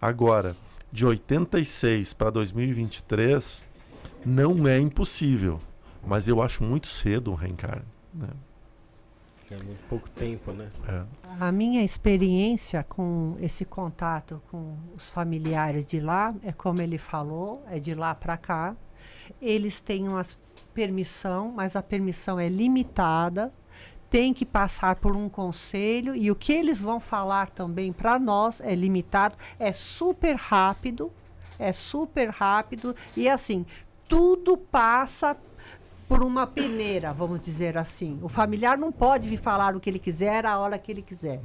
Agora, de 86 para 2023, não é impossível, mas eu acho muito cedo um reencarne. Né? É muito pouco tempo, né? É. A minha experiência com esse contato com os familiares de lá é como ele falou, é de lá para cá. Eles têm uma permissão, mas a permissão é limitada. Tem que passar por um conselho e o que eles vão falar também para nós é limitado, é super rápido, é super rápido e assim, tudo passa por uma peneira, vamos dizer assim. O familiar não pode vir falar o que ele quiser a hora que ele quiser.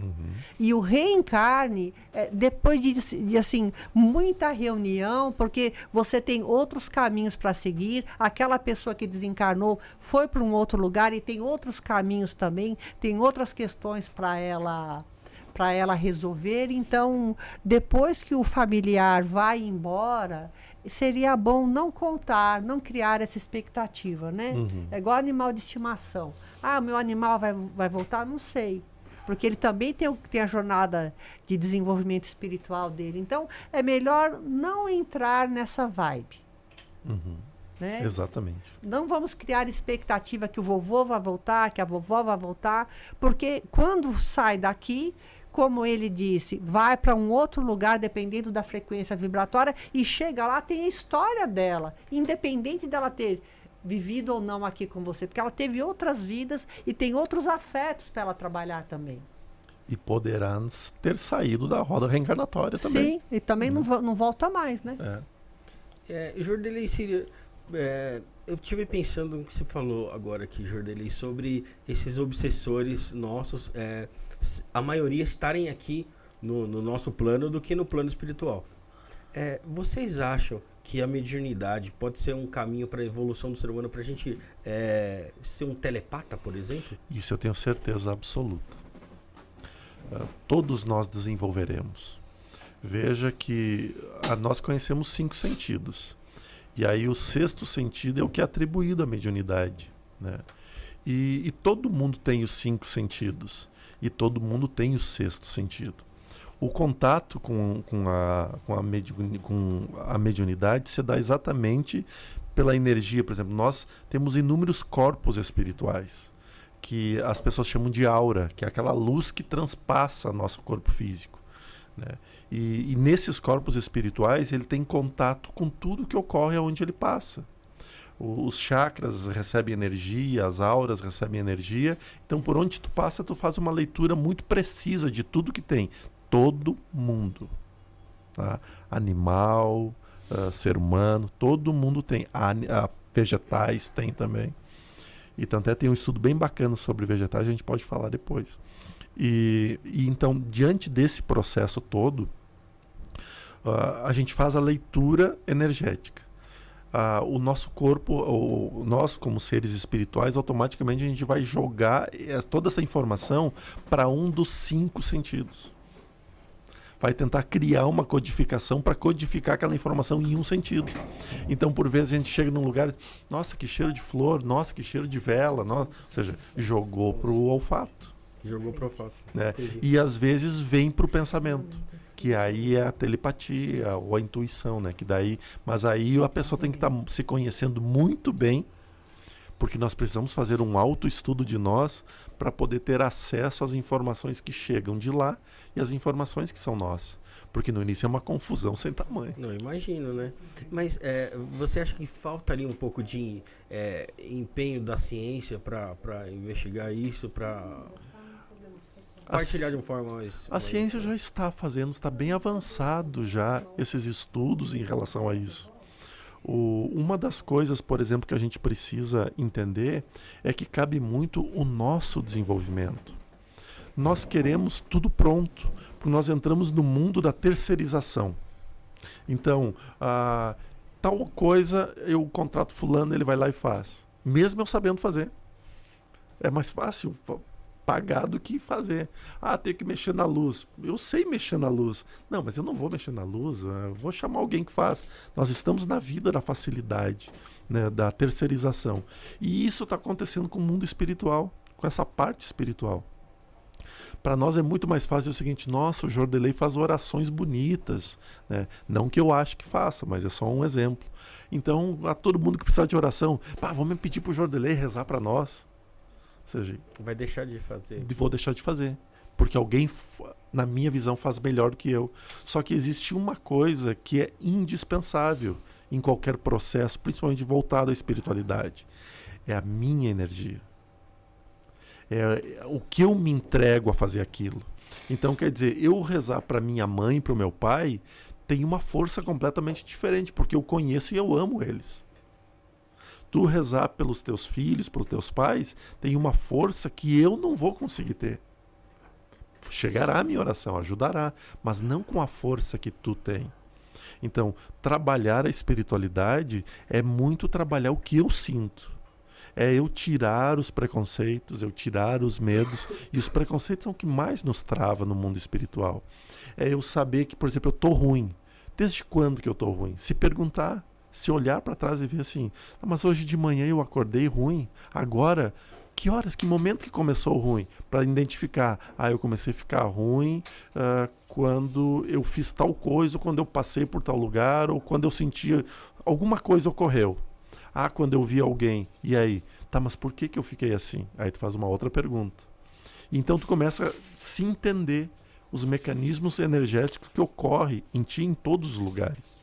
E o reencarne, é, depois de, de, assim muita reunião, porque você tem outros caminhos para seguir, aquela pessoa que desencarnou foi para um outro lugar e tem outros caminhos também, tem outras questões para ela para ela resolver. Então, depois que o familiar vai embora, seria bom não contar, não criar essa expectativa, né? É igual animal de estimação. Ah, meu animal vai, vai voltar? Não sei. Porque ele também tem, tem a jornada de desenvolvimento espiritual dele. Então, é melhor não entrar nessa vibe. Né? Exatamente. Não vamos criar expectativa que o vovô vai voltar, que a vovó vai voltar, porque quando sai daqui, como ele disse, vai para um outro lugar, dependendo da frequência vibratória, e chega lá, tem a história dela, independente dela ter vivido ou não aqui com você, porque ela teve outras vidas e tem outros afetos para ela trabalhar também. E poderá ter saído da roda reencarnatória também. Sim, e também não, vo- não volta mais, né? É. É, Jordelei Síria, é, eu estive pensando no que você falou agora aqui, Jordelei, sobre esses obsessores nossos, é, a maioria estarem aqui no, no nosso plano do que no plano espiritual. É, vocês acham que a mediunidade pode ser um caminho para a evolução do ser humano, para a gente é, ser um telepata, por exemplo? Isso eu tenho certeza absoluta. Ah, todos nós desenvolveremos. Veja que ah, nós conhecemos cinco sentidos. E aí o sexto sentido é o que é atribuído à mediunidade. Né? E, e todo mundo tem os cinco sentidos. E todo mundo tem o sexto sentido. O contato com, com, a, com, a com a mediunidade se dá exatamente pela energia. Por exemplo, nós temos inúmeros corpos espirituais que as pessoas chamam de aura, que é aquela luz que transpassa nosso corpo físico. Né? E, e nesses corpos espirituais ele tem contato com tudo que ocorre aonde ele passa. Os chakras recebem energia, as auras recebem energia. Então, por onde tu passa, tu faz uma leitura muito precisa de tudo que tem. Todo mundo. Tá? Animal, ah, ser humano, todo mundo tem. Ani- ah, vegetais tem também. E tanto é tem um estudo bem bacana sobre vegetais, a gente pode falar depois. E, e então, diante desse processo todo, ah, a gente faz a leitura energética. Ah, o nosso corpo, o, nós como seres espirituais, automaticamente a gente vai jogar eh, toda essa informação para um dos cinco sentidos. Vai tentar criar uma codificação para codificar aquela informação em um sentido. Então, por vezes, a gente chega num lugar, nossa, que cheiro de flor, nossa, que cheiro de vela, nossa. ou seja, jogou para o olfato. Jogou pro fato. Né? Entendi. E às vezes vem para o pensamento, que aí é a telepatia ou a intuição, né? Que daí, mas aí a pessoa tem que estar se conhecendo muito bem Porque nós precisamos fazer um autoestudo de nós para poder ter acesso às informações que chegam de lá e às informações que são nossas. Porque no início é uma confusão sem tamanho. Não, imagino, né? Mas é, você acha que falta ali um pouco de é, empenho da ciência para investigar isso, para partilhar de uma forma mais. A ciência já está fazendo, está bem avançado já esses estudos em relação a isso. O, uma das coisas, por exemplo, que a gente precisa entender é que cabe muito o nosso desenvolvimento. Nós queremos tudo pronto, porque nós entramos no mundo da terceirização. Então, ah, tal coisa, eu contrato fulano, ele vai lá e faz. Mesmo eu sabendo fazer. É mais fácil pagar do que fazer. Ah, tem que mexer na luz. Eu sei mexer na luz. Não, mas eu não vou mexer na luz. Vou chamar alguém que faz. Nós estamos na vida da facilidade, né, da terceirização. E isso está acontecendo com o mundo espiritual, com essa parte espiritual. Para nós é muito mais fácil o seguinte: nossa, o Jordelei faz orações bonitas. Né? Não que eu ache que faça, mas é só um exemplo. Então, a todo mundo que precisar de oração, pá, vamos pedir para o Jordelei rezar para nós seja, vai deixar de fazer. Vou deixar de fazer. Porque alguém, na minha visão, faz melhor do que eu. Só que existe uma coisa que é indispensável em qualquer processo, principalmente voltado à espiritualidade: é a minha energia. É o que eu me entrego a fazer aquilo. Então, quer dizer, eu rezar para minha mãe, para o meu pai, tem uma força completamente diferente, porque eu conheço e eu amo eles tu rezar pelos teus filhos, pelos teus pais, tem uma força que eu não vou conseguir ter. Chegará a minha oração, ajudará, mas não com a força que tu tem. Então, trabalhar a espiritualidade é muito trabalhar o que eu sinto. É eu tirar os preconceitos, eu tirar os medos. E os preconceitos são o que mais nos trava no mundo espiritual. É eu saber que, por exemplo, eu estou ruim. Desde quando que eu estou ruim? Se perguntar, se olhar para trás e ver assim, mas hoje de manhã eu acordei ruim, agora que horas, que momento que começou ruim? Para identificar, ah, eu comecei a ficar ruim uh, quando eu fiz tal coisa, ou quando eu passei por tal lugar, ou quando eu sentia alguma coisa ocorreu. Ah, quando eu vi alguém, e aí? Tá, mas por que, que eu fiquei assim? Aí tu faz uma outra pergunta. Então tu começa a se entender os mecanismos energéticos que ocorrem em ti em todos os lugares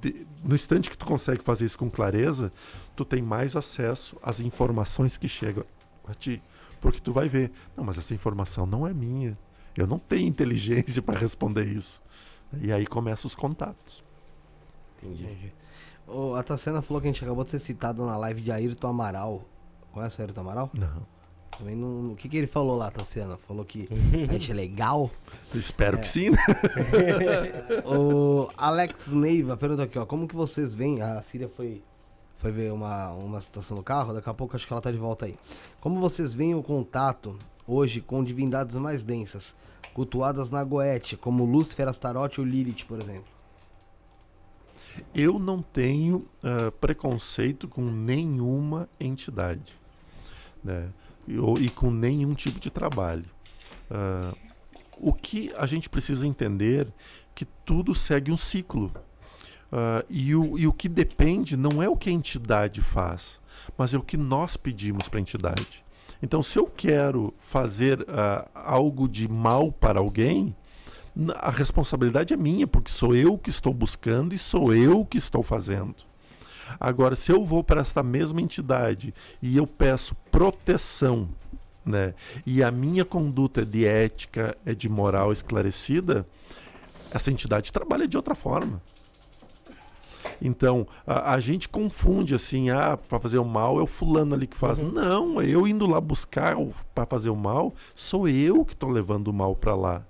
de, no instante que tu consegue fazer isso com clareza, tu tem mais acesso às informações que chegam a ti. Porque tu vai ver, não, mas essa informação não é minha. Eu não tenho inteligência para responder isso. E aí começam os contatos. Entendi. Entendi. Oh, a Tacena falou que a gente acabou de ser citado na live de Ayrton Amaral. Conhece o Ayrton Amaral? Não. Também não... O que, que ele falou lá, Tassiana? Falou que a gente é legal? Espero é. que sim, né? o Alex Neiva pergunta aqui, ó. Como que vocês veem? A Síria foi, foi ver uma, uma situação no carro, daqui a pouco acho que ela tá de volta aí. Como vocês veem o contato hoje com divindades mais densas, cultuadas na Goethe, como Lúcifer, Astarote ou Lilith, por exemplo? Eu não tenho uh, preconceito com nenhuma entidade. Né? E, com nenhum tipo de trabalho. Uh, o que a gente precisa entender que tudo segue um ciclo. Uh, e, o, e o que depende não é o que a entidade faz, mas é o que nós pedimos para a entidade. Então, se eu quero fazer uh, algo de mal para alguém, a responsabilidade é minha, porque sou eu que estou buscando e sou eu que estou fazendo. Agora, se eu vou para esta mesma entidade e eu peço proteção, né, e a minha conduta é de ética, é de moral esclarecida, essa entidade trabalha de outra forma. Então, a, a gente confunde assim, ah, para fazer o mal é o fulano ali que faz. Uhum. Não, eu indo lá buscar para fazer o mal, sou eu que estou levando o mal para lá.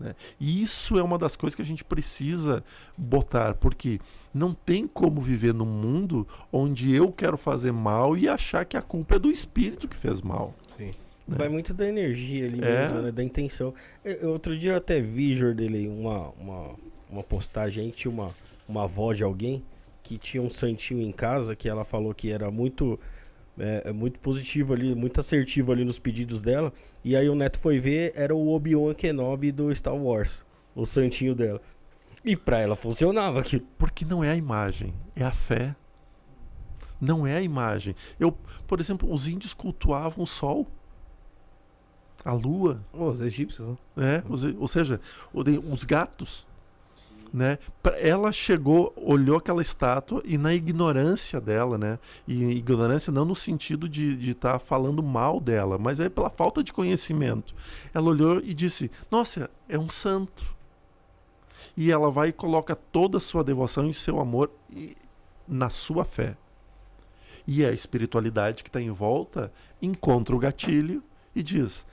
Né? E isso é uma das coisas que a gente precisa botar, porque não tem como viver num mundo onde eu quero fazer mal e achar que a culpa é do espírito que fez mal. Sim. Né? Vai muito da energia ali é. mesmo, né? da intenção. Eu, outro dia eu até vi, Jordelei, uma, uma, uma postagem aí tinha uma, uma avó de alguém que tinha um santinho em casa que ela falou que era muito é, é, muito positivo ali, muito assertivo ali nos pedidos dela. E aí o Neto foi ver, era o Obi-Wan Kenobi do Star Wars, o santinho dela. E pra ela funcionava aquilo. Porque não é a imagem, é a fé. Não é a imagem. Eu, por exemplo, os índios cultuavam o sol, a lua, Os egípcios, né? Os- ou seja, os gatos, né? Ela chegou, olhou aquela estátua e na ignorância dela, né? E ignorância não no sentido de estar falando mal dela, mas é pela falta de conhecimento. Ela olhou e disse: Nossa, é um santo. E ela vai e coloca toda a sua devoção e seu amor na sua fé. E a espiritualidade que está em volta encontra o gatilho e diz: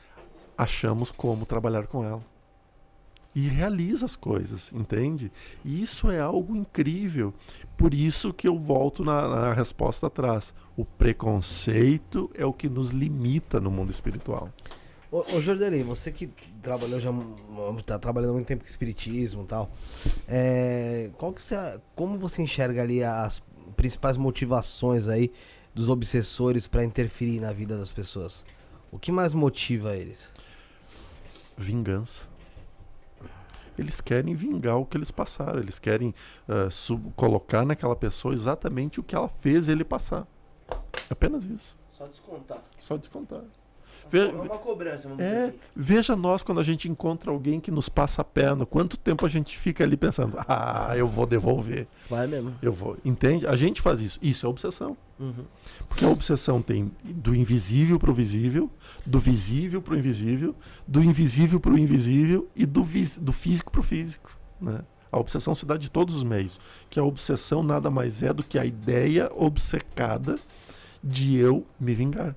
achamos como trabalhar com ela. E realiza as coisas, entende? E isso é algo incrível. Por isso que eu volto na, na resposta atrás. O preconceito é o que nos limita no mundo espiritual. Ô, ô Jordelei, você que trabalhou já mu- tá trabalhando há muito tempo com espiritismo e tal, é, qual que você, como você enxerga ali as principais motivações aí dos obsessores para interferir na vida das pessoas? O que mais motiva eles? Vingança. Eles querem vingar o que eles passaram. Eles querem sub- colocar naquela pessoa exatamente o que ela fez ele passar. Apenas isso. Só descontar. Só descontar. Ve- uma cobrança, vamos É, veja nós quando a gente encontra alguém que nos passa a perna, quanto tempo a gente fica ali pensando, ah, eu vou devolver, Vai mesmo. eu vou. Entende? A gente faz isso. Isso é obsessão. Uhum. Porque a obsessão tem do invisível para o visível, do visível para o invisível, do invisível para o invisível e do, vis- do físico para o físico. Né? A obsessão se dá de todos os meios. Que a obsessão nada mais é do que a ideia obcecada de eu me vingar.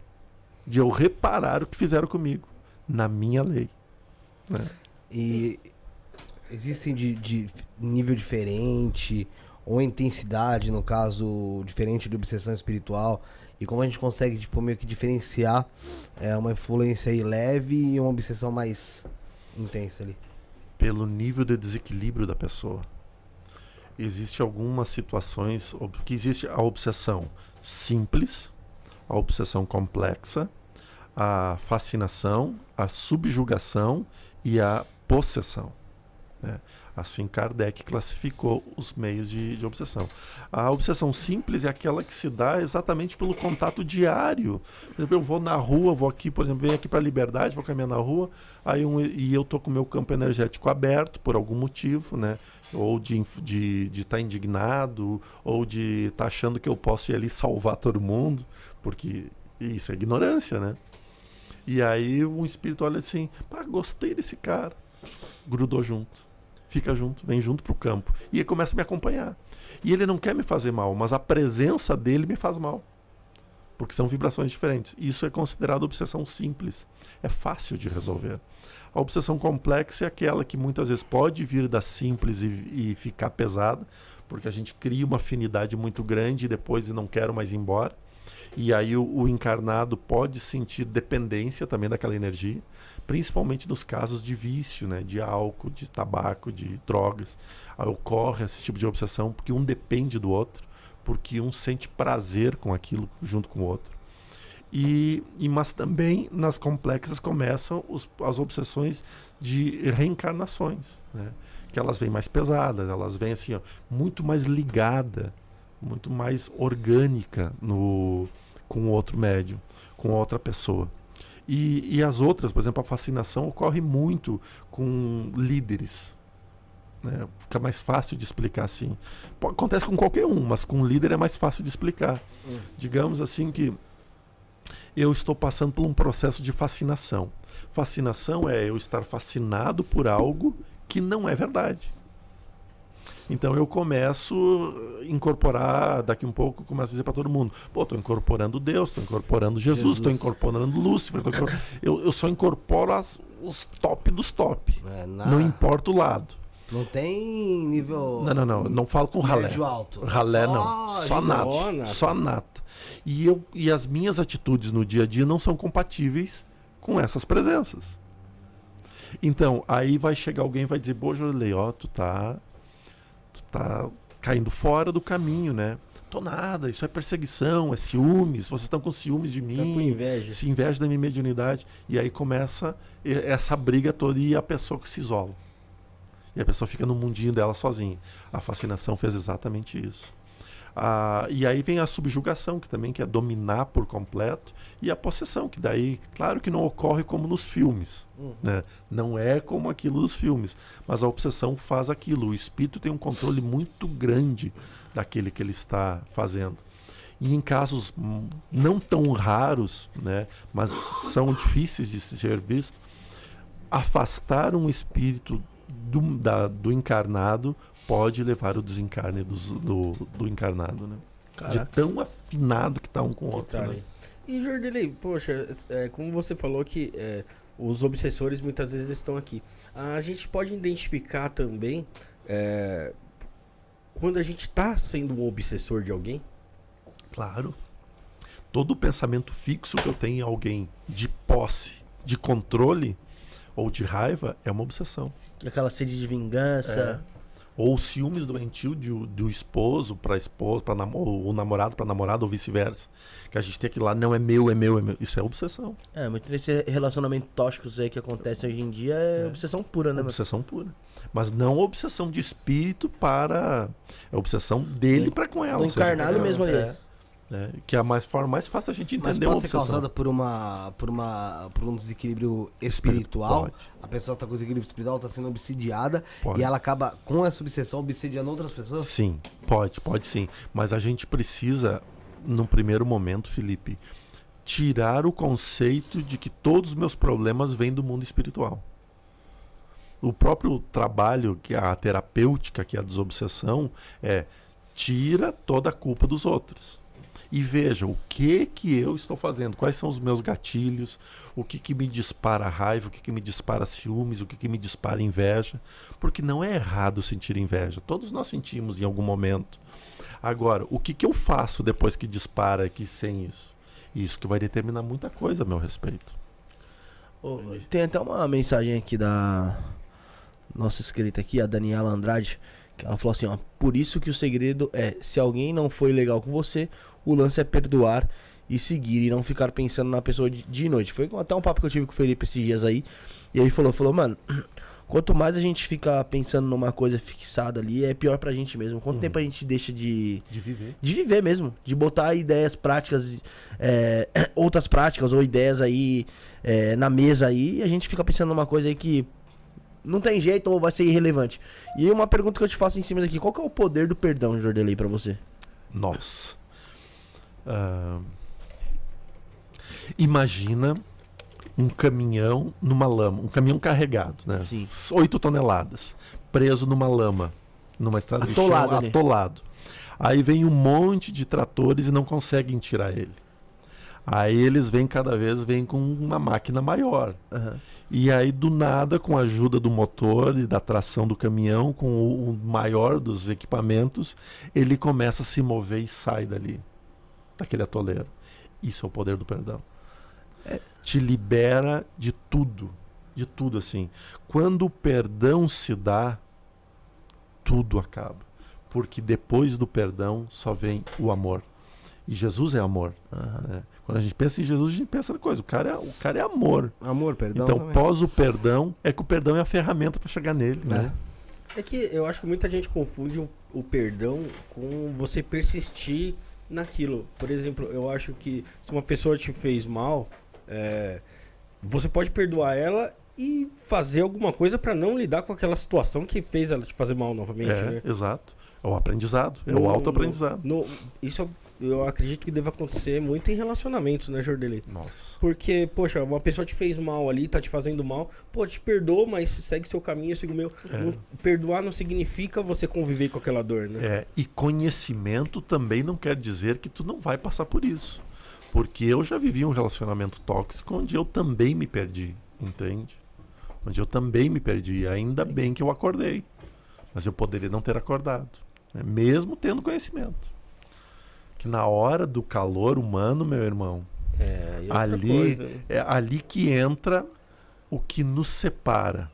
De eu reparar o que fizeram comigo. Na minha lei. né? E existem de, de nível diferente, ou intensidade, no caso, diferente de obsessão espiritual, e como a gente consegue, tipo, meio que diferenciar é, uma influência aí leve e uma obsessão mais intensa ali. pelo nível de desequilíbrio da pessoa. Existem algumas situações que existe a obsessão simples, a obsessão complexa, a fascinação, a subjugação e a possessão. né? Assim Kardec classificou os meios de, de obsessão. A obsessão simples é aquela que se dá exatamente pelo contato diário. Por exemplo, eu vou na rua, vou aqui, por exemplo, venho aqui para a Liberdade, vou caminhar na rua, aí um, e eu tô com o meu campo energético aberto por algum motivo, né? Ou de estar de, de tá indignado, ou de estar achando que eu posso ir ali salvar todo mundo, porque isso é ignorância, né? E aí um espírito olha assim, pá, gostei desse cara. Grudou junto. Fica junto, vem junto pro campo. E ele começa a me acompanhar. E ele não quer me fazer mal, mas a presença dele me faz mal. Porque são vibrações diferentes. Isso é considerado obsessão simples. É fácil de resolver. A obsessão complexa é aquela que muitas vezes pode vir da simples e, e ficar pesada, porque a gente cria uma afinidade muito grande e depois não quero mais ir embora. E aí o, o encarnado pode sentir dependência também daquela energia, principalmente nos casos de vício, né, de álcool, de tabaco, de drogas. Aí ocorre esse tipo de obsessão porque um depende do outro, porque um sente prazer com aquilo junto com o outro. E, e mas também nas complexas começam os, as obsessões de reencarnações, né? que elas vêm mais pesadas, elas vêm assim, ó, muito mais ligada, muito mais orgânica no com outro médium, com outra pessoa. E, e as outras, por exemplo, a fascinação ocorre muito com líderes. Né? Fica mais fácil de explicar assim. Acontece com qualquer um, mas com um líder é mais fácil de explicar. Digamos assim que eu estou passando por um processo de fascinação. Fascinação é eu estar fascinado por algo que não é verdade. Então eu começo a incorporar, daqui um pouco, eu começo a dizer para todo mundo: pô, estou incorporando Deus, estou incorporando Jesus, estou incorporando Lúcifer. tô incorpor- eu, eu só incorporo as- os top dos top. É, na- Não importa o lado. não tem nível. Não, não, não. Não falo com ralé. Alto. Ralé Só não. Só nata. nata. Só nata. E, eu, e as minhas atitudes no dia a dia não são compatíveis com essas presenças. Então, aí vai chegar alguém e vai dizer, Boa, Jorley, ó, tu tá. Tu tá caindo fora do caminho, né? Tô nada, isso é perseguição, é ciúmes, vocês estão com ciúmes de mim. Tá inveja. Se inveja da minha mediunidade. E aí começa essa briga toda e a pessoa que se isola. E a pessoa fica no mundinho dela sozinha. A fascinação fez exatamente isso. Ah, e aí vem a subjugação, que também quer dominar por completo, e a possessão, que daí, claro que não ocorre como nos filmes, né? não é como aquilo dos filmes, mas a obsessão faz aquilo. O espírito tem um controle muito grande daquele que ele está fazendo. E em casos hum, não tão raros, né, mas são difíceis de ser visto, afastar um espírito do, da- do encarnado pode levar o desencarne dos- do, do encarnado, né? De Caraca. tão afinado que tá um com o outro, tá né? E Jordelei, poxa, é, como você falou que é, os obsessores muitas vezes estão aqui. A gente pode identificar também é, quando a gente está sendo um obsessor de alguém. Claro. Todo pensamento fixo que eu tenho em alguém de posse, de controle ou de raiva é uma obsessão. Aquela sede de vingança. Ou ciúmes doentio de, do esposo para esposa, para namo, ou namorado para namorado ou vice-versa. Que a gente tem aquilo lá, não é meu, é meu, é meu. Isso é obsessão. É, muito desse relacionamento tóxicos aí que acontece hoje em dia é, obsessão pura, né? obsessão pura. Mas não obsessão de espírito para. É obsessão dele para com ela. do ou seja, encarnado é, mesmo ali. é, é, que é a mais, forma mais fácil a gente Mas entender a pode ser causada por uma, por uma, por um desequilíbrio espiritual. Pode. A pessoa tá com desequilíbrio espiritual, tá sendo obsidiada Pode. e ela acaba com essa obsessão obsidiando outras pessoas. Sim, pode, pode sim. Mas a gente precisa, num primeiro momento, Felipe, tirar o conceito de que todos os meus problemas vêm do mundo espiritual. O próprio trabalho, que é a terapêutica, que é a desobsessão, é tira toda a culpa dos outros. E veja o que que eu estou fazendo, quais são os meus gatilhos, o que que me dispara raiva, o que que me dispara ciúmes, o que que me dispara inveja, porque não é errado sentir inveja, todos nós sentimos em algum momento. Agora, o que que eu faço depois que dispara aqui sem isso? Isso que vai determinar muita coisa a meu respeito. Ô, Tem até uma mensagem aqui da nossa escrita aqui, a Daniela Andrade, que ela falou assim, ó, por isso que o segredo é, se alguém não foi legal com você, o lance é perdoar e seguir e não ficar pensando na pessoa de, de noite. Foi até um papo que eu tive com o Felipe esses dias aí, e ele falou, falou, mano, quanto mais a gente fica pensando numa coisa fixada ali, é pior pra gente mesmo. Quanto tempo a gente deixa de De viver. de viver mesmo, de botar ideias práticas, é, outras práticas ou ideias aí é, na mesa aí, e a gente fica pensando numa coisa aí que não tem jeito ou vai ser irrelevante. E uma pergunta que eu te faço em cima daqui, qual que é o poder do perdão, Jordelei, pra você? Nossa. Ah, imagina um caminhão numa lama, um caminhão carregado, né? Sim. 8 toneladas, preso numa lama, numa estrada de Atolado chão, ali. atolado. Aí vem um monte de tratores e não conseguem tirar ele. Aí eles vêm cada vez vêm com uma máquina maior. E aí, do nada, com a ajuda do motor e da tração do caminhão, com o, o maior dos equipamentos, ele começa a se mover e sai dali, daquele atoleiro. Isso é o poder do perdão. Te libera de tudo. De tudo, assim. Quando o perdão se dá, tudo acaba. Porque depois do perdão só vem o amor. E Jesus é amor. né? Quando a gente pensa em Jesus, a gente pensa na coisa. O cara é, o cara é amor. Amor, perdão. Então, também. pós o perdão, é que o perdão é a ferramenta para chegar nele, né? É que eu acho que muita gente confunde o, o perdão com você persistir naquilo. Por exemplo, eu acho que se uma pessoa te fez mal, é, você pode perdoar ela e fazer alguma coisa pra não lidar com aquela situação que fez ela te fazer mal novamente, É, né? exato. É o aprendizado, é No- o autoaprendizado. no- isso eu acredito que deva acontecer muito em relacionamentos, né, Jordelei? Nossa. Porque, poxa, uma pessoa te fez mal ali, tá te fazendo mal, pô, te perdoa, mas segue seu caminho, eu sigo o meu. Não- perdoar não significa você conviver com aquela dor, né? É, e conhecimento também não quer dizer que tu não vai passar por isso. Porque eu já vivi um relacionamento tóxico onde eu também me perdi, entende? Onde eu também me perdi. Ainda bem que eu acordei. Mas eu poderia não ter acordado. né? Mesmo tendo conhecimento. Que na hora do calor humano, meu irmão, É, ali coisa, é ali que entra o que nos separa.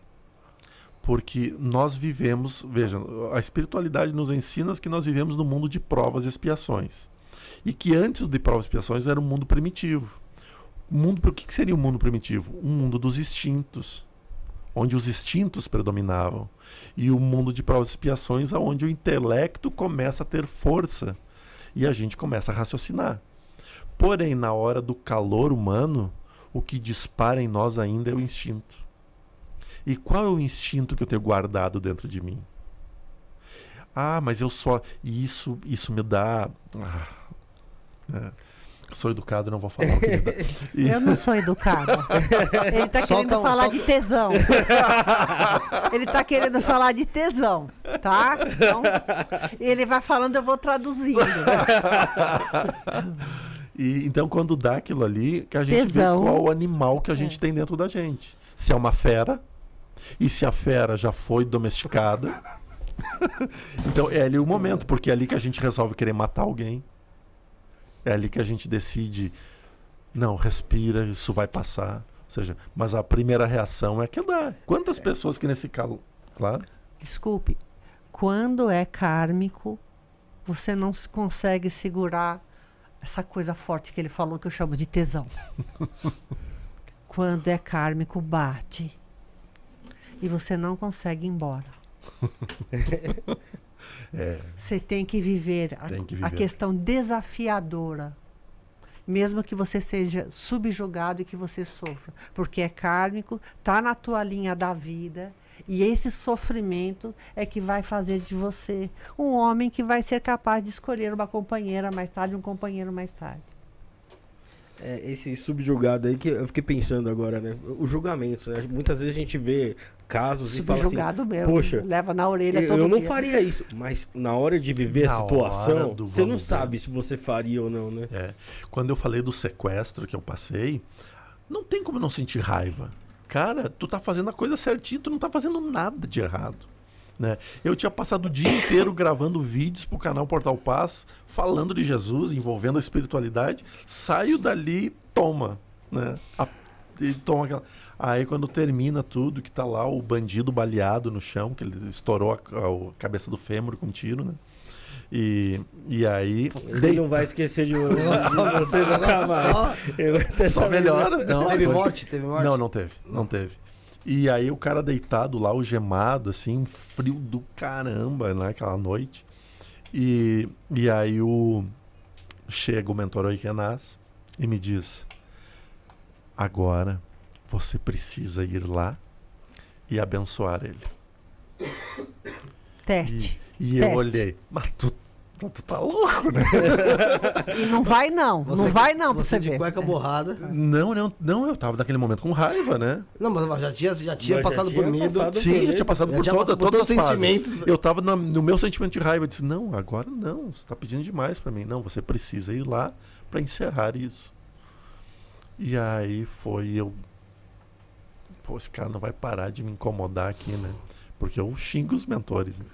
Porque nós vivemos, veja, a espiritualidade nos ensina que nós vivemos no mundo de provas e expiações. E que antes de provas e expiações era um mundo primitivo. O mundo, o que seria o mundo primitivo? Um mundo dos instintos, onde os instintos predominavam. E o mundo de provas e expiações, onde o intelecto começa a ter força E a gente começa a raciocinar. Porém, na hora do calor humano, o que dispara em nós ainda é o instinto. E qual é o instinto que eu tenho guardado dentro de mim? Ah, mas eu só. Isso, isso me dá. Ah, é. Sou educado, não vou falar o que me dá. E- Eu não sou educada. Ele tá Solta querendo um- falar solta- de tesão. Ele tá querendo falar de tesão, tá? Então, ele vai falando, eu vou traduzindo. E, então, quando dá aquilo ali, que a gente Tesão. vê qual o animal que a gente É. tem dentro da gente. Se é uma fera, e se a fera já foi domesticada. então, é ali o momento, porque é ali que a gente resolve querer matar alguém. É ali que a gente decide, não, respira, isso vai passar. Ou seja, mas a primeira reação é que dá. Quantas pessoas que nesse calo. Claro. Desculpe. Quando é kármico, você não se consegue segurar essa coisa forte que ele falou que eu chamo de tesão. Quando é kármico, bate. E você não consegue ir embora. É. Você tem que viver a, Tem que a viver. questão desafiadora. Mesmo que você seja subjugado e que você sofra. Porque é kármico, tá na tua linha da vida. E esse sofrimento é que vai fazer de você um homem que vai ser capaz de escolher uma companheira mais tarde, um companheiro mais tarde. É, esse subjugado aí que eu fiquei pensando agora, né? O julgamento, né? Muitas vezes a gente vê casos e fala assim, Subjugado mesmo. poxa, leva na orelha eu, todo eu não dia. faria isso, mas na hora de viver Na a situação, você não ver. sabe se você faria ou não, né? É. Quando eu falei do sequestro que eu passei, não tem como não sentir raiva. Cara, tu tá fazendo a coisa certinho, tu não tá fazendo nada de errado. Né? Eu tinha passado o dia inteiro gravando vídeos pro canal Portal Paz, falando de Jesus, envolvendo a espiritualidade. Saio dali, toma, né? A- e toma aquela. Aí quando termina tudo, que tá lá o bandido baleado no chão, que ele estourou a, a- a cabeça do fêmur com um tiro, né? E, e aí. Ele não vai esquecer de você nunca mais. Vai ter Só melhora. Não, teve morte? Teve morte? Não, não teve. Não teve. E aí o cara deitado lá, o gemado, assim, frio do caramba naquela noite. E, e aí o chega o mentor Oikenaz e me diz: agora você precisa ir lá e abençoar ele. Teste. E eu Teste. olhei, mas tu, tu, tu tá louco, né? E não vai não. não Você- vai não pra você você de ver. cueca borrada. não, não, não, eu tava naquele momento com raiva, né? Não, mas já tinha, já tinha Mas já passado tinha por medo. passado Sim, já tinha passado Já por, tinha toda, passado por todas as todos os fases. sentimentos. Eu tava na- no meu sentimento de raiva. Eu disse, não, agora não. Você tá pedindo demais pra mim. Não, você precisa ir lá pra encerrar isso. E aí foi eu... Pô, esse cara não vai parar de me incomodar aqui, né? Porque eu xingo os mentores. Né?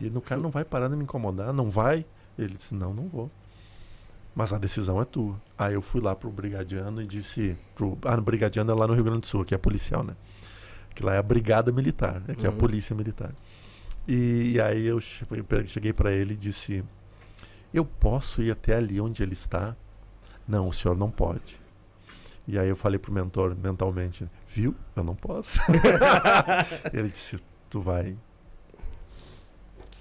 E o cara não vai parar de me incomodar, não vai? Ele disse, não, não vou. Mas a decisão é tua. Aí eu fui lá pro brigadiano e disse... Pro, ah, no brigadiano é lá no Rio Grande do Sul, que é policial, né? que lá é a brigada militar, é que é a Uhum. polícia militar. E, e aí eu cheguei para ele e disse: Eu posso ir até ali onde ele está? Não, o senhor não pode. E aí eu falei pro mentor mentalmente: Viu? Eu não posso. ele disse: Tu vai.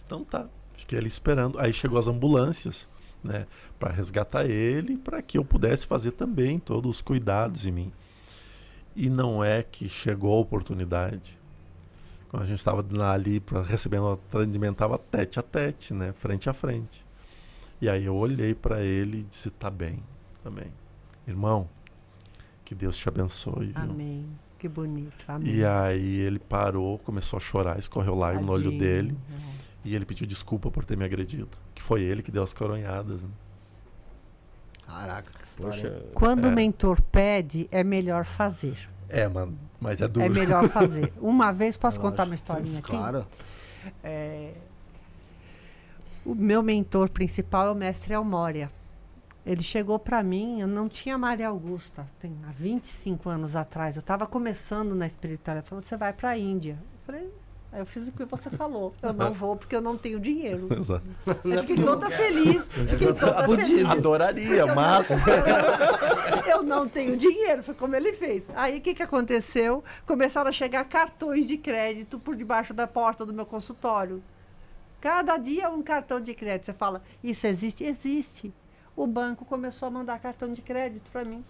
Então tá. Fiquei ali esperando. Aí chegou as ambulâncias, né, para resgatar ele, para que eu pudesse fazer também todos os cuidados em mim. E não é que chegou a oportunidade. Quando a gente estava ali pra, recebendo o atendimento, estava tete a tete, né? Frente a frente. E aí eu olhei para ele e disse: Tá bem, tá bem. Irmão, que Deus te abençoe. viu?" Amém. Que bonito. Amém. E aí ele parou, começou a chorar, escorreu lágrima no olho dele. E ele pediu desculpa por ter me agredido. Que foi ele que deu as coronhadas. né? Caraca, que história. Poxa? Quando É. o mentor pede, é melhor fazer. É, mano, mas é duro. É melhor fazer. Uma vez, posso É contar lógico. uma historinha aqui? Claro. É, O meu mentor principal é o mestre Almória. Ele chegou para mim, eu não tinha Maria Augusta, tem há 25 anos atrás. Eu estava começando na espiritualidade. Ele falou: você vai para a Índia. Eu falei: aí eu fiz o que você falou. Eu não vou porque eu não tenho dinheiro. Exato. Eu fiquei toda feliz. Fiquei toda feliz. Adoraria, mas. Eu não tenho dinheiro, foi como ele fez. Aí o que, que aconteceu? Começaram a chegar cartões de crédito por debaixo da porta do meu consultório. Cada dia um cartão de crédito. Você fala, isso existe? Existe. O banco começou a mandar cartão de crédito para mim.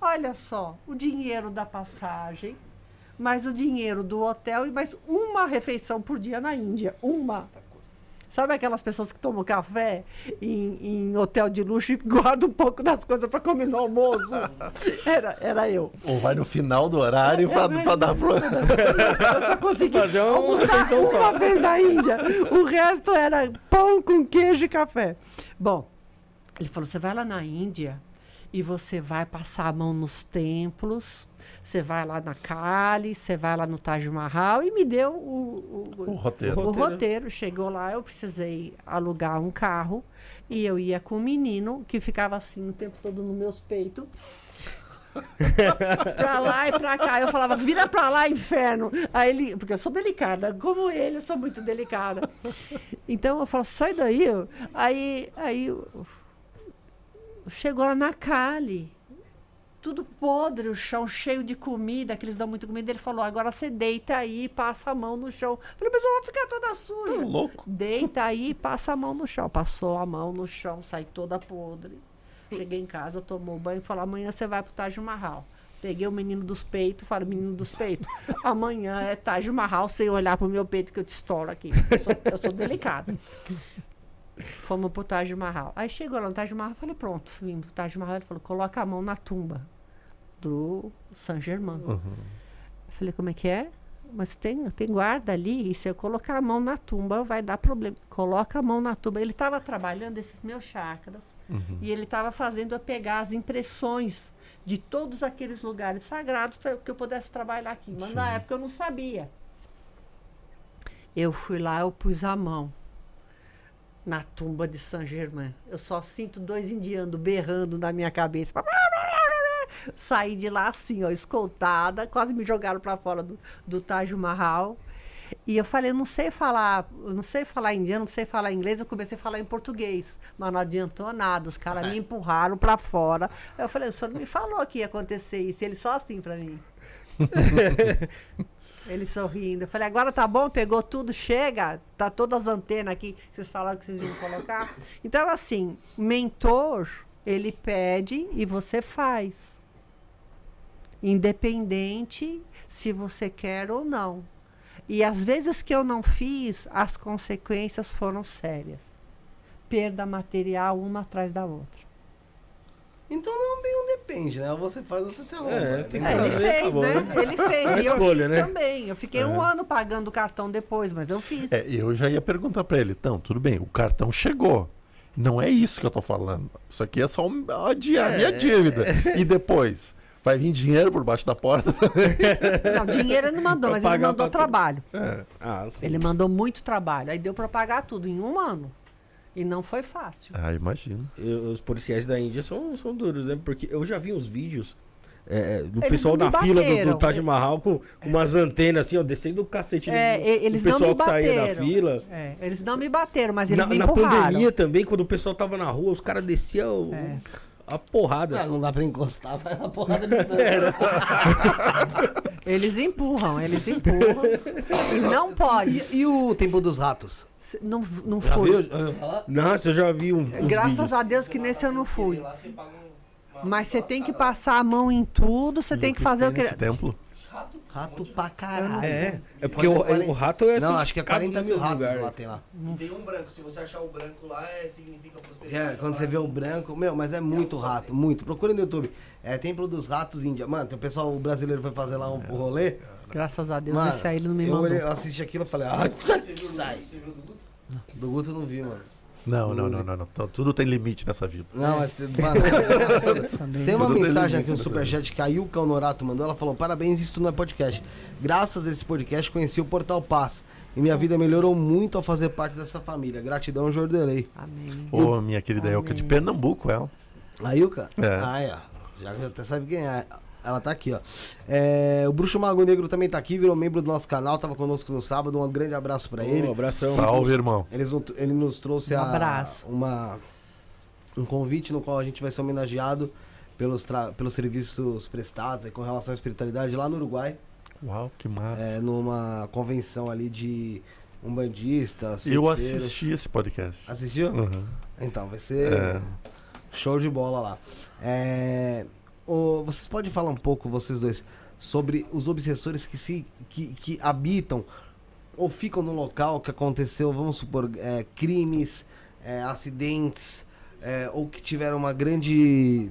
Olha só, o dinheiro da passagem, mais o dinheiro do hotel e mais uma refeição por dia na Índia. Uma. Sabe aquelas pessoas que tomam café em, em hotel de luxo e guardam um pouco das coisas para comer no almoço? Era, era eu. Ou vai no final do horário pra, É, dar pro. Eu só consegui Fazer uma almoçar só. uma vez na Índia. O resto era pão com queijo e café. Bom, ele falou: você vai lá na Índia e você vai passar a mão nos templos, você vai lá na Kali, você vai lá no Taj Mahal e me deu o, o- O roteiro. o roteiro. Chegou lá, eu precisei alugar um carro e eu ia com um menino que ficava assim o tempo todo nos meus peitos. pra lá e pra cá. Eu falava, vira pra lá, inferno. Aí ele, porque eu sou delicada, como ele, eu sou muito delicada. Então eu falo, sai daí. Aí, aí chegou lá na Cali. Tudo podre, o chão cheio de comida, que eles dão muito comida. Ele falou, agora você deita aí e passa a mão no chão. Eu falei, mas eu vou ficar toda suja. Tá louco. Deita aí e passa a mão no chão. Passou a mão no chão, sai toda podre. Cheguei em casa, tomou banho e falou: amanhã você vai pro Taj Mahal. Peguei o menino dos peitos, falei, menino dos peitos, amanhã é Taj Mahal sem olhar pro meu peito que eu te estouro aqui. Eu sou, eu sou delicada. Fomos pro Taj Mahal. Aí chegou lá no Taj Mahal, falei, pronto, vim pro Taj Mahal. Ele falou, coloca a mão na tumba do Saint Germain. Eu falei, como é que é? Mas tem, tem guarda ali, e se eu colocar a mão na tumba, vai dar problema. Coloca a mão na tumba. Ele estava trabalhando esses meus chakras, e ele estava fazendo eu pegar as impressões de todos aqueles lugares sagrados para que eu pudesse trabalhar aqui. Mas na época eu não sabia. Eu fui lá, eu pus a mão na tumba de Saint Germain. Eu só sinto dois indianos berrando na minha cabeça. Saí de lá assim, ó, escoltada, quase me jogaram para fora do, do Taj Mahal. E eu falei, eu não sei falar, não sei falar indiano, não sei falar inglês, eu comecei a falar em português, mas não adiantou nada, os caras me empurraram para fora. Eu falei, o senhor não me falou que ia acontecer isso, ele só assim para mim. Ele sorrindo. Eu falei, agora tá bom, pegou tudo, chega. Tá todas as antenas aqui vocês falaram que vocês iam colocar. Então, assim, mentor, ele pede e você faz. Independente se você quer ou não. E às vezes que eu não fiz, as consequências foram sérias. Perda material uma atrás da outra. Então não bem um depende, né? Você faz você se arruma. É, né? tem É, que ele fazer, fez, acabou, né? né? Ele fez. É e eu escolha, fiz né? também. Eu fiquei um ano pagando o cartão depois, mas eu fiz. É, eu já ia perguntar pra ele, então, tudo bem, o cartão chegou. Não é isso que eu tô falando. Isso aqui é só um, a, di- a minha dívida. E depois? Vai vir dinheiro por baixo da porta? Não, dinheiro ele não mandou, mas ele mandou trabalho. Ah, sim. Ele mandou muito trabalho. Aí deu para pagar tudo em um ano. E não foi fácil. ah, imagino. Eu- os policiais da Índia são, são duros, né? Porque eu já vi uns vídeos é, do Eles pessoal não na me fila do, bateram. do Taj Mahal com, com umas antenas assim, ó, descendo o cacete É, do, eles do não pessoal me que saía da bateram. fila. É, eles não me bateram, mas eles Na, me na empurraram. pandemia também, quando o pessoal tava na rua, os caras desciam o- É. a porrada. Ah, não dá pra encostar, vai na porrada de distância. Eles empurram, eles empurram. e não pode. E, e o Tempo dos Ratos? Se- Não, não Já fui. viu? Ouviu falar? Nossa, eu já vi um. uns Graças vídeos. a Deus que nesse eu não fui. Mas você tem que passar a mão em tudo, você tem que fazer o que. Nesse templo? Rato pra caralho. É, é porque o, Quarenta- o rato é Não, acho que é certificado 40 mil ratos lugares. lá tem lá. Tem um branco. Se você achar o branco lá, é, significa É, prosperidade. quando você vê o branco, meu, mas é muito rato, muito. Procura no YouTube. É Templo dos Ratos Índia. Mano, tem o pessoal o brasileiro foi fazer lá um rolê. Graças a Deus, Mano, esse aí ele não me eu, mandou. eu assisti aquilo e falei, ah, Você que viu, sai. você viu do Guto? Do Guto eu não vi, mano. Não, não, não, não, não. Então, Tudo tem limite nessa vida. Não, mas mano, tem uma Tudo tem mensagem limite aqui no Superchat que a Ilka Honorato mandou. Ela falou: Parabéns, isso não é podcast. Graças a esse podcast conheci o Portal Paz. E minha vida melhorou muito ao fazer parte dessa família. Gratidão, Jordelei. Amém. Ô, minha querida Elka de Pernambuco, ela. A Ilka? É. Ah, é. Já já até sabe quem é. Ela tá aqui, ó. É, o Bruxo Mago Negro também tá aqui, virou membro do nosso canal, tava conosco no sábado. Um grande abraço pra ele. Ô, abração. Salve, irmão. Eles, ele nos trouxe Um a- abraço. uma, um convite no qual a gente vai ser homenageado pelos, tra- pelos serviços prestados aí, com relação à espiritualidade lá no Uruguai, Uau, que massa. é, numa convenção ali de umbandistas, Eu assisti esse podcast. Assistiu? Uhum. Então, vai ser É. show de bola lá. É, o- vocês podem falar um pouco, vocês dois, sobre os obsessores que, se, que, que habitam ou ficam no local que aconteceu, vamos supor, é, crimes, é, acidentes, é, ou que tiveram uma grande,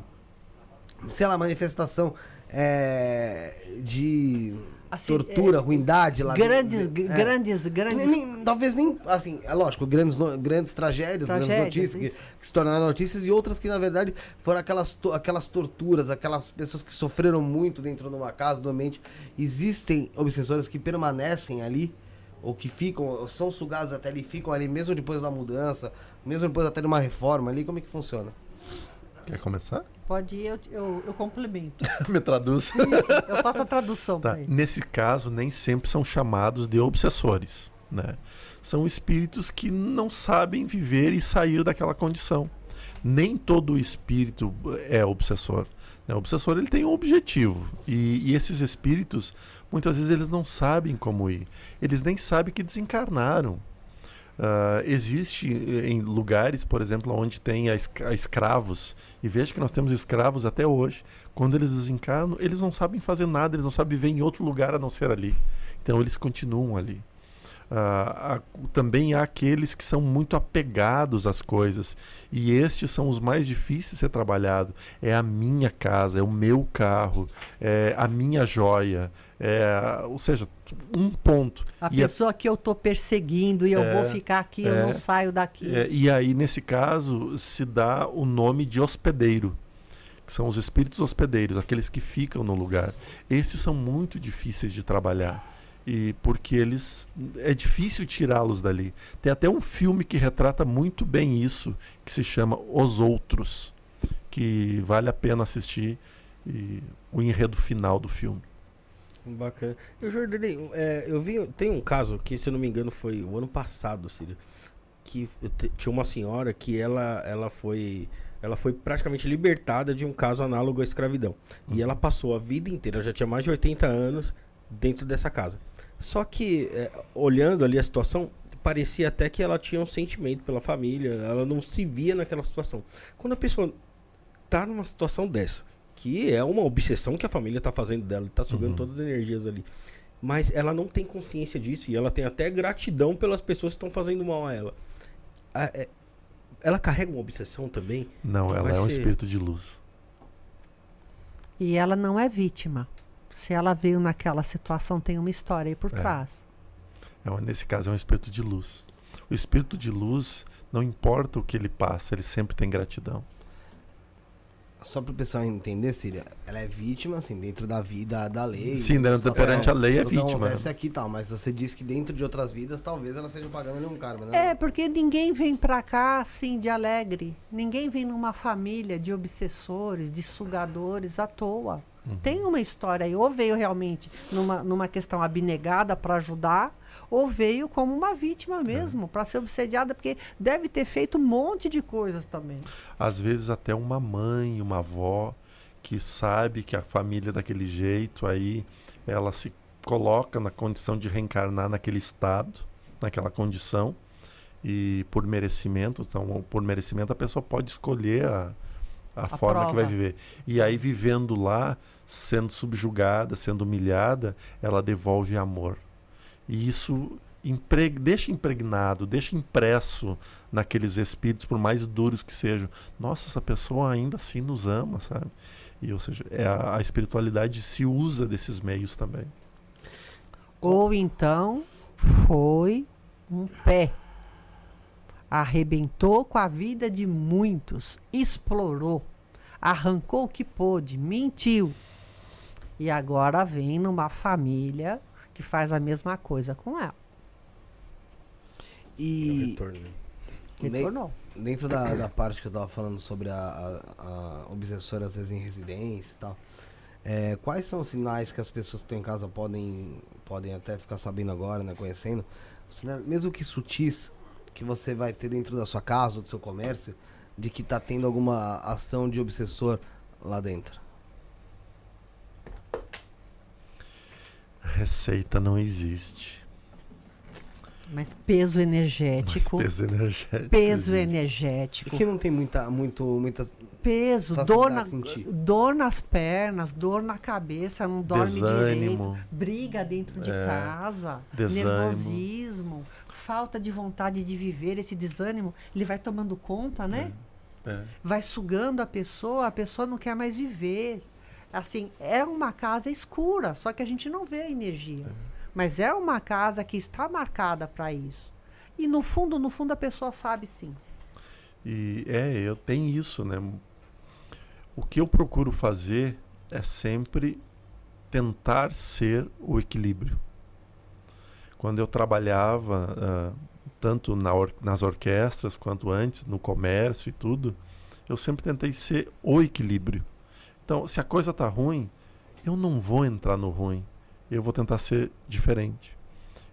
sei lá, manifestação é, de Assim, tortura, é, ruindade lá Grandes, dentro. É. grandes, Nem- grandes. nem- talvez nem, assim, é lógico, grandes, grandes tragédias, grandes Tragédias, notícias que, que se tornaram notícias e outras que, na verdade, foram aquelas, aquelas torturas, aquelas pessoas que sofreram muito dentro de uma casa, do ambiente. Existem obsessores que permanecem ali, ou que ficam, ou são sugados até ali, ficam ali mesmo depois da mudança, mesmo depois até de uma reforma ali, como é que funciona? Quer começar? Pode ir, eu, eu, eu complemento. Me traduz. Isso, eu faço a tradução Tá. Nesse caso, nem sempre são chamados de obsessores. Né? São espíritos que não sabem viver e sair daquela condição. Nem todo espírito é obsessor. né? O obsessor ele tem um objetivo. E, e esses espíritos, muitas vezes, eles não sabem como ir. Eles nem sabem que desencarnaram. Ah, existe eh, em lugares, por exemplo, onde tem a escravos, e veja que nós temos escravos até hoje. Quando eles desencarnam, eles não sabem fazer nada, eles não sabem viver em outro lugar a não ser ali. Então eles continuam ali. Ah, há- também há aqueles que são muito apegados às coisas, e estes são os mais difíceis de ser trabalhado. É a minha casa, é o meu carro, é a minha joia, é, ou seja, um ponto. A E a- pessoa que eu tô perseguindo e eu É, vou ficar aqui, eu é, não saio daqui. É, e aí, nesse caso, se dá o nome de hospedeiro, que são os espíritos hospedeiros, aqueles que ficam no lugar. Esses são muito difíceis de trabalhar. E porque eles é difícil tirá-los dali. Tem até um filme que retrata muito bem isso, que se chama Os Outros, que vale a pena assistir e o enredo final do filme. Bacana. Eu, Jordanei, é, eu vi. Tem um caso que, se eu não me engano, foi o ano passado, Círio. Que tinha uma senhora que ela, ela foi. Ela foi praticamente libertada de um caso análogo à escravidão. E ela passou a vida inteira, já tinha mais de 80 anos, dentro dessa casa. Só que, é, olhando ali a situação, parecia até que ela tinha um sentimento pela família, ela não se via naquela situação. Quando a pessoa tá numa situação dessa, que é uma obsessão que a família tá fazendo dela, tá sugando Uhum. todas as energias ali. Mas ela não tem consciência disso e ela tem até gratidão pelas pessoas que estão fazendo mal a ela. A- é- ela carrega uma obsessão também? Não, ela é um ser- espírito de luz. E ela não é vítima. Se ela veio naquela situação, tem uma história aí por É. trás. É um- nesse caso, é um espírito de luz. O espírito de luz, não importa o que ele passa, ele sempre tem gratidão. Só para o pessoal entender, Síria, ela é vítima, assim, dentro da vida da lei. Sim, dentro- situação. perante a lei é O que vítima. acontece aqui tal, mas você disse que dentro de outras vidas, talvez ela esteja pagando ali um karma, né? É, porque ninguém vem pra cá assim de alegre. Ninguém vem numa família de obsessores, de sugadores à toa. Uhum. Tem uma história aí, ou veio realmente numa, numa questão abnegada para ajudar, ou veio como uma vítima mesmo, para ser obsediada, porque deve ter feito um monte de coisas também. Às vezes até uma mãe, uma avó que sabe que a família é daquele jeito, aí ela se coloca na condição de reencarnar naquele estado, naquela condição, e por merecimento, então por merecimento a pessoa pode escolher a, a, forma que vai prova. viver. E aí vivendo lá, sendo subjugada, sendo humilhada, ela devolve amor. E isso impreg- deixa impregnado, deixa impresso naqueles espíritos, por mais duros que sejam. Nossa, essa pessoa ainda assim nos ama, sabe? E, ou seja, é a, a espiritualidade se usa desses meios também. Ou então foi um pé. Arrebentou com a vida de muitos, explorou, arrancou o que pôde, mentiu. E agora vem numa família que faz a mesma coisa com ela. É E retorno, né? Retornou. dentro da, da parte que eu tava falando sobre a, a, a obsessora, às vezes em residência e tal, é, quais são os sinais que as pessoas que estão em casa podem, podem até ficar sabendo agora, né, conhecendo, sinais, mesmo que sutis, que você vai ter dentro da sua casa ou do seu comércio, de que tá tendo alguma ação de obsessor lá dentro? Receita não existe. Mas peso Mas energético. peso energético. Peso existe. energético. E que não tem muita, muito, muitas. Peso, dor, na, dor nas pernas, dor na cabeça, não dorme Desânimo. direito, briga dentro de É, casa, desânimo. nervosismo, falta de vontade de viver, esse desânimo, ele vai tomando conta, né? É. Vai sugando a pessoa, a pessoa não quer mais viver. Assim, é uma casa escura, só que a gente não vê a energia. Mas é uma casa que está marcada para isso. E no fundo, no fundo, a pessoa sabe sim. E é, eu tenho isso, né? O que eu procuro fazer é sempre tentar ser o equilíbrio. Quando eu trabalhava, ah, tanto na or- nas orquestras quanto antes, no comércio e tudo, eu sempre tentei ser o equilíbrio. Então, se a coisa tá ruim, eu não vou entrar no ruim. Eu vou tentar ser diferente.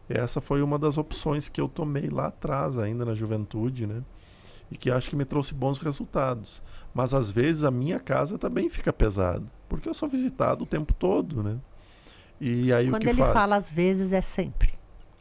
Essa foi uma das opções que eu tomei lá atrás, ainda na juventude, né? e que acho que me trouxe bons resultados. Mas às vezes a minha casa também fica pesada, porque eu sou visitado o tempo todo, né? E aí o Quando que ele faz? fala às vezes, é sempre.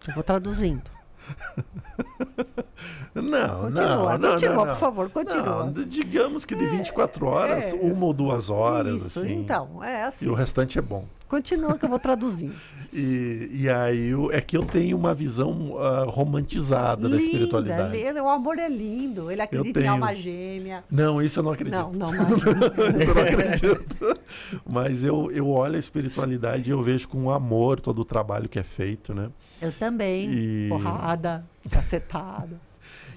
Eu vou traduzindo. Não, Continua, não, continua, não, por não. favor, continua. Não, digamos que de 24 horas, é. uma ou duas horas, Isso, assim. então, é E assim. o restante é bom. Continua que eu vou traduzindo. E, e aí é que eu tenho uma visão ah, romantizada da espiritualidade. li- o amor é lindo. Ele acredita em tenho. alma gêmea. Não, isso eu não acredito. Não, não, não. Isso eu não acredito. Mas eu, eu olho a espiritualidade e eu vejo com amor todo o trabalho que é feito, né? Eu também. E- Porrada, cacetada.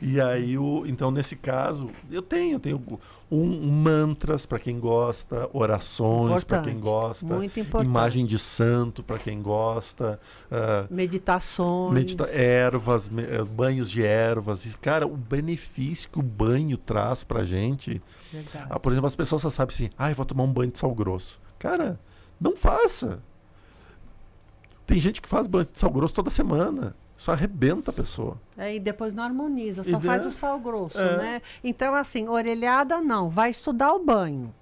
E aí, o, então, nesse caso, eu tenho, tenho um, mantras para quem gosta, orações para quem gosta, Muito importante. imagem de santo para quem gosta, ah, Meditações. medita ervas, me- eh, banhos de ervas. E, cara, o benefício que o banho traz pra gente. Ah, por exemplo, as pessoas só sabem assim, ah, eu vou tomar um banho de sal grosso. Cara, não faça. Tem gente que faz banho de sal grosso toda semana. Isso arrebenta a pessoa. É, e depois não harmoniza, E só faz daí- o sal grosso, É. né? Então, assim, orelhada não, vai estudar o banho.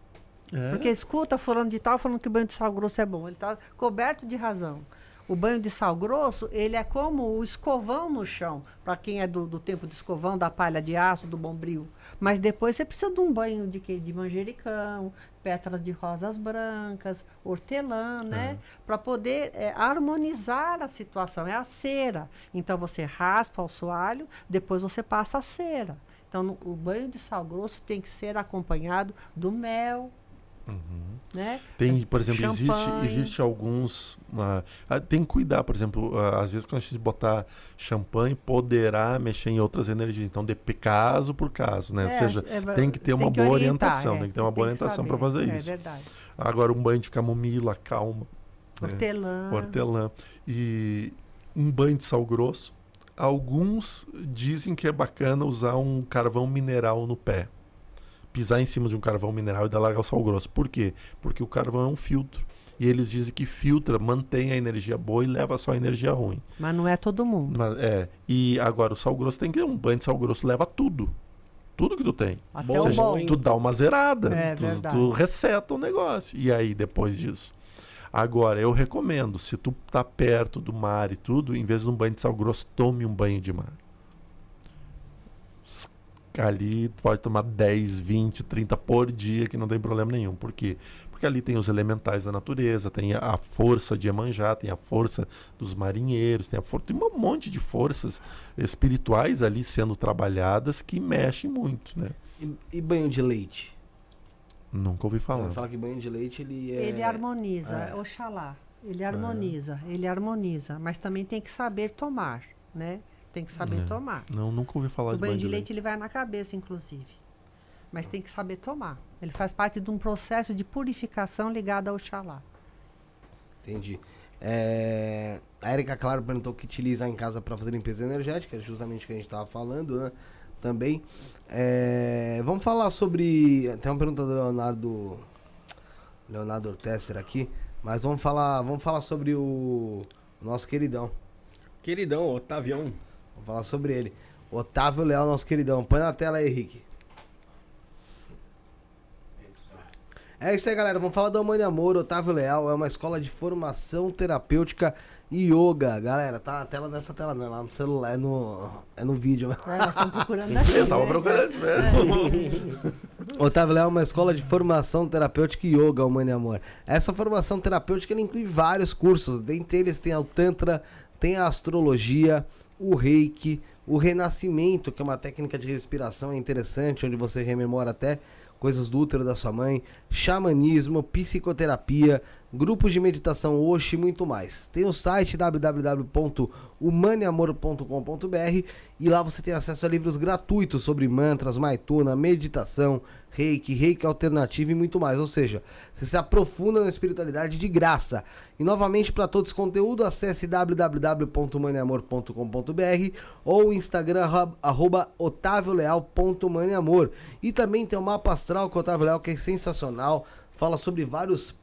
É. Porque escuta fulano de tal falando que o banho de sal grosso é bom. Ele está coberto de razão. O banho de sal grosso, ele é como o escovão no chão, para quem é do, do tempo do escovão, da palha de aço, do bombril. Mas depois você precisa de um banho de quê? De manjericão, pétalas de rosas brancas, hortelã, né? Para poder é, harmonizar a situação. É a cera. Então você raspa o soalho, depois você passa a cera. Então no- o banho de sal grosso tem que ser acompanhado do mel, né? Tem, por exemplo, existe, Champanhe. existe alguns. ah, tem que cuidar, por exemplo, ah, às vezes quando a gente botar champanhe, poderá mexer em outras energias. Então, de caso por caso, né? Ou É, seja, é, tem que ter uma boa orientar, orientação, é, tem que ter uma boa orientação para fazer É isso. verdade. Agora, um banho de camomila, calma. né? Hortelã. Hortelã. E um banho de sal grosso. Alguns dizem que é bacana usar um carvão mineral no pé. Pisar em cima de um carvão mineral e dar largar o sal grosso. Por quê? Porque o carvão é um filtro. E eles dizem que filtra, mantém a energia boa e leva só a energia ruim. Mas não é todo mundo. Mas, é. E agora o sal grosso tem que. Um banho de sal grosso leva tudo. Tudo que tu tem. Até Ou seja, bom. tu dá uma zerada. É tu, verdade. tu reseta o negócio. E aí, depois disso? Agora, eu recomendo, se tu tá perto do mar e tudo, em vez de um banho de sal grosso, tome um banho de mar. Ali tu pode tomar 10, 20, 30 por dia, que não tem problema nenhum. Por quê? Porque ali tem os elementais da natureza, tem a, força de Iemanjá, tem a força dos marinheiros, tem, a for tem um monte de forças espirituais ali sendo trabalhadas que mexem muito, né? E, e banho de leite? Nunca ouvi falar. Fala que banho de leite ele é. Ele harmoniza, é. Oxalá. Ele harmoniza, ele harmoniza. Mas também tem que saber tomar, né? Tem que saber É. tomar. Não, nunca ouvi falar O de banho de leite ele vai na cabeça, inclusive. Mas tem que saber tomar. Ele faz parte de um processo de purificação ligado ao Oxalá. Entendi. É, A Erika Claro perguntou o que utilizar em casa para fazer limpeza energética, justamente o que a gente estava falando, né? Também. É, Vamos falar sobre. Tem uma pergunta do Leonardo. Leonardo Ortesser aqui. Mas vamos falar, vamos falar sobre o, o nosso queridão. Queridão, Otavião. Vamos falar sobre ele. Otávio Leal, nosso queridão. Põe na tela aí, Henrique. É isso aí, galera. Vamos falar do Mãe Amor. Otávio Leal é uma escola de formação terapêutica e yoga. Galera, tá na tela nessa tela, não é lá no celular, é no, é no vídeo. né? É, nós estamos procurando aqui. Eu tava procurando isso mesmo. Otávio Leal é uma escola de formação terapêutica e yoga, Mãe Amor. Essa formação terapêutica inclui vários cursos. Dentre eles tem o Tantra, tem a astrologia, o reiki, o renascimento, que é uma técnica de respiração interessante, onde você rememora até coisas do útero da sua mãe, xamanismo, psicoterapia, grupos de meditação Oxi e muito mais. Tem o site www.humaneamor.com.br e lá você tem acesso a livros gratuitos sobre mantras, maituna, meditação, reiki, reiki alternativo e muito mais. Ou seja, você se aprofunda na espiritualidade de graça. E novamente, para todo esse conteúdo, acesse www.humaneamor.com.br ou o Instagram arro- arroba otavioleal.maneamor. E também tem o mapa astral com o Otávio Leal, que é sensacional. Fala sobre vários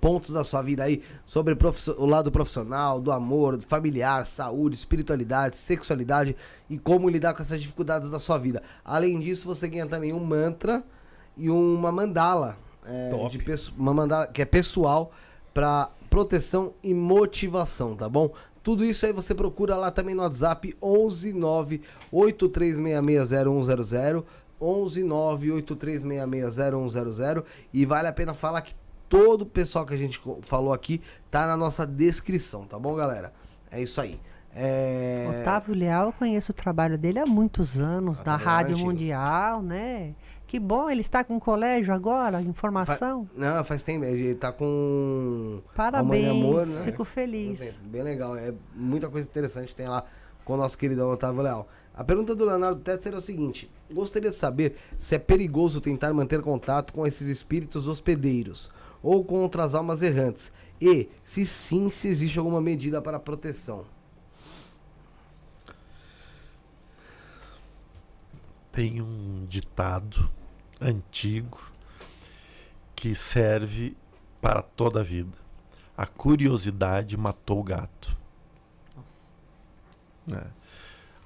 pontos da sua vida aí sobre o lado profissional, do amor, do familiar, saúde, espiritualidade, sexualidade e como lidar com essas dificuldades da sua vida. Além disso, você ganha também um mantra e uma mandala, é, uma mandala que é pessoal para proteção e motivação, tá bom? Tudo isso aí você procura lá também no WhatsApp 11 9 83660100 11 9 83660100 e vale a pena falar que todo o pessoal que a gente falou aqui tá na nossa descrição, tá bom, galera? É isso aí. É... Otávio Leal, eu conheço o trabalho dele há muitos anos, Leal é Rádio. Mundial, né? Que bom, ele está com um colégio agora, informação. Não, faz tempo, ele tá com Parabéns, Amor, né? fico feliz. Bem, bem legal, é muita coisa interessante tem lá com o nosso queridão Otávio Leal. A pergunta do Leonardo Tesser é o seguinte: gostaria de saber se é perigoso tentar manter contato com esses espíritos hospedeiros ou com outras almas errantes e, se sim, se existe alguma medida para proteção. Tem um ditado antigo que serve para toda a vida. A curiosidade matou o gato. É.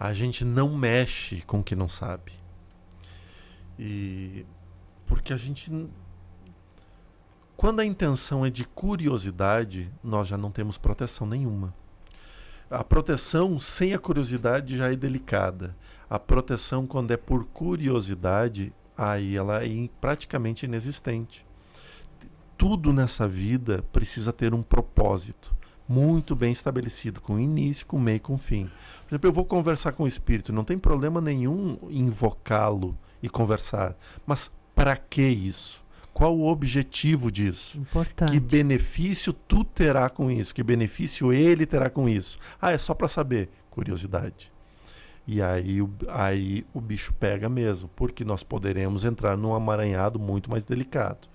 A gente não mexe com o que não sabe. E porque a gente quando a intenção é de curiosidade, nós já não temos proteção nenhuma. A proteção sem a curiosidade já é delicada. A proteção, quando é por curiosidade, aí ela é praticamente inexistente. Tudo nessa vida precisa ter um propósito muito bem estabelecido, com início, com meio com fim. Por exemplo, eu vou conversar com o espírito, não tem problema nenhum invocá-lo e conversar. Mas para que isso? Qual o objetivo disso? Importante. Que benefício tu terá com isso? Que benefício ele terá com isso? Ah, é só para saber. Curiosidade. E aí, o- aí o bicho pega mesmo, porque nós poderemos entrar num amaranhado muito mais delicado.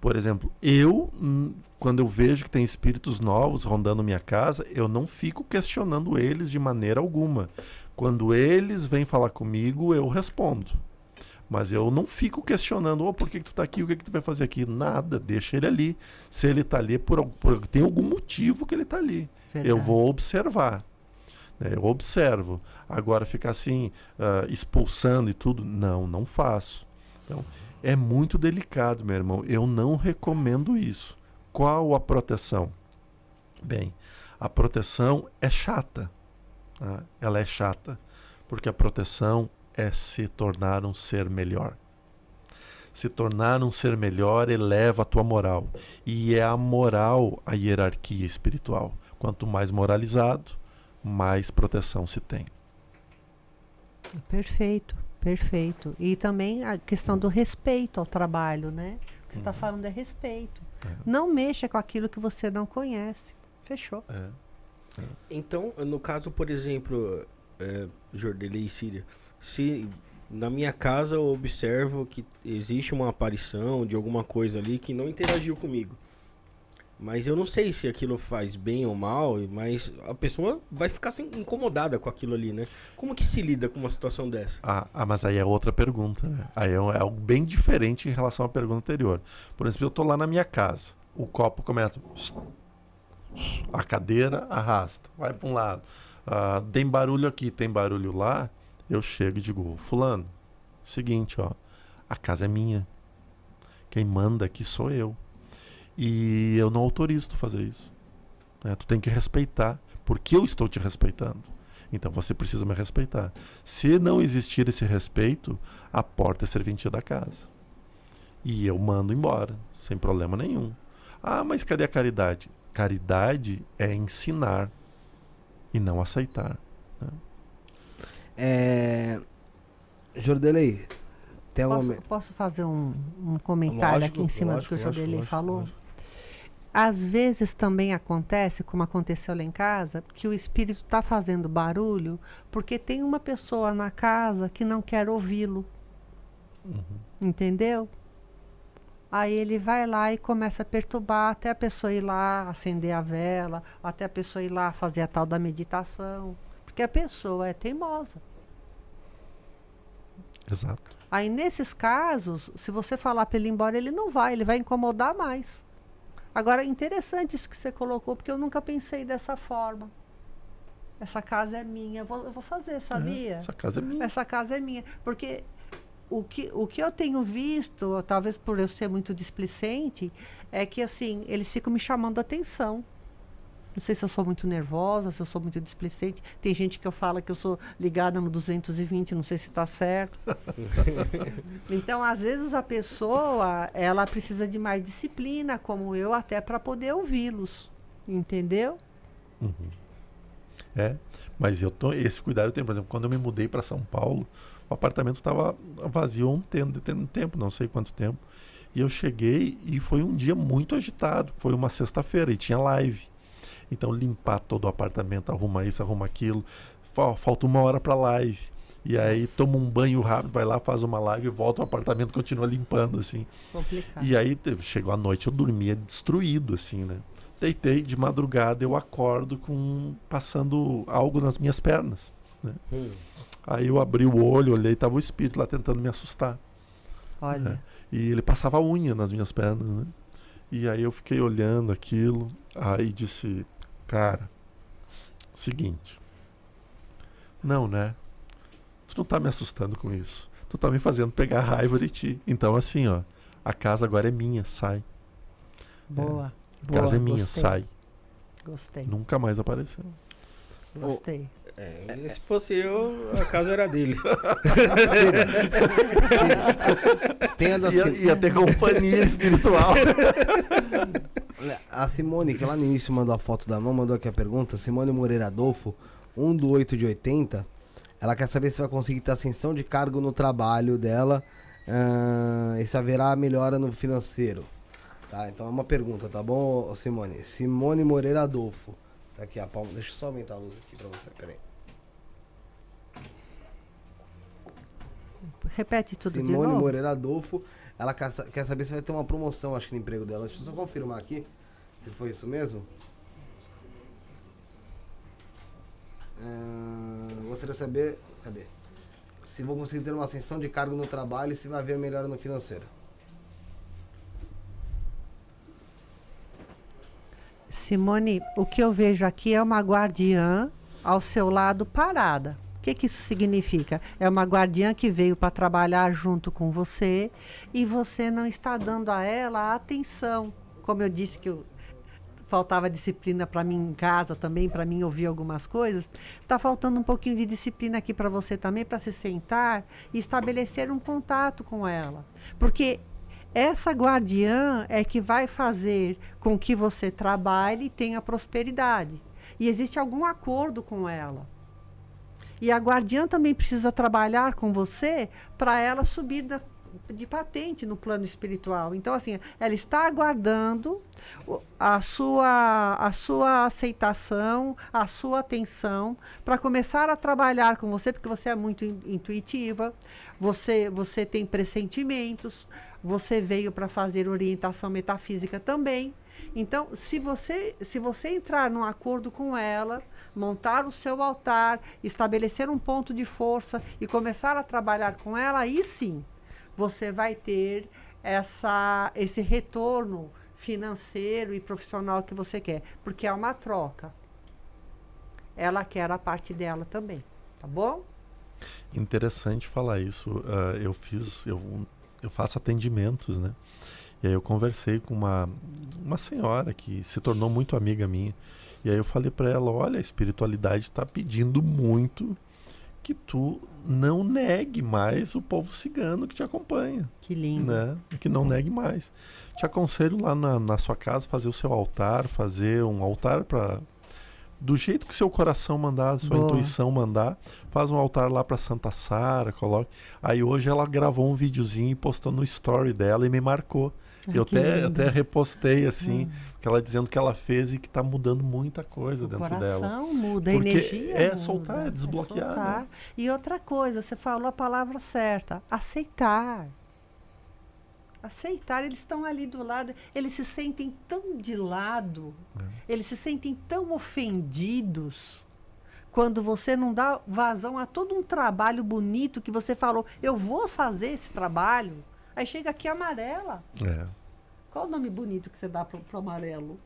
Por exemplo, eu, hum, quando eu vejo que tem espíritos novos rondando minha casa, eu não fico questionando eles de maneira alguma. Quando eles vêm falar comigo, eu respondo. Mas eu não fico questionando, oh, por que, que tu tá aqui? O que, que tu vai fazer aqui? Nada, deixa ele ali. Se ele tá ali, por, por- tem algum motivo que ele tá ali. Eu Verdade. vou observar. né? Eu observo. Agora ficar assim, ah, expulsando e tudo, não, não faço. Então, é muito delicado, meu irmão. Eu não recomendo isso. Qual a proteção? Bem, a proteção é chata. tá? Ela é chata. Porque a proteção é se tornar um ser melhor. Se tornar um ser melhor eleva a tua moral. E é a moral a hierarquia espiritual. Quanto mais moralizado, mais proteção se tem. Perfeito, perfeito. E também a questão do respeito ao trabalho, né? O que você está falando é respeito. É. Não mexa com aquilo que você não conhece. Fechou. É. Então, no caso, por exemplo, é, Jordelei e Síria, se na minha casa eu observo que existe uma aparição de alguma coisa ali que não interagiu comigo. Mas eu não sei se aquilo faz bem ou mal, mas a pessoa vai ficar assim, incomodada com aquilo ali, né? Como que se lida com uma situação dessa? Ah, ah, mas aí é outra pergunta, né? Aí é, um- é algo bem diferente em relação à pergunta anterior. Por exemplo, eu tô lá na minha casa, o copo começa. A cadeira arrasta, vai para um lado. Ah, tem barulho aqui, tem barulho lá. Eu chego e digo, fulano, seguinte, ó, a casa é minha. Quem manda aqui sou eu. E eu não autorizo tu fazer isso. né? Tu tem que respeitar, porque eu estou te respeitando. Então você precisa me respeitar. Se não existir esse respeito, a porta é serventia da casa. E eu mando embora, sem problema nenhum. Ah, mas cadê a caridade? Caridade é ensinar e não aceitar. É... Jordelei, tem. Posso, posso fazer um, um comentário Lógico, aqui em cima lógico, do que o lógico, falou? lógico. Às vezes também acontece, como aconteceu lá em casa, que o espírito está fazendo barulho porque tem uma pessoa na casa que não quer ouvi-lo. Entendeu? Aí ele vai lá e começa a perturbar até a pessoa ir lá acender a vela, até a pessoa ir lá fazer a tal da meditação. Porque a pessoa é teimosa. Exato. Aí nesses casos, se você falar para ele ir embora, ele não vai, ele vai incomodar mais. Agora, interessante isso que você colocou, porque eu nunca pensei dessa forma. Essa casa é minha, eu vou, eu vou fazer, sabia? Essa casa é minha. Essa casa é minha. Porque o que, o que eu tenho visto, talvez por eu ser muito displicente, é que assim, eles ficam me chamando a atenção. Não sei se eu sou muito nervosa, se eu sou muito displicente. Tem gente que eu falo que eu sou ligada no 220, não sei se está certo. então, às vezes a pessoa, ela precisa de mais disciplina, como eu, até para poder ouvi-los. Entendeu? É, mas eu tô, esse cuidado eu tenho. Por exemplo, quando eu me mudei para São Paulo, o apartamento estava vazio há um tempo, um tempo, não sei quanto tempo. E eu cheguei e foi um dia muito agitado. Foi uma sexta-feira e tinha live. Então, limpar todo o apartamento, arrumar isso, arrumar aquilo. Fa- Falta uma hora para live. E aí toma um banho rápido, vai lá, faz uma live, volta ao apartamento, continua limpando, assim. Complicado. E aí chegou a noite, eu dormia destruído, assim, né? Deitei de madrugada, eu acordo com passando algo nas minhas pernas. Hum. Aí eu abri o olho, olhei, tava o espírito lá tentando me assustar. Olha, E ele passava a unha nas minhas pernas, né? E aí eu fiquei olhando aquilo, aí disse, cara, seguinte. Não, né? Tu não tá me assustando com isso. Tu tá me fazendo pegar raiva de ti. Então assim, ó, a casa agora é minha, sai. boa. A casa é boa, minha, gostei, sai. Gostei, Nunca mais apareceu. gostei. É, se fosse eu, a casa era dele. Tem a da Ia, ia ter companhia espiritual. A Simone, que lá no início mandou a foto da mão, mandou aqui a pergunta. Simone Moreira Adolfo, 1 do 8 de 80. Ela quer saber se vai conseguir ter ascensão de cargo no trabalho dela ah, e se haverá melhora no financeiro. Tá, então é uma pergunta, tá bom, Simone? Simone Moreira Adolfo. Tá aqui a palma. Deixa eu só aumentar a luz aqui pra você, peraí. Repete tudo de Simone novo. Moreira Adolfo. Ela quer, sa- quer saber se vai ter uma promoção, acho que no emprego dela. Deixa eu só confirmar aqui se foi isso mesmo. Ah, gostaria de saber. Cadê? Se vou conseguir ter uma ascensão de cargo no trabalho e se vai haver melhora no financeiro. Simone, o que eu vejo aqui é uma guardiã ao seu lado parada. O que, que isso significa? É uma guardiã que veio para trabalhar junto com você e você não está dando a ela a atenção. Como eu disse que eu faltava disciplina para mim em casa também, para mim ouvir algumas coisas. Está faltando um pouquinho de disciplina aqui para você também, para se sentar e estabelecer um contato com ela. Porque essa guardiã é que vai fazer com que você trabalhe e tenha prosperidade. E existe algum acordo com ela. E a guardiã também precisa trabalhar com você para ela subir da- de patente no plano espiritual. Então, assim, ela está aguardando a sua, a sua aceitação, a sua atenção para começar a trabalhar com você, porque você é muito in- intuitiva, você, você tem pressentimentos, você veio para fazer orientação metafísica também. Então, se você, se você entrar num acordo com ela, montar o seu altar, estabelecer um ponto de força e começar a trabalhar com ela, aí sim você vai ter essa, esse retorno financeiro e profissional que você quer, porque é uma troca. Ela quer a parte dela também, tá bom? Interessante falar isso. Ah, eu fiz, eu eu faço atendimentos, né? E aí eu conversei com uma, uma senhora que se tornou muito amiga minha. E aí eu falei para ela, olha, a espiritualidade está pedindo muito que tu não negue mais o povo cigano que te acompanha, Que lindo. né? Que não negue mais. Te aconselho lá na, na sua casa fazer o seu altar, fazer um altar para do jeito que seu coração mandar, sua Boa. intuição mandar, faz um altar lá para Santa Sara, coloque. Aí hoje ela gravou um videozinho e postou no story dela e me marcou. Ai, eu que até, lindo. até repostei assim, Hum. que ela dizendo que ela fez e que tá mudando muita coisa O dentro coração dela. muda, a Porque energia é muda, soltar, é desbloquear, né? soltar. E outra coisa, você falou a palavra certa, aceitar. Aceitar, eles estão ali do lado, eles se sentem tão de lado, É. eles se sentem tão ofendidos quando você não dá vazão a todo um trabalho bonito que você falou, eu vou fazer esse trabalho. Aí chega aqui amarela. É. Qual o nome bonito que você dá pro, pro amarelo?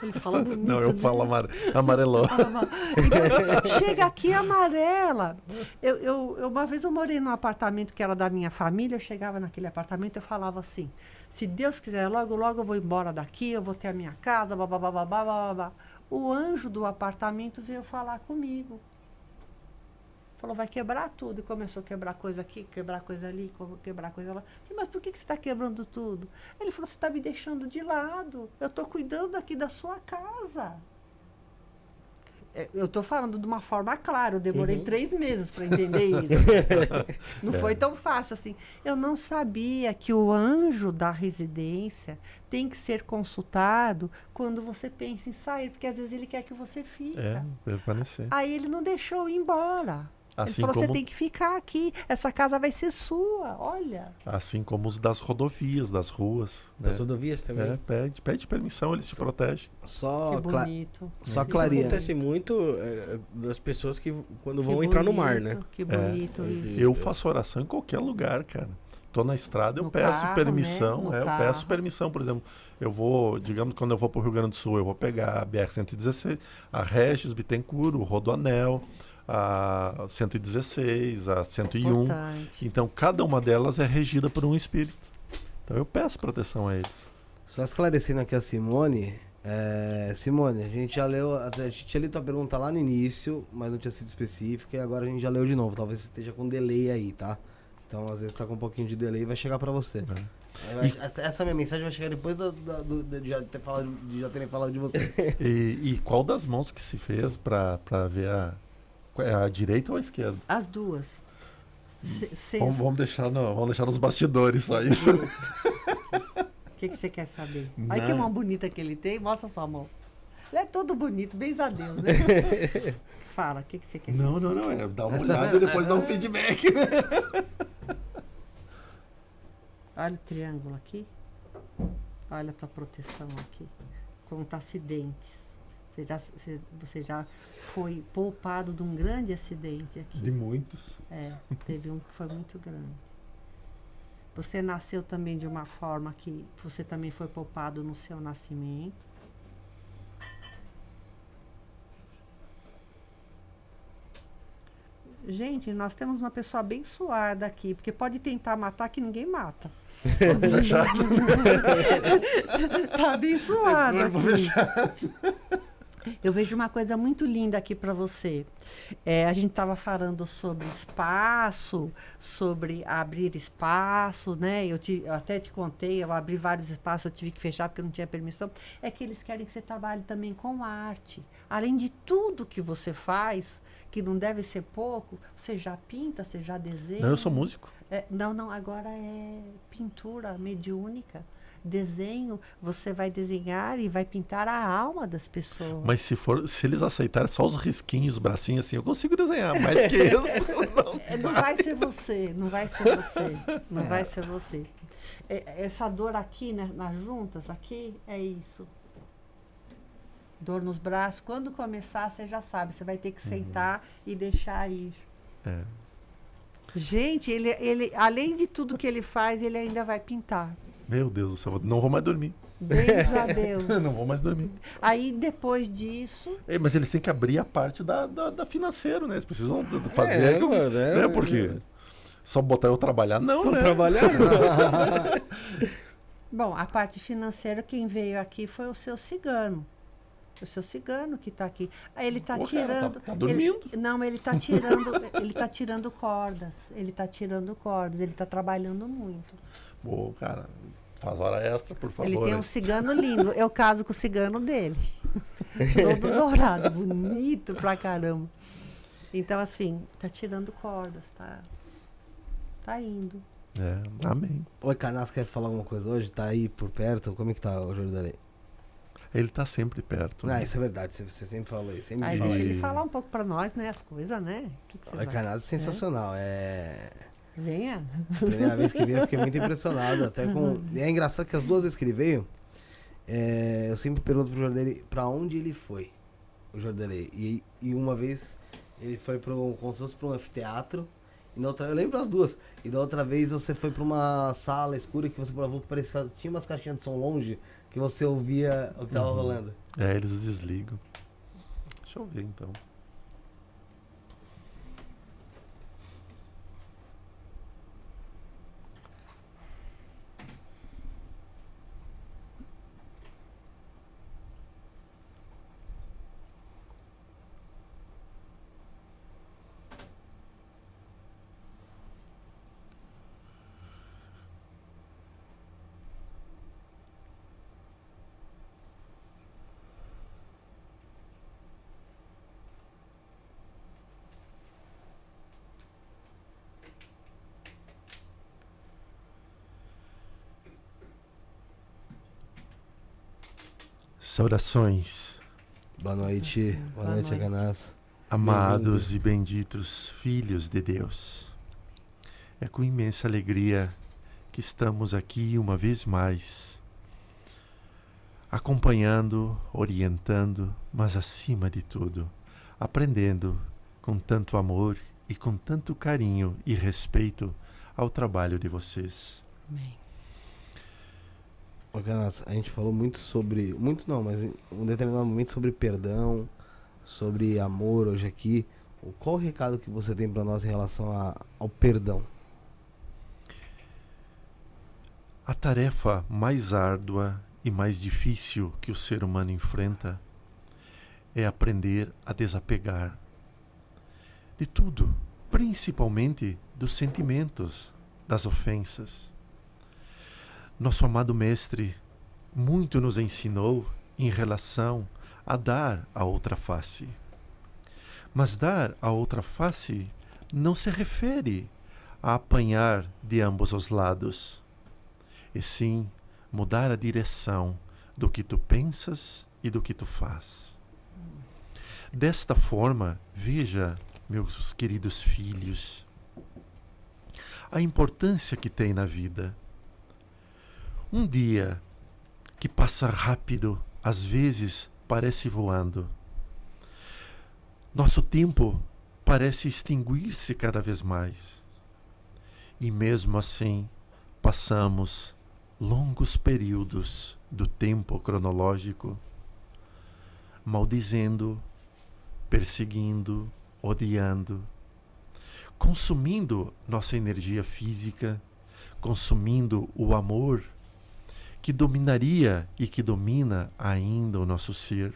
Ele fala bonito. Não, eu né? falo amar amarelou. Então, chega aqui amarela. Eu, eu, eu- uma vez eu morei num apartamento que era da minha família, eu chegava naquele apartamento eu falava assim, se Deus quiser, logo, logo eu vou embora daqui, eu vou ter a minha casa, babá, babá, babá, babá. O anjo do apartamento veio falar comigo. Falou, vai quebrar tudo. E começou a quebrar coisa aqui, quebrar coisa ali, quebrar coisa lá. Falei, mas por que, que você está quebrando tudo? Ele falou, você está me deixando de lado. Eu estou cuidando aqui da sua casa. É, Eu estou falando de uma forma clara, eu demorei Uhum. três meses para entender isso. não foi tão fácil assim. Eu não sabia que o anjo da residência tem que ser consultado quando você pensa em sair, porque às vezes ele quer que você fique. É, permanecer. Aí ele não deixou ir embora. Ele Assim falou, você tem que ficar aqui, essa casa vai ser sua, olha. Assim como os das rodovias, das ruas. Das né? rodovias também. É, pede, pede permissão, eles te protegem. Só, que cla- bonito. só Isso clareando. acontece muito é, das pessoas que quando que vão entrar no mar, bonito, né? Que bonito isso. Eu faço oração em qualquer lugar, cara. Tô na estrada, eu No peço carro, permissão. né? É, eu carro. peço permissão, por exemplo. Eu vou, digamos, quando eu vou pro Rio Grande do Sul, eu vou pegar a BR-116, a Regis Bittencourt, o Rodoanel, a 116, a 101. Importante. Então, cada uma delas é regida por um espírito. Então, eu peço proteção a eles. Só esclarecendo aqui a Simone. é, Simone, a gente já leu. A gente tinha lido tua pergunta lá no início, mas não tinha sido específica, e agora a gente já leu de novo. Talvez você esteja com delay aí, tá? Então, às vezes tá com um pouquinho de delay e vai chegar pra você. Vai- essa, essa minha mensagem vai chegar depois do, do- do- de, já ter falado, de já terem falado de você. E, e qual das mãos que se fez pra, pra ver a, é a direita ou a esquerda? As duas. Se- se- Vamos, vamos deixar no, vamos deixar nos bastidores só isso. O que, que você quer saber? Olha que mão bonita que ele tem. Mostra sua mão. Ele é todo bonito, bens a Deus, né? Fala, o que, que você quer Não, não, não. É dar uma olhada e depois dar um feedback, né? Olha o triângulo aqui. Olha a tua proteção aqui. Contra acidentes. Você já, você, já foi poupado de um grande acidente aqui. De muitos. É, teve um que foi muito grande. Você nasceu também de uma forma que você também foi poupado no seu nascimento. Gente, nós temos uma pessoa abençoada aqui, porque pode tentar matar que ninguém mata. tá abençoada. aqui. Eu vejo uma coisa muito linda aqui para você. É, a gente estava falando sobre espaço, sobre abrir espaço, né? Eu, te- eu até te contei, eu abri vários espaços, eu tive que fechar porque não tinha permissão. É que eles querem que você trabalhe também com arte. Além de tudo que você faz, que não deve ser pouco, você já pinta, você já desenha. Não, eu sou músico. É, não, não, agora é pintura mediúnica. Desenho, você vai desenhar e vai pintar a alma das pessoas. Mas se for, se eles aceitarem só os risquinhos, os bracinhos assim, eu consigo desenhar. Mais que isso, não É, não vai ser você, não vai ser você, não vai ser você. É, essa dor aqui, né, nas juntas, aqui, é isso. Dor nos braços. Quando começar, você já sabe, você vai ter que sentar e deixar ir. É. Gente, ele, ele, além de tudo que ele faz, ele ainda vai pintar. Meu Deus do céu, não vou mais dormir. Beijo a Deus. não vou mais dormir. Aí depois disso, Ei, mas eles têm que abrir a parte da, da, da financeiro, né? Eles precisam fazer. É, com- mano, é, né? Porque Só botar eu trabalhar? Não, Só né? trabalhar? Bom, a parte financeira, quem veio aqui foi o seu cigano. O seu cigano que está aqui. Aí ele está Pô, cara, tá- tirando. tá ele- dormindo. não, ele está tirando. ele está tirando cordas. Ele está tirando cordas. Ele está trabalhando muito. Pô, cara, faz hora extra, por favor. ele tem um cigano lindo. Eu caso com o cigano dele. Todo dourado, bonito pra caramba. Então, assim, tá tirando cordas, tá? Tá indo. É, amém. Oi, Canas, quer falar alguma coisa hoje? Tá aí por perto? Como é que tá o Jordanei? Ele tá sempre perto. Ah, né? isso é verdade, você, você sempre falou isso. Sempre Aí fala deixa ele falar um pouco pra nós, né? As coisas, né? O que, que Oi? Canas é sensacional. É. Venha. Primeira vez que veio, eu fiquei muito impressionado. Até com. Uhum. E é engraçado que as duas vezes que ele veio, é, eu sempre pergunto pro Jordanei pra onde ele foi. O Jordanei. E, e uma vez ele foi pro, como se fosse pra um anfiteatro. E na outra, eu lembro as duas. E da outra vez você foi pra uma sala escura que você provou que parecia. Tinha umas caixinhas de som longe que você ouvia o que tava rolando. É, eles desligam. Deixa eu ver então. Saudações, Boa noite. Boa, Boa noite, noite. Aganas. amados e benditos filhos de Deus. É com imensa alegria que estamos aqui uma vez mais, acompanhando, orientando, mas acima de tudo, aprendendo com tanto amor e com tanto carinho e respeito ao trabalho de vocês. Amém. Ô, Canas, a gente falou muito sobre. Muito não, mas em um determinado momento sobre perdão, sobre amor hoje aqui. Qual o recado que você tem pra nós em relação a- ao perdão? A tarefa mais árdua e mais difícil que o ser humano enfrenta é aprender a desapegar de tudo, principalmente dos sentimentos, das ofensas. Nosso amado Mestre muito nos ensinou em relação a dar a outra face. Mas dar a outra face não se refere a apanhar de ambos os lados e sim mudar a direção do que tu pensas e do que tu faz. Desta forma, veja, meus queridos filhos, a importância que tem na vida. Um dia que passa rápido, às vezes parece voando. Nosso tempo parece extinguir-se cada vez mais. E mesmo assim, passamos longos períodos do tempo cronológico maldizendo, perseguindo, odiando, consumindo nossa energia física, consumindo o amor que dominaria e que domina ainda o nosso ser.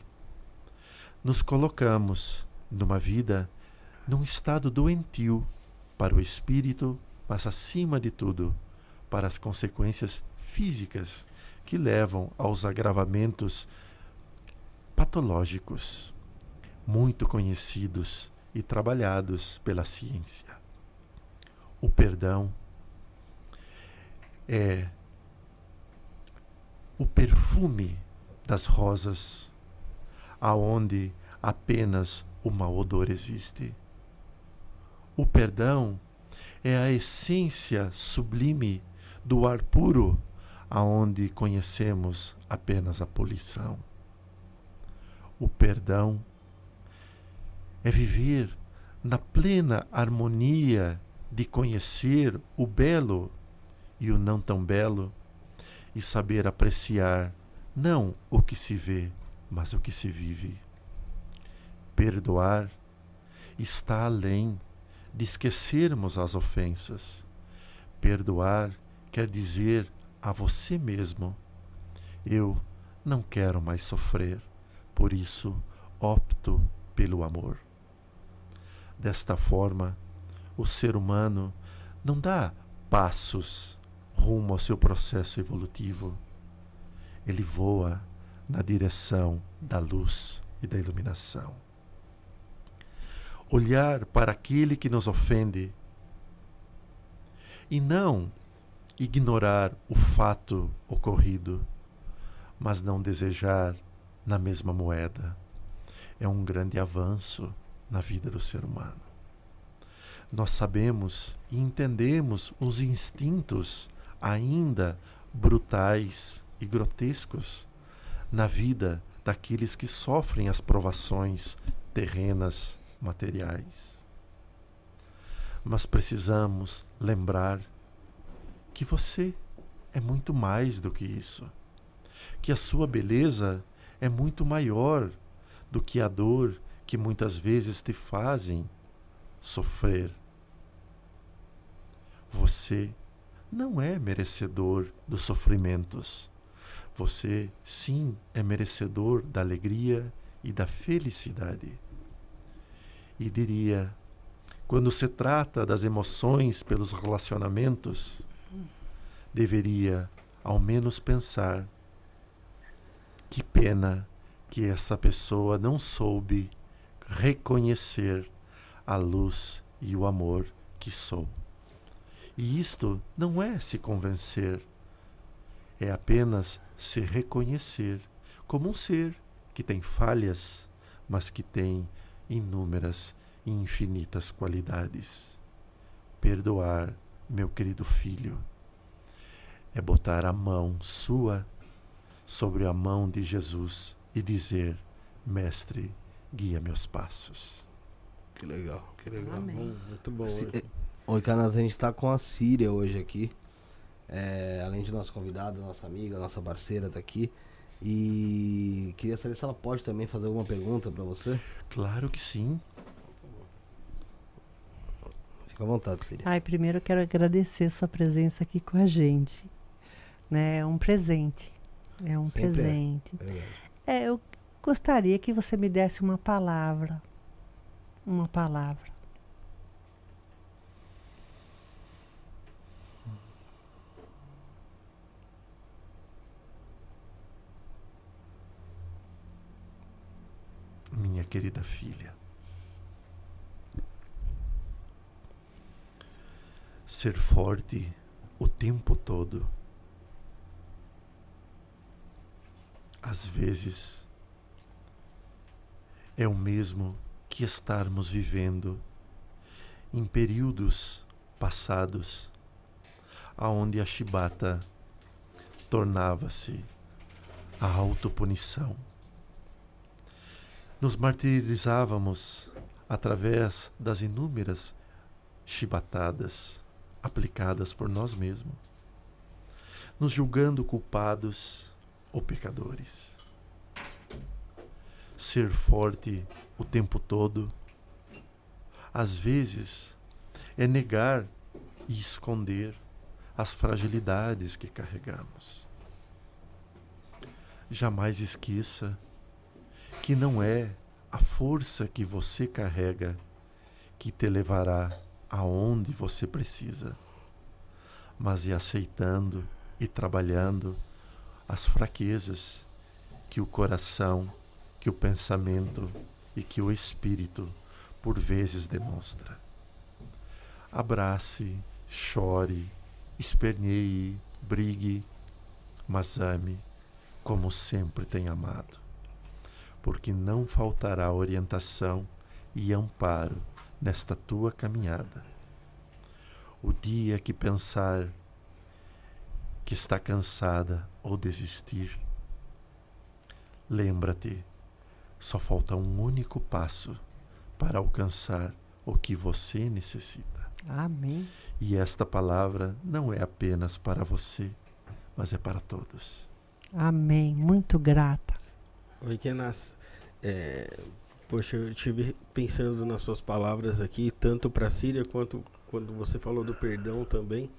Nos colocamos numa vida num estado doentio para o espírito, mas acima de tudo para as consequências físicas que levam aos agravamentos patológicos, muito conhecidos e trabalhados pela ciência. O perdão é o perfume das rosas, aonde apenas o mau odor existe. O perdão é a essência sublime do ar puro, aonde conhecemos apenas a poluição. O perdão é viver na plena harmonia de conhecer o belo e o não tão belo e saber apreciar não o que se vê, mas o que se vive. Perdoar está além de esquecermos as ofensas. Perdoar quer dizer a você mesmo: eu não quero mais sofrer, por isso opto pelo amor. Desta forma, o ser humano não dá passos rumo ao seu processo evolutivo. Ele voa na direção da luz e da iluminação. Olhar para aquele que nos ofende e não ignorar o fato ocorrido, mas não desejar na mesma moeda. É um grande avanço na vida do ser humano. Nós sabemos e entendemos os instintos ainda brutais e grotescos na vida daqueles que sofrem as provações terrenas, materiais. Mas precisamos lembrar que você é muito mais do que isso, que a sua beleza é muito maior do que a dor que muitas vezes te fazem sofrer. Você não é merecedor dos sofrimentos. Você, sim, é merecedor da alegria e da felicidade. E diria, quando se trata das emoções pelos relacionamentos, deveria ao menos pensar: que pena que essa pessoa não soube reconhecer a luz e o amor que sou. E isto não é se convencer, é apenas se reconhecer como um ser que tem falhas, mas que tem inúmeras e infinitas qualidades. Perdoar, meu querido filho, é botar a mão sua sobre a mão de Jesus e dizer: Mestre, guia meus passos. Que legal, que legal. Amém. Muito bom. Se- né? Oi, Canas, a gente tá com a Síria hoje aqui. É, além de nosso convidado, nossa amiga, nossa parceira tá aqui. E queria saber se ela pode também fazer alguma pergunta pra você. Claro que sim. Fica à vontade, Síria. Ai, primeiro eu quero agradecer sua presença aqui com a gente. Né? É um presente. É um Sempre é. presente. É. É, eu gostaria que você me desse uma palavra. Uma palavra. Minha querida filha. Ser forte o tempo todo. Às vezes é o mesmo que estarmos vivendo em períodos passados aonde a chibata tornava-se a autopunição nos martirizávamos através das inúmeras chibatadas aplicadas por nós mesmos, nos julgando culpados ou pecadores. Ser forte o tempo todo, às vezes, é negar e esconder as fragilidades que carregamos. Jamais esqueça que não é a força que você carrega que te levará aonde você precisa, mas é aceitando e trabalhando as fraquezas que o coração, que o pensamento e que o espírito por vezes demonstra. Abrace, chore, esperneie, brigue, mas ame como sempre tem amado porque não faltará orientação e amparo nesta tua caminhada. O dia que pensar que está cansada ou desistir, lembra-te, só falta um único passo para alcançar o que você necessita. Amém. E esta palavra não é apenas para você, mas é para todos. Amém. Muito grata. Oi, Kenas. É, Poxa, eu estive pensando nas suas palavras aqui, tanto para a Síria quanto quando você falou do perdão também.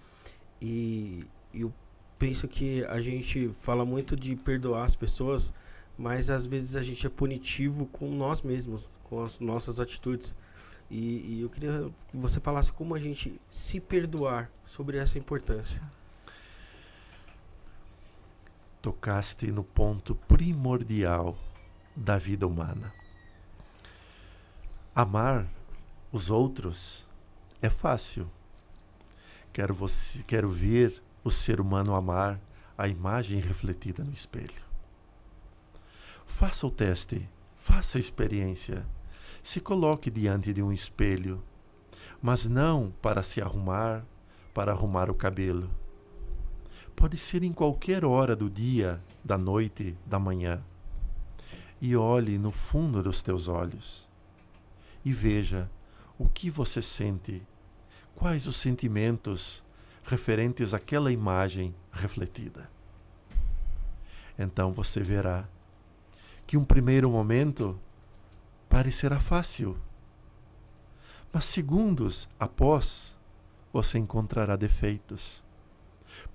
E eu penso que a gente fala muito de perdoar as pessoas, mas às vezes a gente é punitivo com nós mesmos, com as nossas atitudes. E, e eu queria que você falasse como a gente se perdoar sobre essa importância. Tocaste no ponto primordial da vida humana. Amar os outros é fácil. Quero, você, quero ver o ser humano amar a imagem refletida no espelho. Faça o teste, faça a experiência. Se coloque diante de um espelho, mas não para se arrumar, para arrumar o cabelo. Pode ser em qualquer hora do dia, da noite, da manhã. E olhe no fundo dos teus olhos e veja o que você sente, quais os sentimentos referentes àquela imagem refletida. Então você verá que um primeiro momento parecerá fácil, mas segundos após você encontrará defeitos,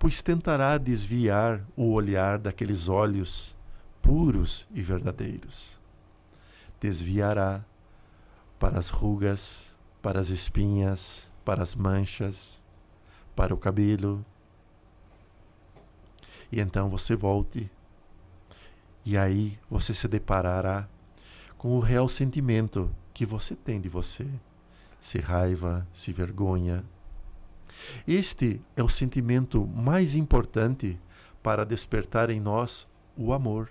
pois tentará desviar o olhar daqueles olhos puros e verdadeiros. Desviará para as rugas, para as espinhas, para as manchas, para o cabelo. E então você volte. E aí você se deparará com o real sentimento que você tem de você, se raiva, se vergonha. Este é o sentimento mais importante para despertar em nós o amor.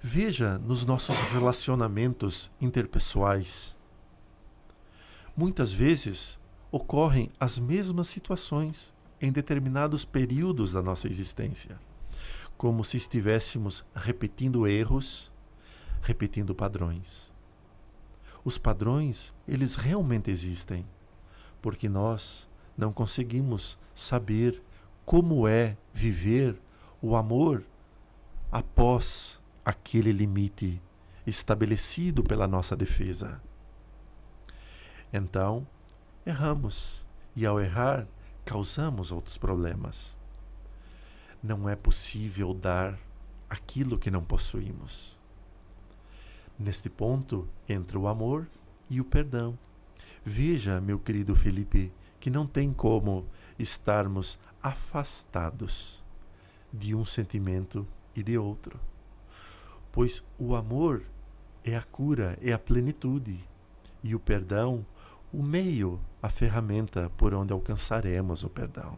Veja nos nossos relacionamentos interpessoais. Muitas vezes ocorrem as mesmas situações em determinados períodos da nossa existência, como se estivéssemos repetindo erros, repetindo padrões. Os padrões, eles realmente existem, porque nós não conseguimos saber como é viver o amor após aquele limite estabelecido pela nossa defesa. Então, erramos e ao errar, causamos outros problemas. Não é possível dar aquilo que não possuímos. Neste ponto entra o amor e o perdão. Veja, meu querido Felipe, que não tem como estarmos afastados de um sentimento e de outro pois o amor é a cura, é a plenitude, e o perdão, o meio, a ferramenta por onde alcançaremos o perdão.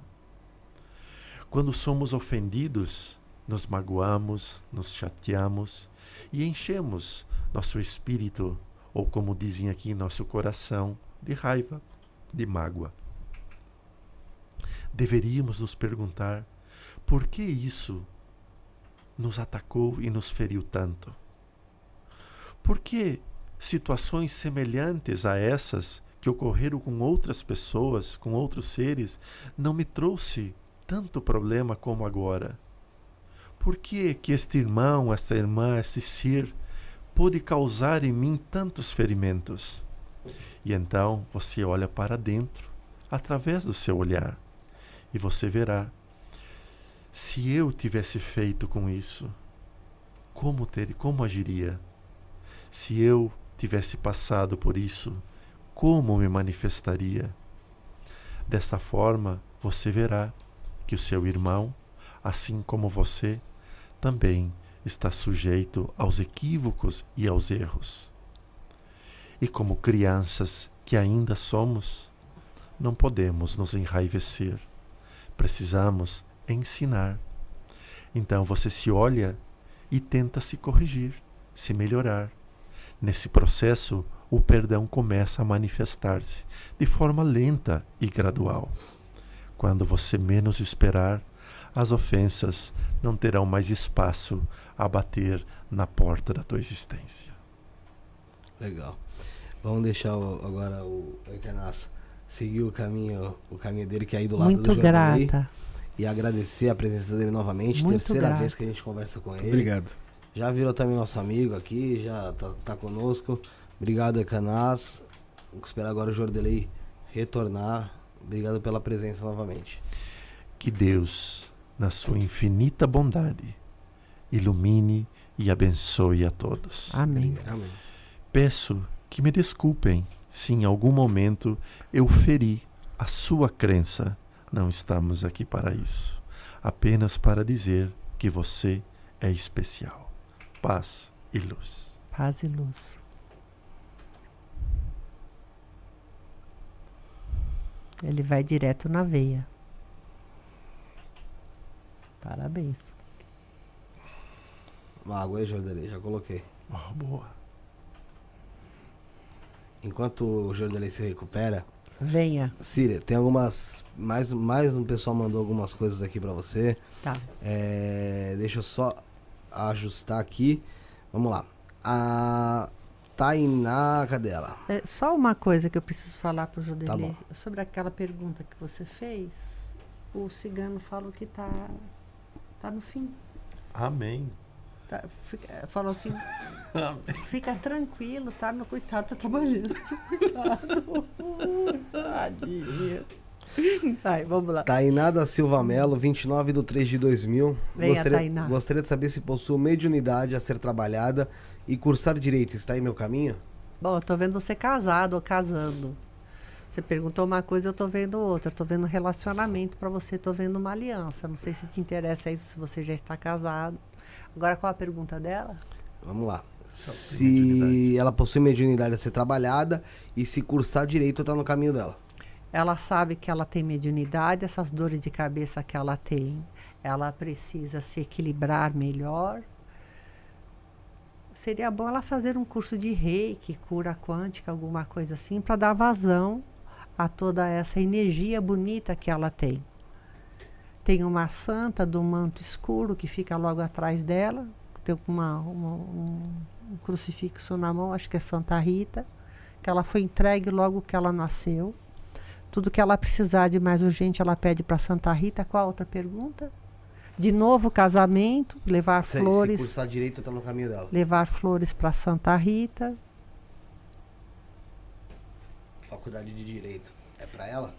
Quando somos ofendidos, nos magoamos, nos chateamos e enchemos nosso espírito, ou como dizem aqui, nosso coração, de raiva, de mágoa. Deveríamos nos perguntar por que isso nos atacou e nos feriu tanto? Por que situações semelhantes a essas que ocorreram com outras pessoas, com outros seres, não me trouxe tanto problema como agora? Por que que este irmão, esta irmã, este ser pôde causar em mim tantos ferimentos? E então você olha para dentro, através do seu olhar, e você verá se eu tivesse feito com isso, como ter, como agiria? Se eu tivesse passado por isso, como me manifestaria? Desta forma, você verá que o seu irmão, assim como você, também está sujeito aos equívocos e aos erros. E como crianças que ainda somos, não podemos nos enraivecer. Precisamos ensinar. Então você se olha e tenta se corrigir, se melhorar. Nesse processo, o perdão começa a manifestar-se de forma lenta e gradual. Quando você menos esperar, as ofensas não terão mais espaço a bater na porta da tua existência. Legal. Vamos deixar o, agora o Encarnaça seguir o caminho, o caminho dele que é aí do lado Muito do grata. e agradecer a presença dele novamente. Muito Terceira grata. vez que a gente conversa com ele. Obrigado. Já virou também nosso amigo aqui, já tá, tá conosco. Obrigado, Ecanaz. Vamos esperar agora o Jordelei retornar. Obrigado pela presença novamente. Que Deus, na sua infinita bondade, ilumine e abençoe a todos. Amém. Amém. Peço que me desculpem se em algum momento eu feri a sua crença. Não estamos aqui para isso. Apenas para dizer que você é especial. Paz e luz. Paz e luz. Ele vai direto na veia. Parabéns. Uma água aí, Jordelei, já coloquei. Oh, boa. Enquanto o Jordelei se recupera, Venha. Síria, tem algumas. Mais, mais um pessoal mandou algumas coisas aqui pra você. Tá. É, deixa eu só ajustar aqui. Vamos lá. A Tainá, cadê ela? É, só uma coisa que eu preciso falar pro Tá Jodelê. bom. Sobre aquela pergunta que você fez, o cigano falou que tá, tá no fim. Amém. Tá, fica- falou assim, fica tranquilo, tá? Meu coitado tá trabalhando. Coitado. Tadinho. Vai, vamos lá. Tainá da Silva Melo, 29 de 3 de 2000. Venha, gostaria, Tainá. gostaria de saber se possui mediunidade a ser trabalhada e cursar direito. Está em meu caminho? Bom, eu tô vendo você casado ou casando. Você perguntou uma coisa, eu tô vendo outra. Eu tô vendo relacionamento para você, tô vendo uma aliança. Não sei se te interessa isso, se você já está casado. Agora, qual a pergunta dela? Vamos lá. Se ela possui mediunidade a ser trabalhada e se cursar direito, tá no caminho dela. Ela sabe que ela tem mediunidade, essas dores de cabeça que ela tem, ela precisa se equilibrar melhor. Seria bom ela fazer um curso de reiki, cura quântica, alguma coisa assim, para dar vazão a toda essa energia bonita que ela tem. Tem uma santa do manto escuro que fica logo atrás dela, tem uma, uma- um, um crucifixo na mão, acho que é Santa Rita, que ela foi entregue logo que ela nasceu. Tudo que ela precisar de mais urgente, ela pede para Santa Rita. Qual a outra pergunta? De novo, casamento, levar Se, se flores, cursar direito, tá no caminho dela. levar flores para Santa Rita. Faculdade de Direito. É pra ela?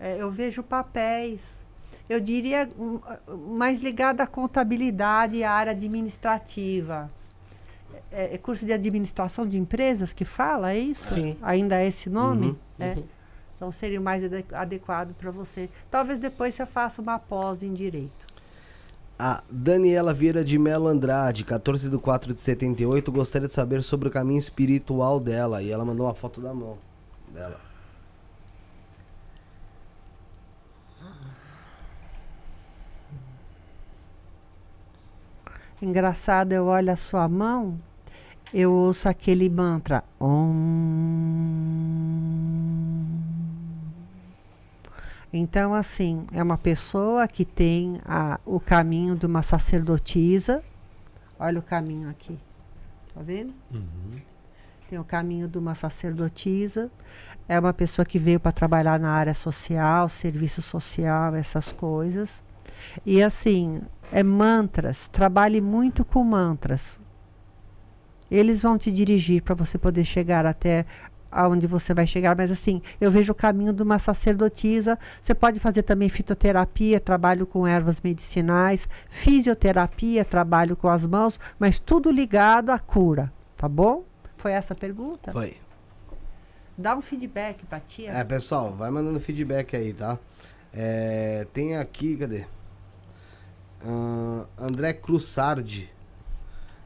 É, eu vejo papéis. Eu diria hum, mais ligada à contabilidade e à área administrativa. É, é curso de administração de empresas que fala, é isso? Sim. Ainda é esse nome? Uhum, É. Então seria o mais ade- adequado para você. Talvez depois você faça uma pós em direito. A Daniela Vieira de Melo Andrade, 14 de 4 de 78, gostaria de saber sobre o caminho espiritual dela. E ela mandou uma foto da mão dela. Engraçado, eu olho a sua mão, eu ouço aquele mantra. Om. Então, assim, é uma pessoa que tem a- o caminho de uma sacerdotisa. Olha o caminho aqui. Tá vendo? Tem o caminho de uma sacerdotisa. É uma pessoa que veio para trabalhar na área social, serviço social, essas coisas. E assim, é mantras. Trabalhe muito com mantras. Eles vão te dirigir para você poder chegar até aonde você vai chegar, mas assim, eu vejo o caminho de uma sacerdotisa. Você pode fazer também fitoterapia, trabalho com ervas medicinais, fisioterapia, trabalho com as mãos, mas tudo ligado à cura, tá bom? Foi essa a pergunta? Foi. Dá um feedback pra tia. É, pessoal, vai mandando feedback aí, tá? É, tem aqui, cadê? Ahn, André Crussardi.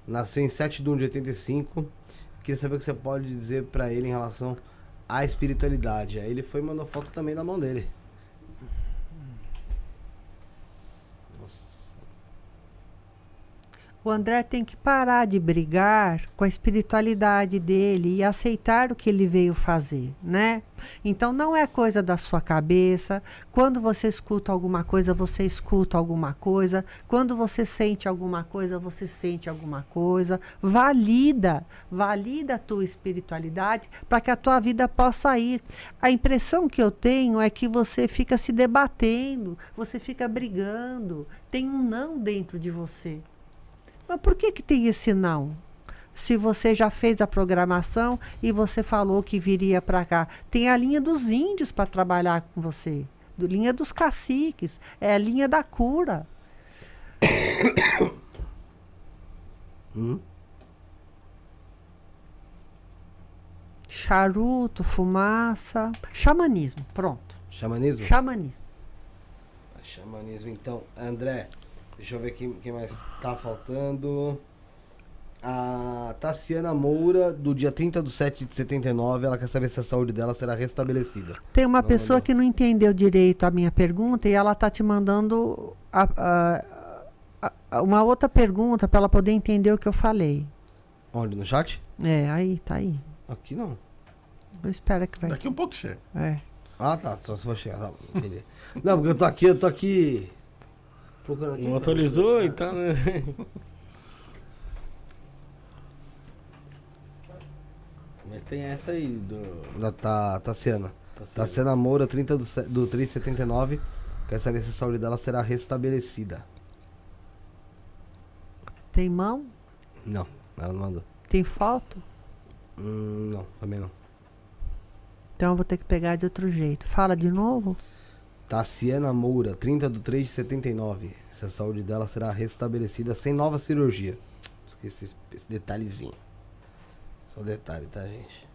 Nasceu em 7 de 1 de 85. Queria saber o que você pode dizer pra ele em relação à espiritualidade. Aí ele foi e mandou foto também da mão dele. Nossa. O André tem que parar de brigar com a espiritualidade dele e aceitar o que ele veio fazer, né? Então não é coisa da sua cabeça. Quando você escuta alguma coisa, você escuta alguma coisa. Quando você sente alguma coisa, você sente alguma coisa. Valida, valida a tua espiritualidade para que a tua vida possa ir. A impressão que eu tenho é que você fica se debatendo, você fica brigando, tem um não dentro de você. Mas por que, que tem esse não? Se você já fez a programação e você falou que viria para cá, tem a linha dos índios para trabalhar com você, do linha dos caciques, é a linha da cura. Hum? Charuto, fumaça, xamanismo, pronto. Xamanismo? Xamanismo. Xamanismo, então. André, deixa eu ver quem, quem mais tá faltando. A Tassiana Moura, do dia 30 de 7 de 79, ela quer saber se a saúde dela será restabelecida. Tem uma Não pessoa mandou. que não entendeu direito a minha pergunta e ela tá te mandando a- a- a- uma outra pergunta para ela poder entender o que eu falei. Onde? No chat? É, aí, tá aí. Aqui não. Eu espero que vai. Daqui um pouco chega. É. Ah, tá. Só se for chegar. Tá, entendi. não, porque eu tô aqui, eu tô aqui. Procurando aqui. Não atualizou, então, né? Mas tem essa aí do. Da tá, Tassiana. Tá. Tassiana Moura, 30 do, se- do 379. Quer saber se a saúde dela será restabelecida. Tem mão? Não, ela não mandou. Tem foto? Hum, não, também não. Então eu vou ter que pegar de outro jeito. Fala de novo? Tassiana Moura, 30 do 3 de 79. Se a saúde dela será restabelecida sem nova cirurgia. Esqueci esse, esse detalhezinho. Só detalhe, tá, gente?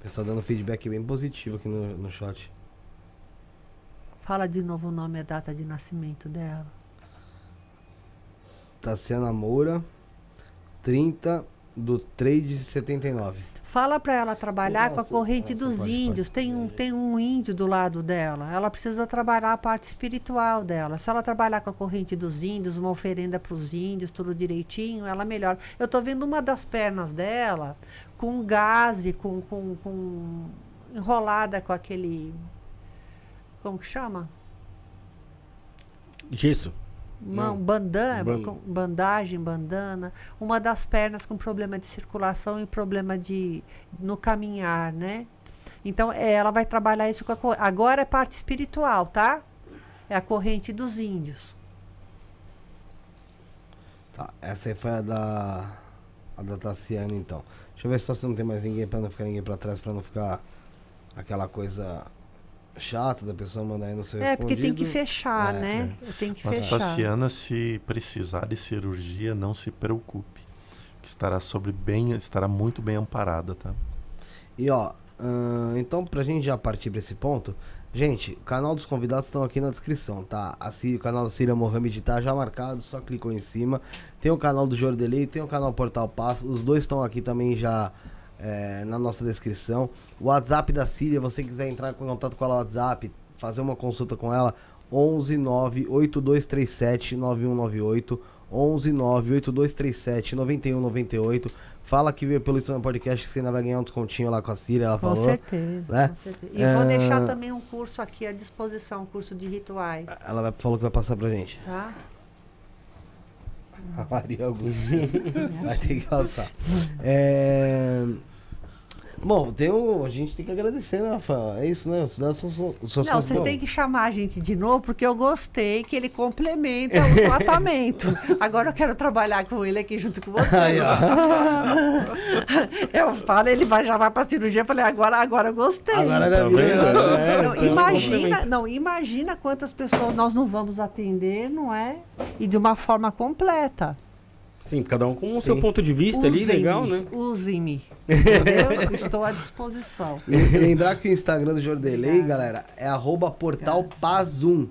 Pessoal dando feedback bem positivo aqui no, no chat. Fala de novo o nome e a data de nascimento dela. Tassiana Moura, 30 do 3 de 79. Fala para ela trabalhar com a Nossa, corrente nossa, dos pode, índios. pode. Tem um, tem um índio do lado dela. Ela precisa trabalhar a parte espiritual dela. Se ela trabalhar com a corrente dos índios, uma oferenda para os índios, tudo direitinho, ela melhora. Eu tô vendo uma das pernas dela com gaze, com, com, com enrolada com aquele. Como que chama? Gesso. Mão, Não. bandana, bandagem, bandana, uma das pernas com problema de circulação e problema de no caminhar, né? Então, é, ela vai trabalhar isso com a agora é parte espiritual, tá? É a corrente dos índios. Tá, essa aí foi a da. A da Tassiana, então. Deixa eu ver se não tem mais ninguém pra não ficar ninguém pra trás, pra não ficar aquela coisa chata da pessoa mandar aí no seu É, porque tem que fechar, É, né? Tem que Mas fechar. Tassiana, se precisar de cirurgia, não se preocupe. Que estará sobre bem, estará muito bem amparada, tá? E ó, ahn, então pra gente já partir pra esse ponto, gente, o canal dos convidados estão aqui na descrição, tá? A Síria, o canal da Síria Mohamed tá já marcado, só clicou em cima. Tem o canal do Jordelei, tem o canal Portal Pass, os dois estão aqui também já é, na nossa descrição. O WhatsApp da Síria, você quiser entrar em contato com ela no WhatsApp, fazer uma consulta com ela, 11 98237 9198. 11 98237 9198. Fala que veio pelo Instagram Podcast que você ainda vai ganhar um descontinho lá com a Síria, ela Com falou. certeza, né? com certeza. E vou É. deixar também um curso aqui à disposição, um curso de rituais, Ela vai, falou que vai passar pra gente. tá? A Maria Augusta. vai ter que passar. É... Bom, tem um, a gente tem que agradecer, né, Rafael? É isso, né? Os dados são, são, Não, vocês têm que chamar a gente de novo, porque eu gostei que ele complementa o tratamento. Agora eu quero trabalhar com ele aqui junto com você. Aí, ó. eu falo, ele vai, já vai pra cirurgia. Eu falei, agora, agora eu gostei. Agora era Tá vendo? É, Não, então, imagina, não, imagina quantas pessoas nós não vamos atender, não é? E de uma forma completa. Sim, cada um com o seu ponto de vista ali, legal, né? Usem-me. Entendeu? Estou à disposição. Lembrar que o Instagram do Jordelei, galera, é arroba portal Pazum.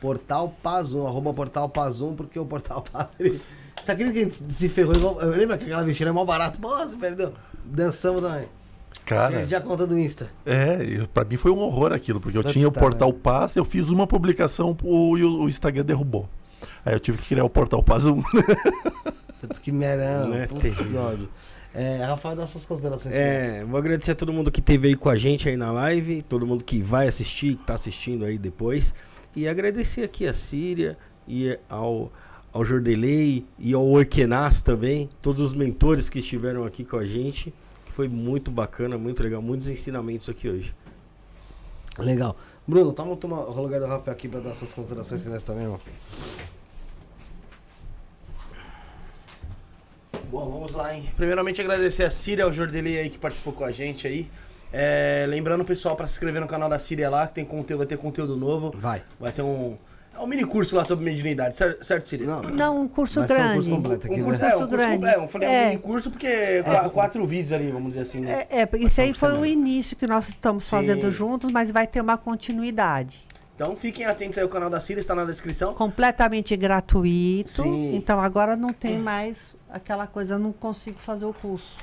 Portal Pazum, arroba portal Pazum, porque o portal Paz. Ele... Você acredita que a gente se ferrou igual. Eu lembro que aquela vestida é mó barato. Você perdeu. Dançamos também. Cara, Perdi a conta do Insta. é, eu- pra mim foi um horror aquilo, porque eu Puta, tinha o portal né? Pass, eu fiz uma publicação e o, o Instagram derrubou. Aí eu tive que criar o portal Pass 1. Putz, que merão. Né? É, Rafael, dá suas considerações. É, vou agradecer a todo mundo que esteve aí com a gente aí na live, todo mundo que vai assistir, que tá assistindo aí depois. E agradecer aqui a Síria e ao, ao Jordelei e ao Orkenas também, todos os mentores que estiveram aqui com a gente. Que foi muito bacana, muito legal, muitos ensinamentos aqui hoje. Legal. Bruno, toma, toma o lugar do Rafael aqui pra dar suas considerações finais também, irmão. Bom, vamos lá, hein? Primeiramente agradecer a Síria, ao Jordelei aí que participou com a gente aí. É, lembrando o pessoal pra se inscrever no canal da Síria lá, que tem conteúdo, vai ter conteúdo novo. Vai. Vai ter um. É um mini curso lá sobre mediunidade, certo, certo Síria? Não, Não, um curso Vai ser um grande. curso completo aqui, Um curso, né? é, um Curso grande. completo. Eu falei um É. mini curso porque é qua- quatro vídeos ali, vamos dizer assim, né? É, é, porque isso aí foi semana. o início que nós estamos fazendo Sim. juntos, mas vai ter uma continuidade. Então fiquem atentos aí, o canal da Síria está na descrição. Completamente gratuito. Sim. Então agora não tem mais aquela coisa, eu não consigo fazer o curso.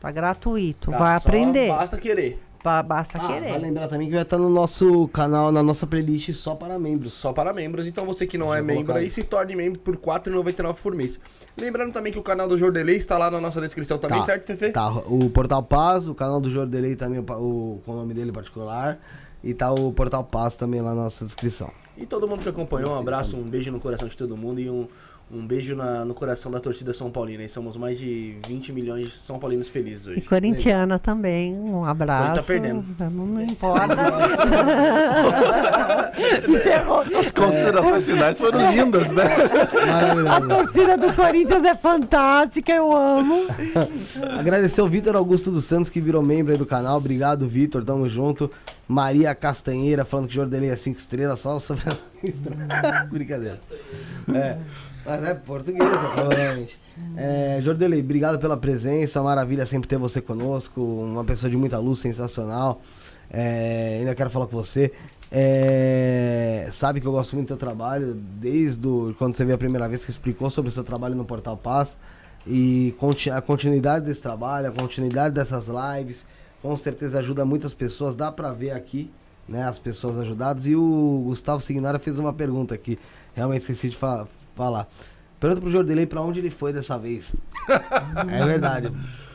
Tá gratuito. Tá? vai Só aprender. Basta querer. Ba- Basta Ah, querer. vai lembrar também que vai estar no nosso canal, na nossa playlist só para membros. Só para membros. Então você que não é membro colocar aí, se torne membro por R$ 4,99 por mês. Lembrando também que o canal do Jordelei está lá na nossa descrição também, Tá. certo, Fefe? Tá, o Portal Paz, o canal do Jordelei também, o, o, com o nome dele particular. E tá o Portal Paz também lá na nossa descrição. E todo mundo que acompanhou, um abraço, um beijo no coração de todo mundo e um, um beijo na- no coração da torcida São Paulina. E somos mais de 20 milhões de São Paulinos felizes E hoje. corintiana também, um abraço. tá perdendo. Não, não importa. As considerações finais foram lindas, né? A torcida do Corinthians é fantástica, eu amo. Agradecer o Vitor Augusto dos Santos que virou membro aí do canal. Obrigado, Vitor. Tamo junto. Maria Castanheira falando que Jordelei é 5 estrelas, só sobre Brincadeira. É, mas é portuguesa, provavelmente. É, Jordelei, obrigado pela presença. Maravilha sempre ter você conosco. Uma pessoa de muita luz, sensacional. É, ainda quero falar com você. É, sabe que eu gosto muito do teu trabalho, desde o, quando você veio a primeira vez que explicou sobre o seu trabalho no Portal Paz. E a continuidade desse trabalho, a continuidade dessas lives, com certeza ajuda muitas pessoas. Dá pra ver aqui, né, as pessoas ajudadas. E o Gustavo Signora fez uma pergunta aqui, realmente esqueci de fa- falar. Pergunta pro Jordelei pra onde ele foi dessa vez. é verdade.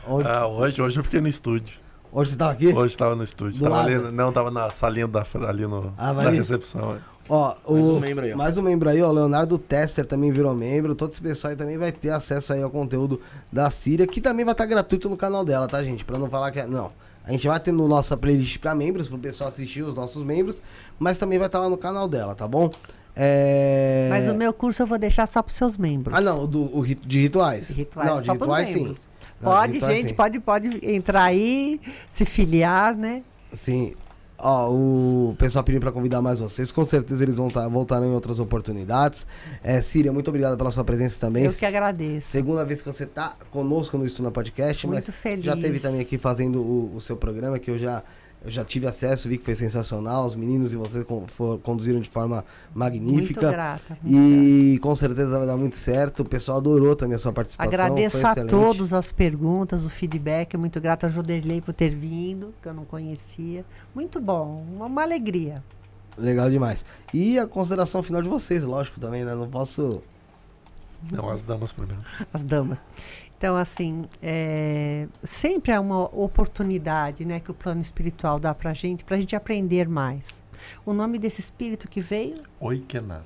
Onde, Ah, hoje, hoje eu fiquei no estúdio. onde você tava aqui? Hoje tava no estúdio. Do Tava lado. ali, não, tava na salinha da, ali no, Ah, vai na ali? recepção. é. Ó, o, Mais um membro aí, ó. Mais um membro aí, ó. Leonardo Tesser também virou membro. Todo esse pessoal aí também vai ter acesso aí ao conteúdo da Síria, que também vai estar gratuito no canal dela, tá, gente? Pra não falar que é. Não. A gente vai ter no nossa playlist pra membros, pro pessoal assistir os nossos membros, mas também vai estar lá no canal dela, tá bom? É... Mas o meu curso eu vou deixar só para seus membros. Ah, não, o do, o de rituais. Rituais, não, de rituais sim. Não, de Pode, rituais, gente, sim. pode, pode entrar aí, se filiar, né? Sim. Ó, o pessoal pediu pra convidar mais vocês. Com certeza eles vão tá, voltarão em outras oportunidades. É, Síria, muito obrigado pela sua presença também. Eu que agradeço. Segunda vez que você tá conosco no Estuna Podcast, Muito mas feliz. já teve também aqui fazendo o, o seu programa, que eu já, eu já tive acesso, vi que foi sensacional. Os meninos e você con- for- conduziram de forma magnífica. Muito grata. muito E com certeza vai dar muito certo. O pessoal adorou também a sua participação. Agradeço foi a excelente. todos as perguntas, o feedback. Muito grata a Joderley por ter vindo, que eu não conhecia. Muito bom, uma, uma alegria. Legal demais. E a consideração final de vocês, lógico, também, né? Não posso. Não, as damas primeiro. as damas. Então, assim, é, sempre é uma oportunidade né, que o plano espiritual dá pra gente, pra gente aprender mais. O nome desse espírito que veio, Oi, Kenas.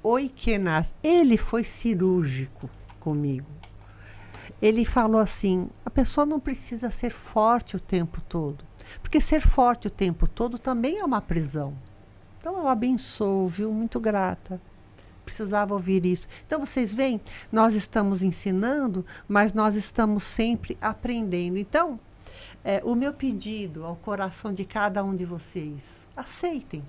Oikenas, ele foi cirúrgico comigo. Ele falou assim: a pessoa não precisa ser forte o tempo todo, porque ser forte o tempo todo também é uma prisão. Então eu abençoo, viu? Muito grata. Precisava ouvir isso. Então vocês veem, nós estamos ensinando, mas nós estamos sempre aprendendo. Então, é, o meu pedido ao coração de cada um de vocês: aceitem.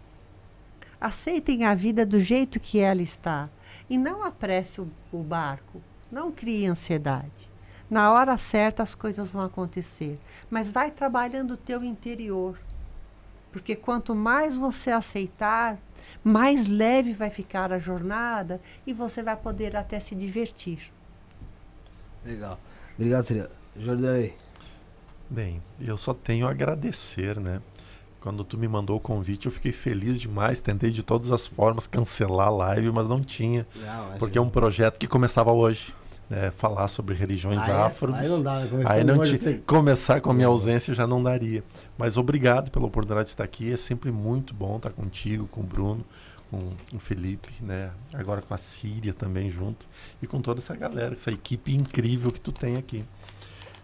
Aceitem a vida do jeito que ela está. E não apresse o, o barco. Não crie ansiedade. Na hora certa as coisas vão acontecer. Mas vai trabalhando o teu interior. Porque quanto mais você aceitar, mais leve vai ficar a jornada e você vai poder até se divertir. Legal. Obrigado, Síria. Jordanei. Bem, eu só tenho a agradecer, né? Quando tu me mandou o convite, eu fiquei feliz demais. Tentei de todas as formas cancelar a live, mas não tinha. Porque é um projeto que começava hoje. Né? Falar sobre religiões Ah, é? afros. Aí não dá, né? Aí não ti- você- começar com a minha ausência já não daria. Mas obrigado pela oportunidade de estar aqui. É sempre muito bom estar contigo, com o Bruno, com o Felipe, né? Agora com a Síria também junto. E com toda essa galera, essa equipe incrível que tu tem aqui.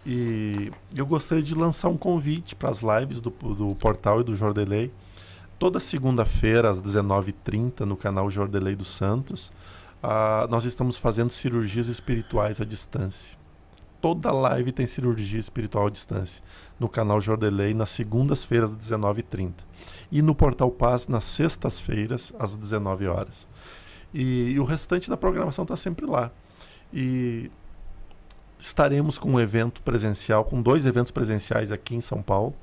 E eu gostaria de lançar um convite para as lives do, do portal e do Jordelei. toda segunda-feira, às 19h30, no canal Jordelei dos Santos, ah, nós estamos fazendo cirurgias espirituais à distância. Toda live tem cirurgia espiritual à distância. No canal Jordelei, nas segundas-feiras, às 19h30. E no Portal Paz, nas sextas-feiras, às 19 horas. E, e o restante da programação está sempre lá. E estaremos com um evento presencial, com dois eventos presenciais aqui em São Paulo.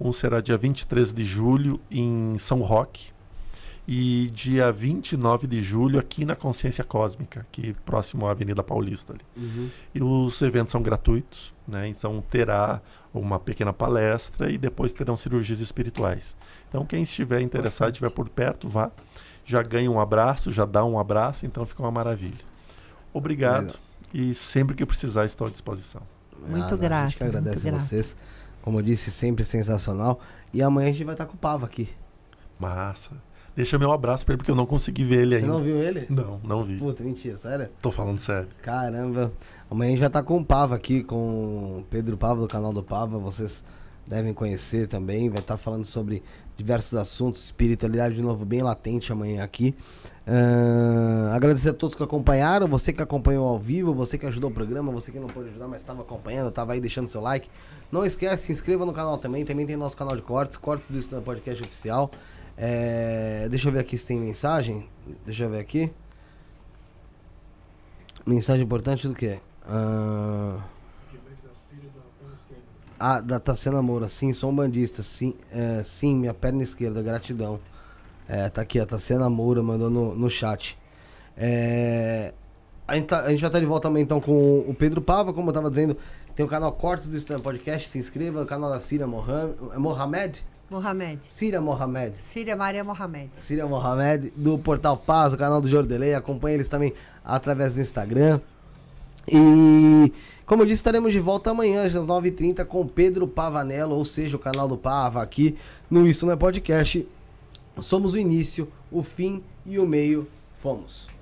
Um será dia 23 de julho em São Roque e dia 29 de julho aqui na Consciência Cósmica, aqui próximo à Avenida Paulista. Ali. Uhum. E os eventos são gratuitos, né? Então terá uma pequena palestra e depois terão cirurgias espirituais. Então quem estiver interessado, estiver por perto, vá. Já ganha um abraço, já dá um abraço, então fica uma maravilha. Obrigado Legal. e sempre que precisar estou à disposição. Muito Ah, não, A grato, gente que agradece muito grato. vocês. Como eu disse, sempre sensacional. E amanhã a gente vai estar com o Pava aqui. Massa. Deixa meu abraço pra ele porque eu não consegui ver ele Você ainda. não viu ele? Não, não vi. Puta, mentira, sério? Tô falando sério. Caramba. Amanhã a gente vai estar com o Pava aqui, com o Pedro Pava do canal do Pava. Vocês devem conhecer também. Vai estar falando sobre diversos assuntos, espiritualidade de novo bem latente amanhã aqui. Ahn, agradecer a todos que acompanharam, você que acompanhou ao vivo, você que ajudou o programa, você que não pôde ajudar, mas estava acompanhando, estava aí deixando seu like. Não esquece, se inscreva no canal também, também tem nosso canal de cortes, cortes do Estudante Podcast Oficial. É, deixa eu ver aqui se tem mensagem. Deixa eu ver aqui. Mensagem importante do que? Ah, ah, da Tassiana Moura. Sim, sou um bandista. Sim, é, sim, minha perna esquerda. Gratidão. É, tá aqui, a Tassiana Moura mandou no, no chat. É, a, gente tá- a gente já tá de volta também então com o Pedro Pava, como eu tava dizendo. Tem o canal Cortes do Estudante Podcast. Se inscreva. O canal da Cira Mohamed. Mohamed? Cira Mohamed. Síria Maria Mohamed. Síria Mohamed, do Portal Paz, do canal do Jordelei. Acompanhe eles também através do Instagram. E, como eu disse, estaremos de volta amanhã às 9h30 com Pedro Pavanello, ou seja, o canal do Pava aqui no Isso Não é Podcast. Somos o início, o fim e o meio. Fomos.